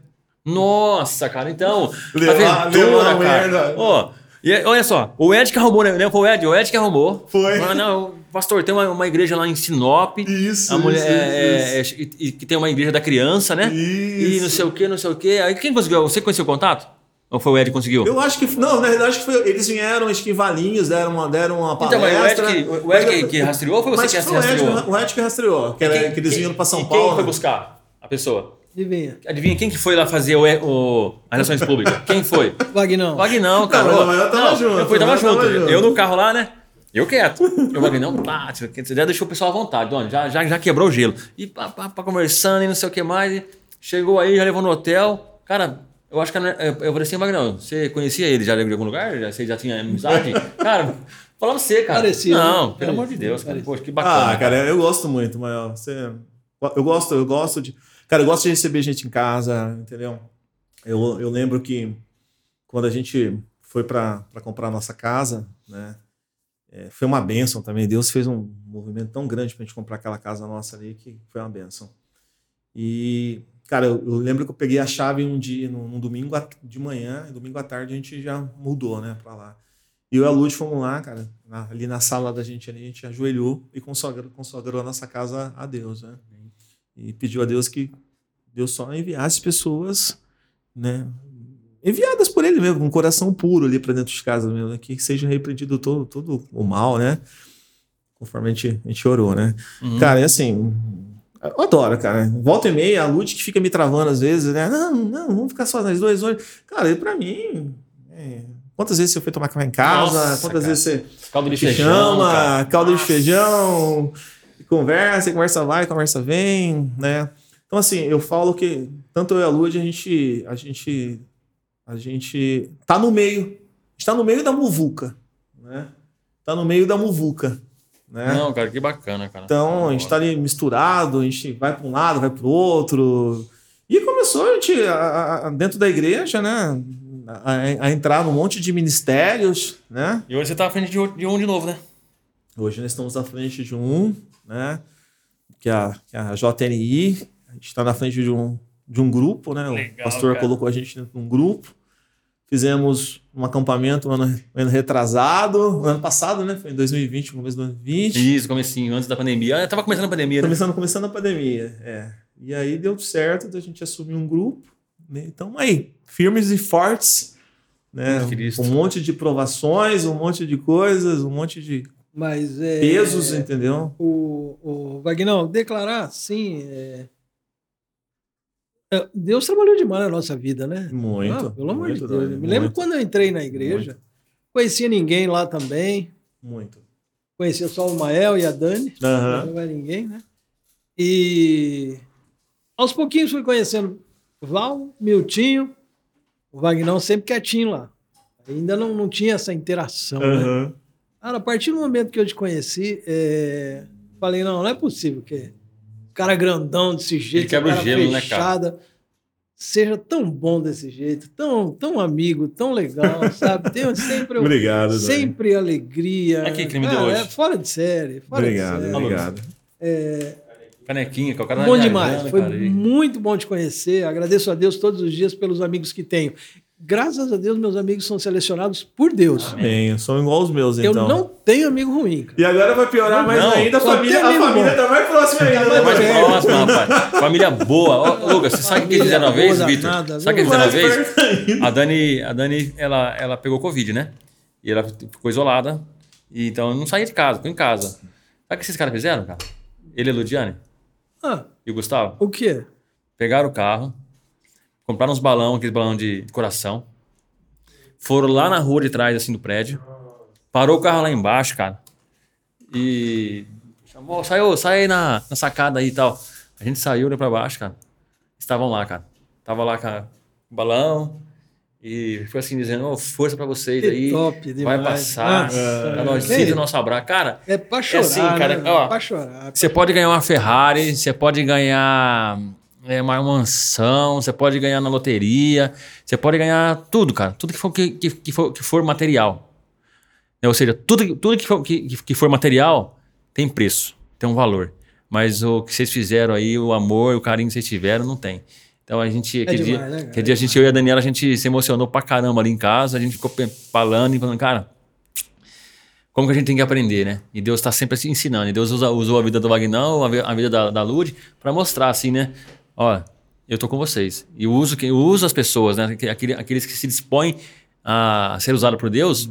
Nossa, cara, então. Levar- aventura, levar cara. Ó, e, olha só, o Ed que arrumou, né? Foi o Ed, o Ed que arrumou. Foi. Falou, não, pastor, tem uma, uma igreja lá em Sinop. Isso, a mulher, isso, é, isso, é, e- e que tem uma igreja da criança, né? E Isso. não sei o que, não sei o que. Aí quem conseguiu? Você conheceu o contato? Ou foi o Ed que conseguiu? Eu acho que. Não, na verdade, acho que foi, eles vieram, acho que em Valinhos, deram uma, deram uma Então, mas o Ed palestra. que, o Ed que, que rastreou ou foi você Mas que foi o Ed, rastreou? o Ed que rastreou. Que, era- Quem- que eles quem- vinham pra São e Paulo. Quem foi buscar a pessoa? Adivinha. Adivinha quem que foi lá fazer o, o, as relações públicas? Quem foi? Vagnão. Vagnão, cara. Não, eu tava não, junto, Eu fui, tava eu tava junto. junto. Eu no carro lá, né? Eu quieto. E o Vagnão, pá, você já deixou o pessoal à vontade, Dona. Já, já, já quebrou o gelo. E pá, pá, pá, conversando e não sei o que mais. Chegou aí, já levou no hotel. Cara, eu acho que eu eu falei assim, você conhecia ele já de algum lugar? Já, você já tinha amizade? (laughs) cara, falava você, cara. Parecia, Não, né? pelo amor de Deus, cara. Poxa, que bacana. Ah, cara, eu gosto muito, Mael. Você... Eu gosto, eu gosto de. Cara, eu gosto de receber gente em casa, entendeu? Eu, eu lembro que quando a gente foi para comprar a nossa casa, né? É, foi uma bênção também. Deus fez um movimento tão grande para a gente comprar aquela casa nossa ali que foi uma bênção. E, cara, eu, eu lembro que eu peguei a chave um dia, num, num domingo de manhã, e domingo à tarde a gente já mudou, né, para lá. E eu e a Luz fomos lá, cara, na- ali na sala da gente ali, a gente ajoelhou e consagrou, consagrou a nossa casa a Deus, né? E pediu a Deus que Deus só enviasse pessoas, né? Enviadas por Ele mesmo, com um coração puro ali para dentro de casa mesmo, né? que seja repreendido todo, todo o mal, né? Conforme a gente, a gente orou, né? Uhum. Cara, é assim. Eu adoro, cara. Volta e meia, a Lute que fica me travando às vezes, né? Não, não, vamos ficar só nós dois hoje. Cara, e pra mim. é, Quantas vezes você foi tomar café em casa? Nossa, Quantas cara. vezes você Caldo de feijão. chama, cara. caldo de Nossa. feijão, e conversa, conversa vai, conversa vem, né? Então, assim, eu falo que tanto eu e a Lud, a gente, a gente, a gente tá no meio, está no meio da muvuca, né? Tá no meio da muvuca, né? Não, cara, que bacana, cara. Então, a gente tá ali misturado, a gente vai para um lado, vai para o outro. E começou a gente, a- a- dentro da igreja, né? A, a entrar num monte de ministérios, né? E hoje você tá à frente de um de, um de novo, né? Hoje nós estamos à frente de um, né? Que é a, que é a JNI. A gente está na frente de um, de um grupo, né? Legal, o pastor cara. colocou a gente dentro de um grupo. Fizemos um acampamento no ano, no ano retrasado, no ano passado, né? Foi em 2020, no começo do ano 20. Isso, comecinho, antes da pandemia. Ah, tava começando a pandemia, né? Começando, começando a pandemia, é. E aí deu certo da gente assumir um grupo, né? Então aí, firmes e fortes, né? Cristo. Um monte de provações, um monte de coisas, um monte de Mas é. pesos, entendeu? o, o Vagnão, declarar sim. é, Deus trabalhou demais na nossa vida, né? Muito. Ah, pelo amor muito, de Deus. Eu me lembro muito, quando eu entrei na igreja, conhecia ninguém lá também. Muito. Conhecia só o Mael e a Dani. Aham. Não vai ninguém, né? E aos pouquinhos fui conhecendo Val, Miltinho, o Vagnão sempre quietinho lá. Ainda não, não tinha essa interação, né? Aham. Cara, a partir do momento que eu te conheci, é, falei, não, não é possível que cara grandão desse jeito, quebra o cara gelo, né, cara? fechada, seja tão bom desse jeito, tão, tão amigo, tão legal, (laughs) sabe? Tem sempre, Obrigado, Dani. sempre alegria. Aqui, que me deu Cara, hoje. É fora de série. Fora Obrigado, de série. obrigado. Canequinha, que é o cara Bom demais. viajando, Foi cara, muito bom te conhecer. Agradeço a Deus todos os dias pelos amigos que tenho. Graças a Deus, meus amigos são selecionados por Deus. Bem, são igual os meus, Eu então. não tenho amigo ruim. cara. E agora vai piorar mais Não, ainda, a só família, a família bom. tá mais próxima ainda. Tá né? Mais próximo, rapaz. Família boa. Ó, Lucas, você sabe o que eles fizeram uma vez, Vitor? Sabe o que eles fizeram uma vez? A Dani, a Dani ela, ela pegou Covid, né? E ela ficou isolada. E então eu não saía de casa, ficou em casa. Sabe o que esses caras fizeram, cara? Ele e a Ludiane Ah, e o Gustavo? o quê? Pegaram o carro, compraram uns balão, aqueles balão de coração. Foram lá na rua de trás, assim, do prédio. Parou o carro lá embaixo, cara. E chamou, saiu, sai aí na, na sacada aí e tal. A gente saiu, olhou pra baixo, cara. Estavam lá, cara. Tava lá com a- o balão. E foi assim, dizendo, "Ô, força pra vocês Que aí. top vai demais. passar. Nossa, Pra nós, sinta o nosso abraço. Cara, É pra chorar, assim, cara, né? ó, pra chorar. você pode ganhar uma Ferrari, você pode ganhar é, uma mansão, você pode ganhar na loteria, você pode ganhar tudo, cara. Tudo que for, que, que, for, que for material. É, Ou seja, tudo, que- tudo que, for, que, que- for material tem preço, tem um valor. Mas o que vocês fizeram aí, o amor, o carinho que vocês tiveram, não tem. Então a gente, aquele, demais, dia, né, aquele dia a gente, eu e a Daniela, a gente se emocionou pra caramba ali em casa, a gente ficou falando e falando, cara, como que a gente tem que aprender, né? E Deus está sempre assim ensinando. E Deus usa- usou a vida do Vagnão, vi- a vida da, da Lud, para mostrar assim, né? Ó, eu tô com vocês. E eu uso, eu uso as pessoas, né? Aquele- aquele- Aqueles que se dispõem a ser usado por Deus,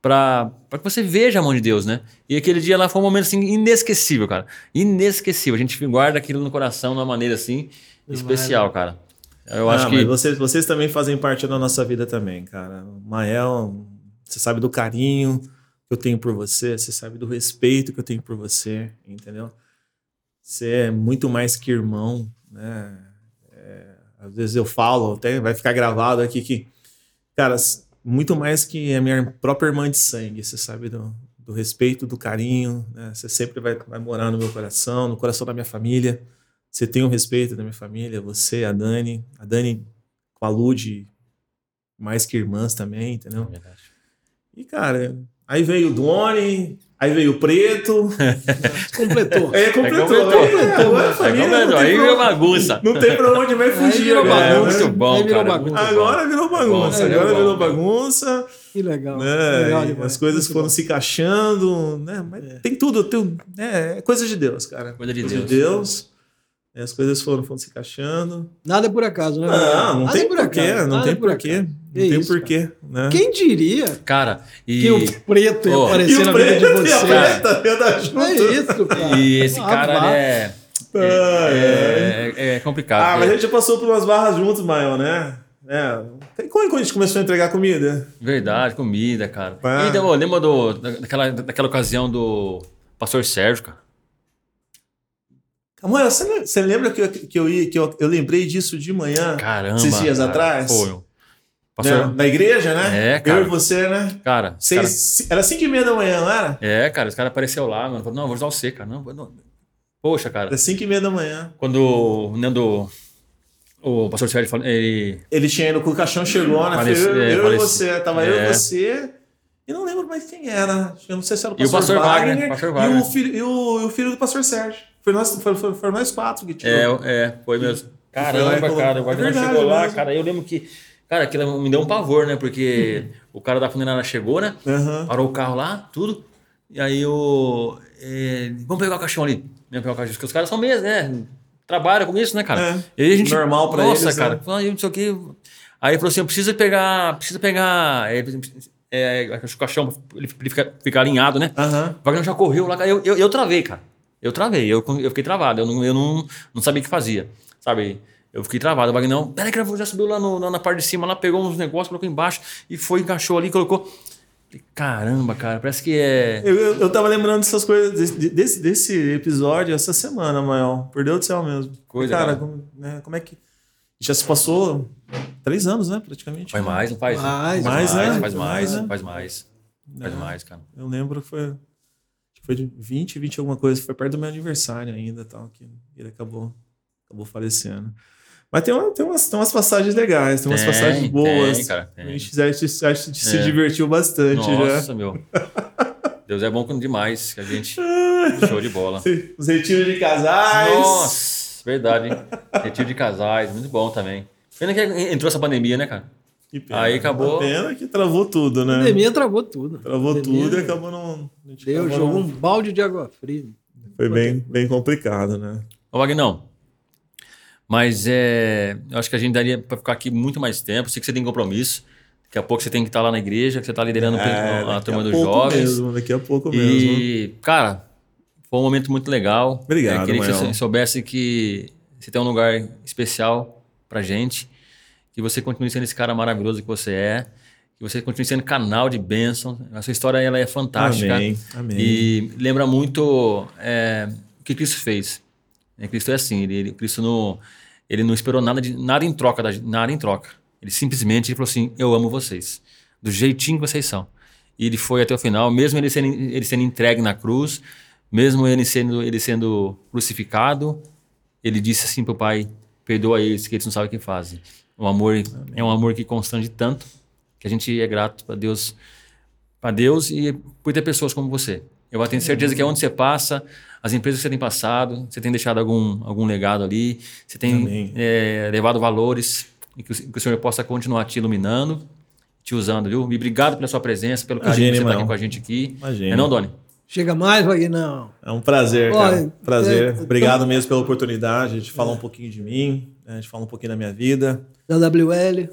para que você veja a mão de Deus, né? E aquele dia lá foi um momento assim inesquecível, cara. Inesquecível. A gente guarda aquilo no coração de uma maneira assim. especial, cara. Eu Ah, acho que. vocês, vocês também fazem parte da nossa vida também, cara. O Mael, você sabe do carinho que eu tenho por você, você sabe do respeito que eu tenho por você, entendeu? Você é muito mais que irmão, né? É, às vezes eu falo, até vai ficar gravado aqui que, cara, muito mais que a minha própria irmã de sangue, você sabe do, do respeito, do carinho, né? Você sempre vai, vai morar no meu coração, no coração da minha família. Você tem o respeito da minha família, você, a Dani, a Dani com a Lud, mais que irmãs também, entendeu? E, cara, aí veio o Doni, aí veio o Preto. (laughs) Completou. Aí completou. completou. Aí, agora a Aí, família como é, não tem aí virou bagunça. Não tem pra onde vai Aí fugir virou agora. É, bagunça. né? muito bom, virou cara. bagunça. Agora virou bagunça, Agora agora virou virou bagunça. Que legal. né? legal demais. as coisas Muito foram bom. se encaixando, né? Mas É. tem tudo, tem, é, é coisa de Deus, cara. Coisa de Coisa Deus. de Deus. E As coisas foram, foram se encaixando. Nada é por acaso, né? Não, não Nada tem é por porquê, não nada tem é por porquê. Não tem isso, porquê, né? Quem diria Cara, e. que o preto ia E aparecer na o vida de e você? preta ia dar junto. É isso, cara. E esse Ah, cara vá. é, Ah, é, é, é complicado. Ah, mas a gente já passou por umas barras juntos, Mael, né? É. Tem- Quando a gente começou a entregar comida? Verdade, comida, cara. Ah. E então, lembra do, da- daquela, daquela ocasião do Pastor Sérgio, cara? Mael, você, você lembra que eu, que eu, ia- que eu, eu lembrei disso de manhã? Caramba. Esses dias cara. atrás? Foi. né? Pastor, Na igreja, né? É, cara. Eu e você, né? cara, Seis, cara- Era cinco e meia da manhã, não era? É, cara, os caras apareceu lá, mano. Falou, não, vou ajudar você, cara. Não, não. Poxa, cara. Era cinco e meia da manhã. Quando né, do, o pastor Sérgio falou, ele. Ele tinha ido com o caixão, chegou, né? Falece- eu, é, eu e você. Tava eu é. e você. E não lembro mais quem era. Eu não sei se era o E o pastor, pastor Wagner. Wagner, pastor e, Wagner. o filho, e, o, e o filho do pastor Sérgio. Foi nós, foi, foi, foi nós quatro que tirou. É, é, foi mesmo. Foi Caramba, colocou- cara. O É Guardião verdade, chegou lá, mesmo. cara. Eu lembro que. Cara, aquilo me deu um pavor, né? Porque o cara da funerária chegou, né? Aham. Parou o carro lá, tudo. E aí o. é, vamos pegar o caixão ali. Vamos pegar o caixão. Porque os caras são mesmo, né? Trabalham com isso, né, cara? É. E a gente. Normal pra Nossa, eles, cara. né? Aí não sei o quê. Aí ele falou assim: precisa pegar. Precisa pegar. É, é, o caixão, ele ele fica, fica alinhado, né? Aham. O Wagner já correu lá. Eu, eu, eu travei, cara. Eu travei, eu, eu fiquei travado. Eu, não, eu não, não sabia o que fazia, sabe? Eu fiquei travado. O Wagner, não, peraí que já subiu lá no- na, na parte de cima, lá pegou uns negócios, colocou embaixo e foi, encaixou ali, colocou. Caramba, cara, parece que é. Eu, eu, eu tava lembrando dessas coisas, desse, desse, episódio essa semana, Mael. Por Deus do céu mesmo. Coisa, cara, cara. como, né, como é que. Já se passou três anos, né? Praticamente. Faz mais, não faz? Mais, mais, mais, né? faz mais, Mais, né? faz mais. Faz mais, cara. Eu lembro que foi. Foi de 20, 20 alguma coisa. Foi perto do meu aniversário ainda tal. Que ele acabou, acabou falecendo. Mas tem, uma, tem, umas, tem umas passagens legais, tem umas Tem, passagens boas. tem, cara, tem. A gente, a gente- a gente se É. divertiu bastante já. Nossa, meu. Deus é bom demais, que a gente. (laughs) Show de bola. Os retiros de casais. Nossa, verdade. hein? Retiro de casais, muito bom também. Pena que entrou essa pandemia, né, cara? Que pena. Aí acabou- Uma pena que travou tudo, A né? pandemia travou tudo. Travou Pandemia tudo e acabou não. a Deu, acabou jogou não- um balde de água fria. Foi bem, bem complicado, né? Ô, Wagnão, mas é, eu acho que a gente daria para ficar aqui muito mais tempo. Sei que você tem compromisso. Daqui a pouco você tem que estar lá na igreja, que você está liderando É, a turma a dos jovens. Mesmo, daqui a pouco mesmo. E, cara, foi um momento muito legal. Obrigado, Eu queria que você Mael. soubesse que você tem um lugar especial pra gente. Que você continue sendo esse cara maravilhoso que você é. Que você continue sendo canal de bênção. A sua história ela é fantástica. Amém. Amém. E lembra muito é, o que Cristo fez. É, Cristo é assim, ele, ele- Cristo não, ele não esperou nada, de, nada em troca, da- nada em troca. Ele simplesmente ele falou assim, eu amo vocês, do jeitinho que vocês são. E ele foi até o final, mesmo ele sendo, ele sendo entregue na cruz, mesmo ele sendo, ele sendo crucificado, ele disse assim para o Pai, perdoa eles, que eles não sabem o que fazem. O amor é um amor que constrange tanto, que a gente é grato para Deus para Deus e por ter pessoas como você. Eu tenho certeza que onde você passa, as empresas que você tem passado, você tem deixado algum, algum legado ali, você tem Amém. eh, levado valores e que, o- que o Senhor possa continuar te iluminando, te usando, viu? E obrigado pela sua presença, pelo carinho Imagina, que você está aqui com a gente aqui. Imagina. É não, Doni? Chega mais, Vagnão. É um prazer, cara. Olha, prazer. é, Obrigado mesmo pela oportunidade de falar um pouquinho de mim, né, de falar um pouquinho da minha vida. Da WL.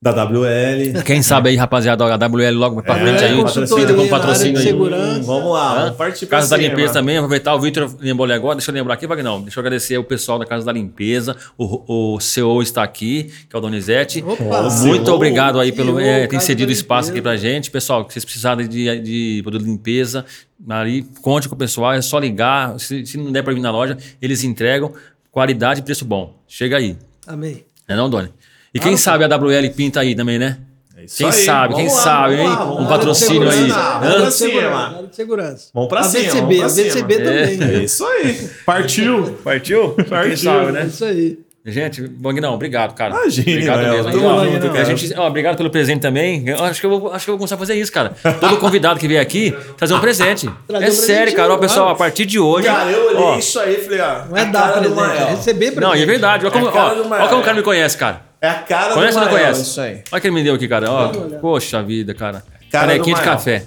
Da WL. Quem sabe aí, rapaziada, a WL logo pra É, frente aí. Pinta com patrocínio aí. segurança. Hum, vamos lá, vamos partir Casa da. Limpeza também, aproveitar, o Vitor lembrou ali agora, deixa eu lembrar aqui, Vagnão, deixa eu agradecer o pessoal da Casa da Limpeza, o, o CEO está aqui, que é o Donizete. Opa! Muito CEO, obrigado aí pelo CEO, é, ter cedido espaço aqui pra gente. Pessoal, que vocês precisarem de, de produto de limpeza, ali, conte com o pessoal, é só ligar, se, se não der para vir na loja, eles entregam, qualidade e preço bom. Chega aí, Amém. não é não, Doni? E quem sabe a WL pinta aí também, né? É isso Quem aí, sabe, quem vamos lá, sabe, hein? Um patrocínio aí. Vamos pra cima. segurança. Vamos pra a cima, VCB, vamos pra a VCB também. É isso aí. Partiu. Partiu? Quem Partiu. sabe, É né? isso aí. Gente, Magnão, obrigado, cara. Imagina, obrigado mesmo. Ó, junto, a gente, ó, obrigado pelo presente também. Eu acho que eu, vou, acho que eu vou começar a fazer isso, cara. Todo convidado que vier aqui, trazer um presente. (laughs) Trazer é um sério, presente, cara. Ó, pessoal, a partir de hoje. Cara, eu olhei ó, isso aí e falei, ó. Não é dar presente, é receber presente. Não, e é verdade. Olha como, É a cara ó, olha como o cara me conhece, cara. É a cara Conhece do ou não conhece? Isso aí. Olha que ele me deu aqui, cara. Ó, poxa vida, cara. Cara Canequinha do de café.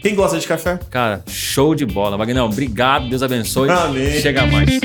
Quem gosta de café? Cara, show de bola. Magnão, obrigado. Deus abençoe. Amém. Chega mais.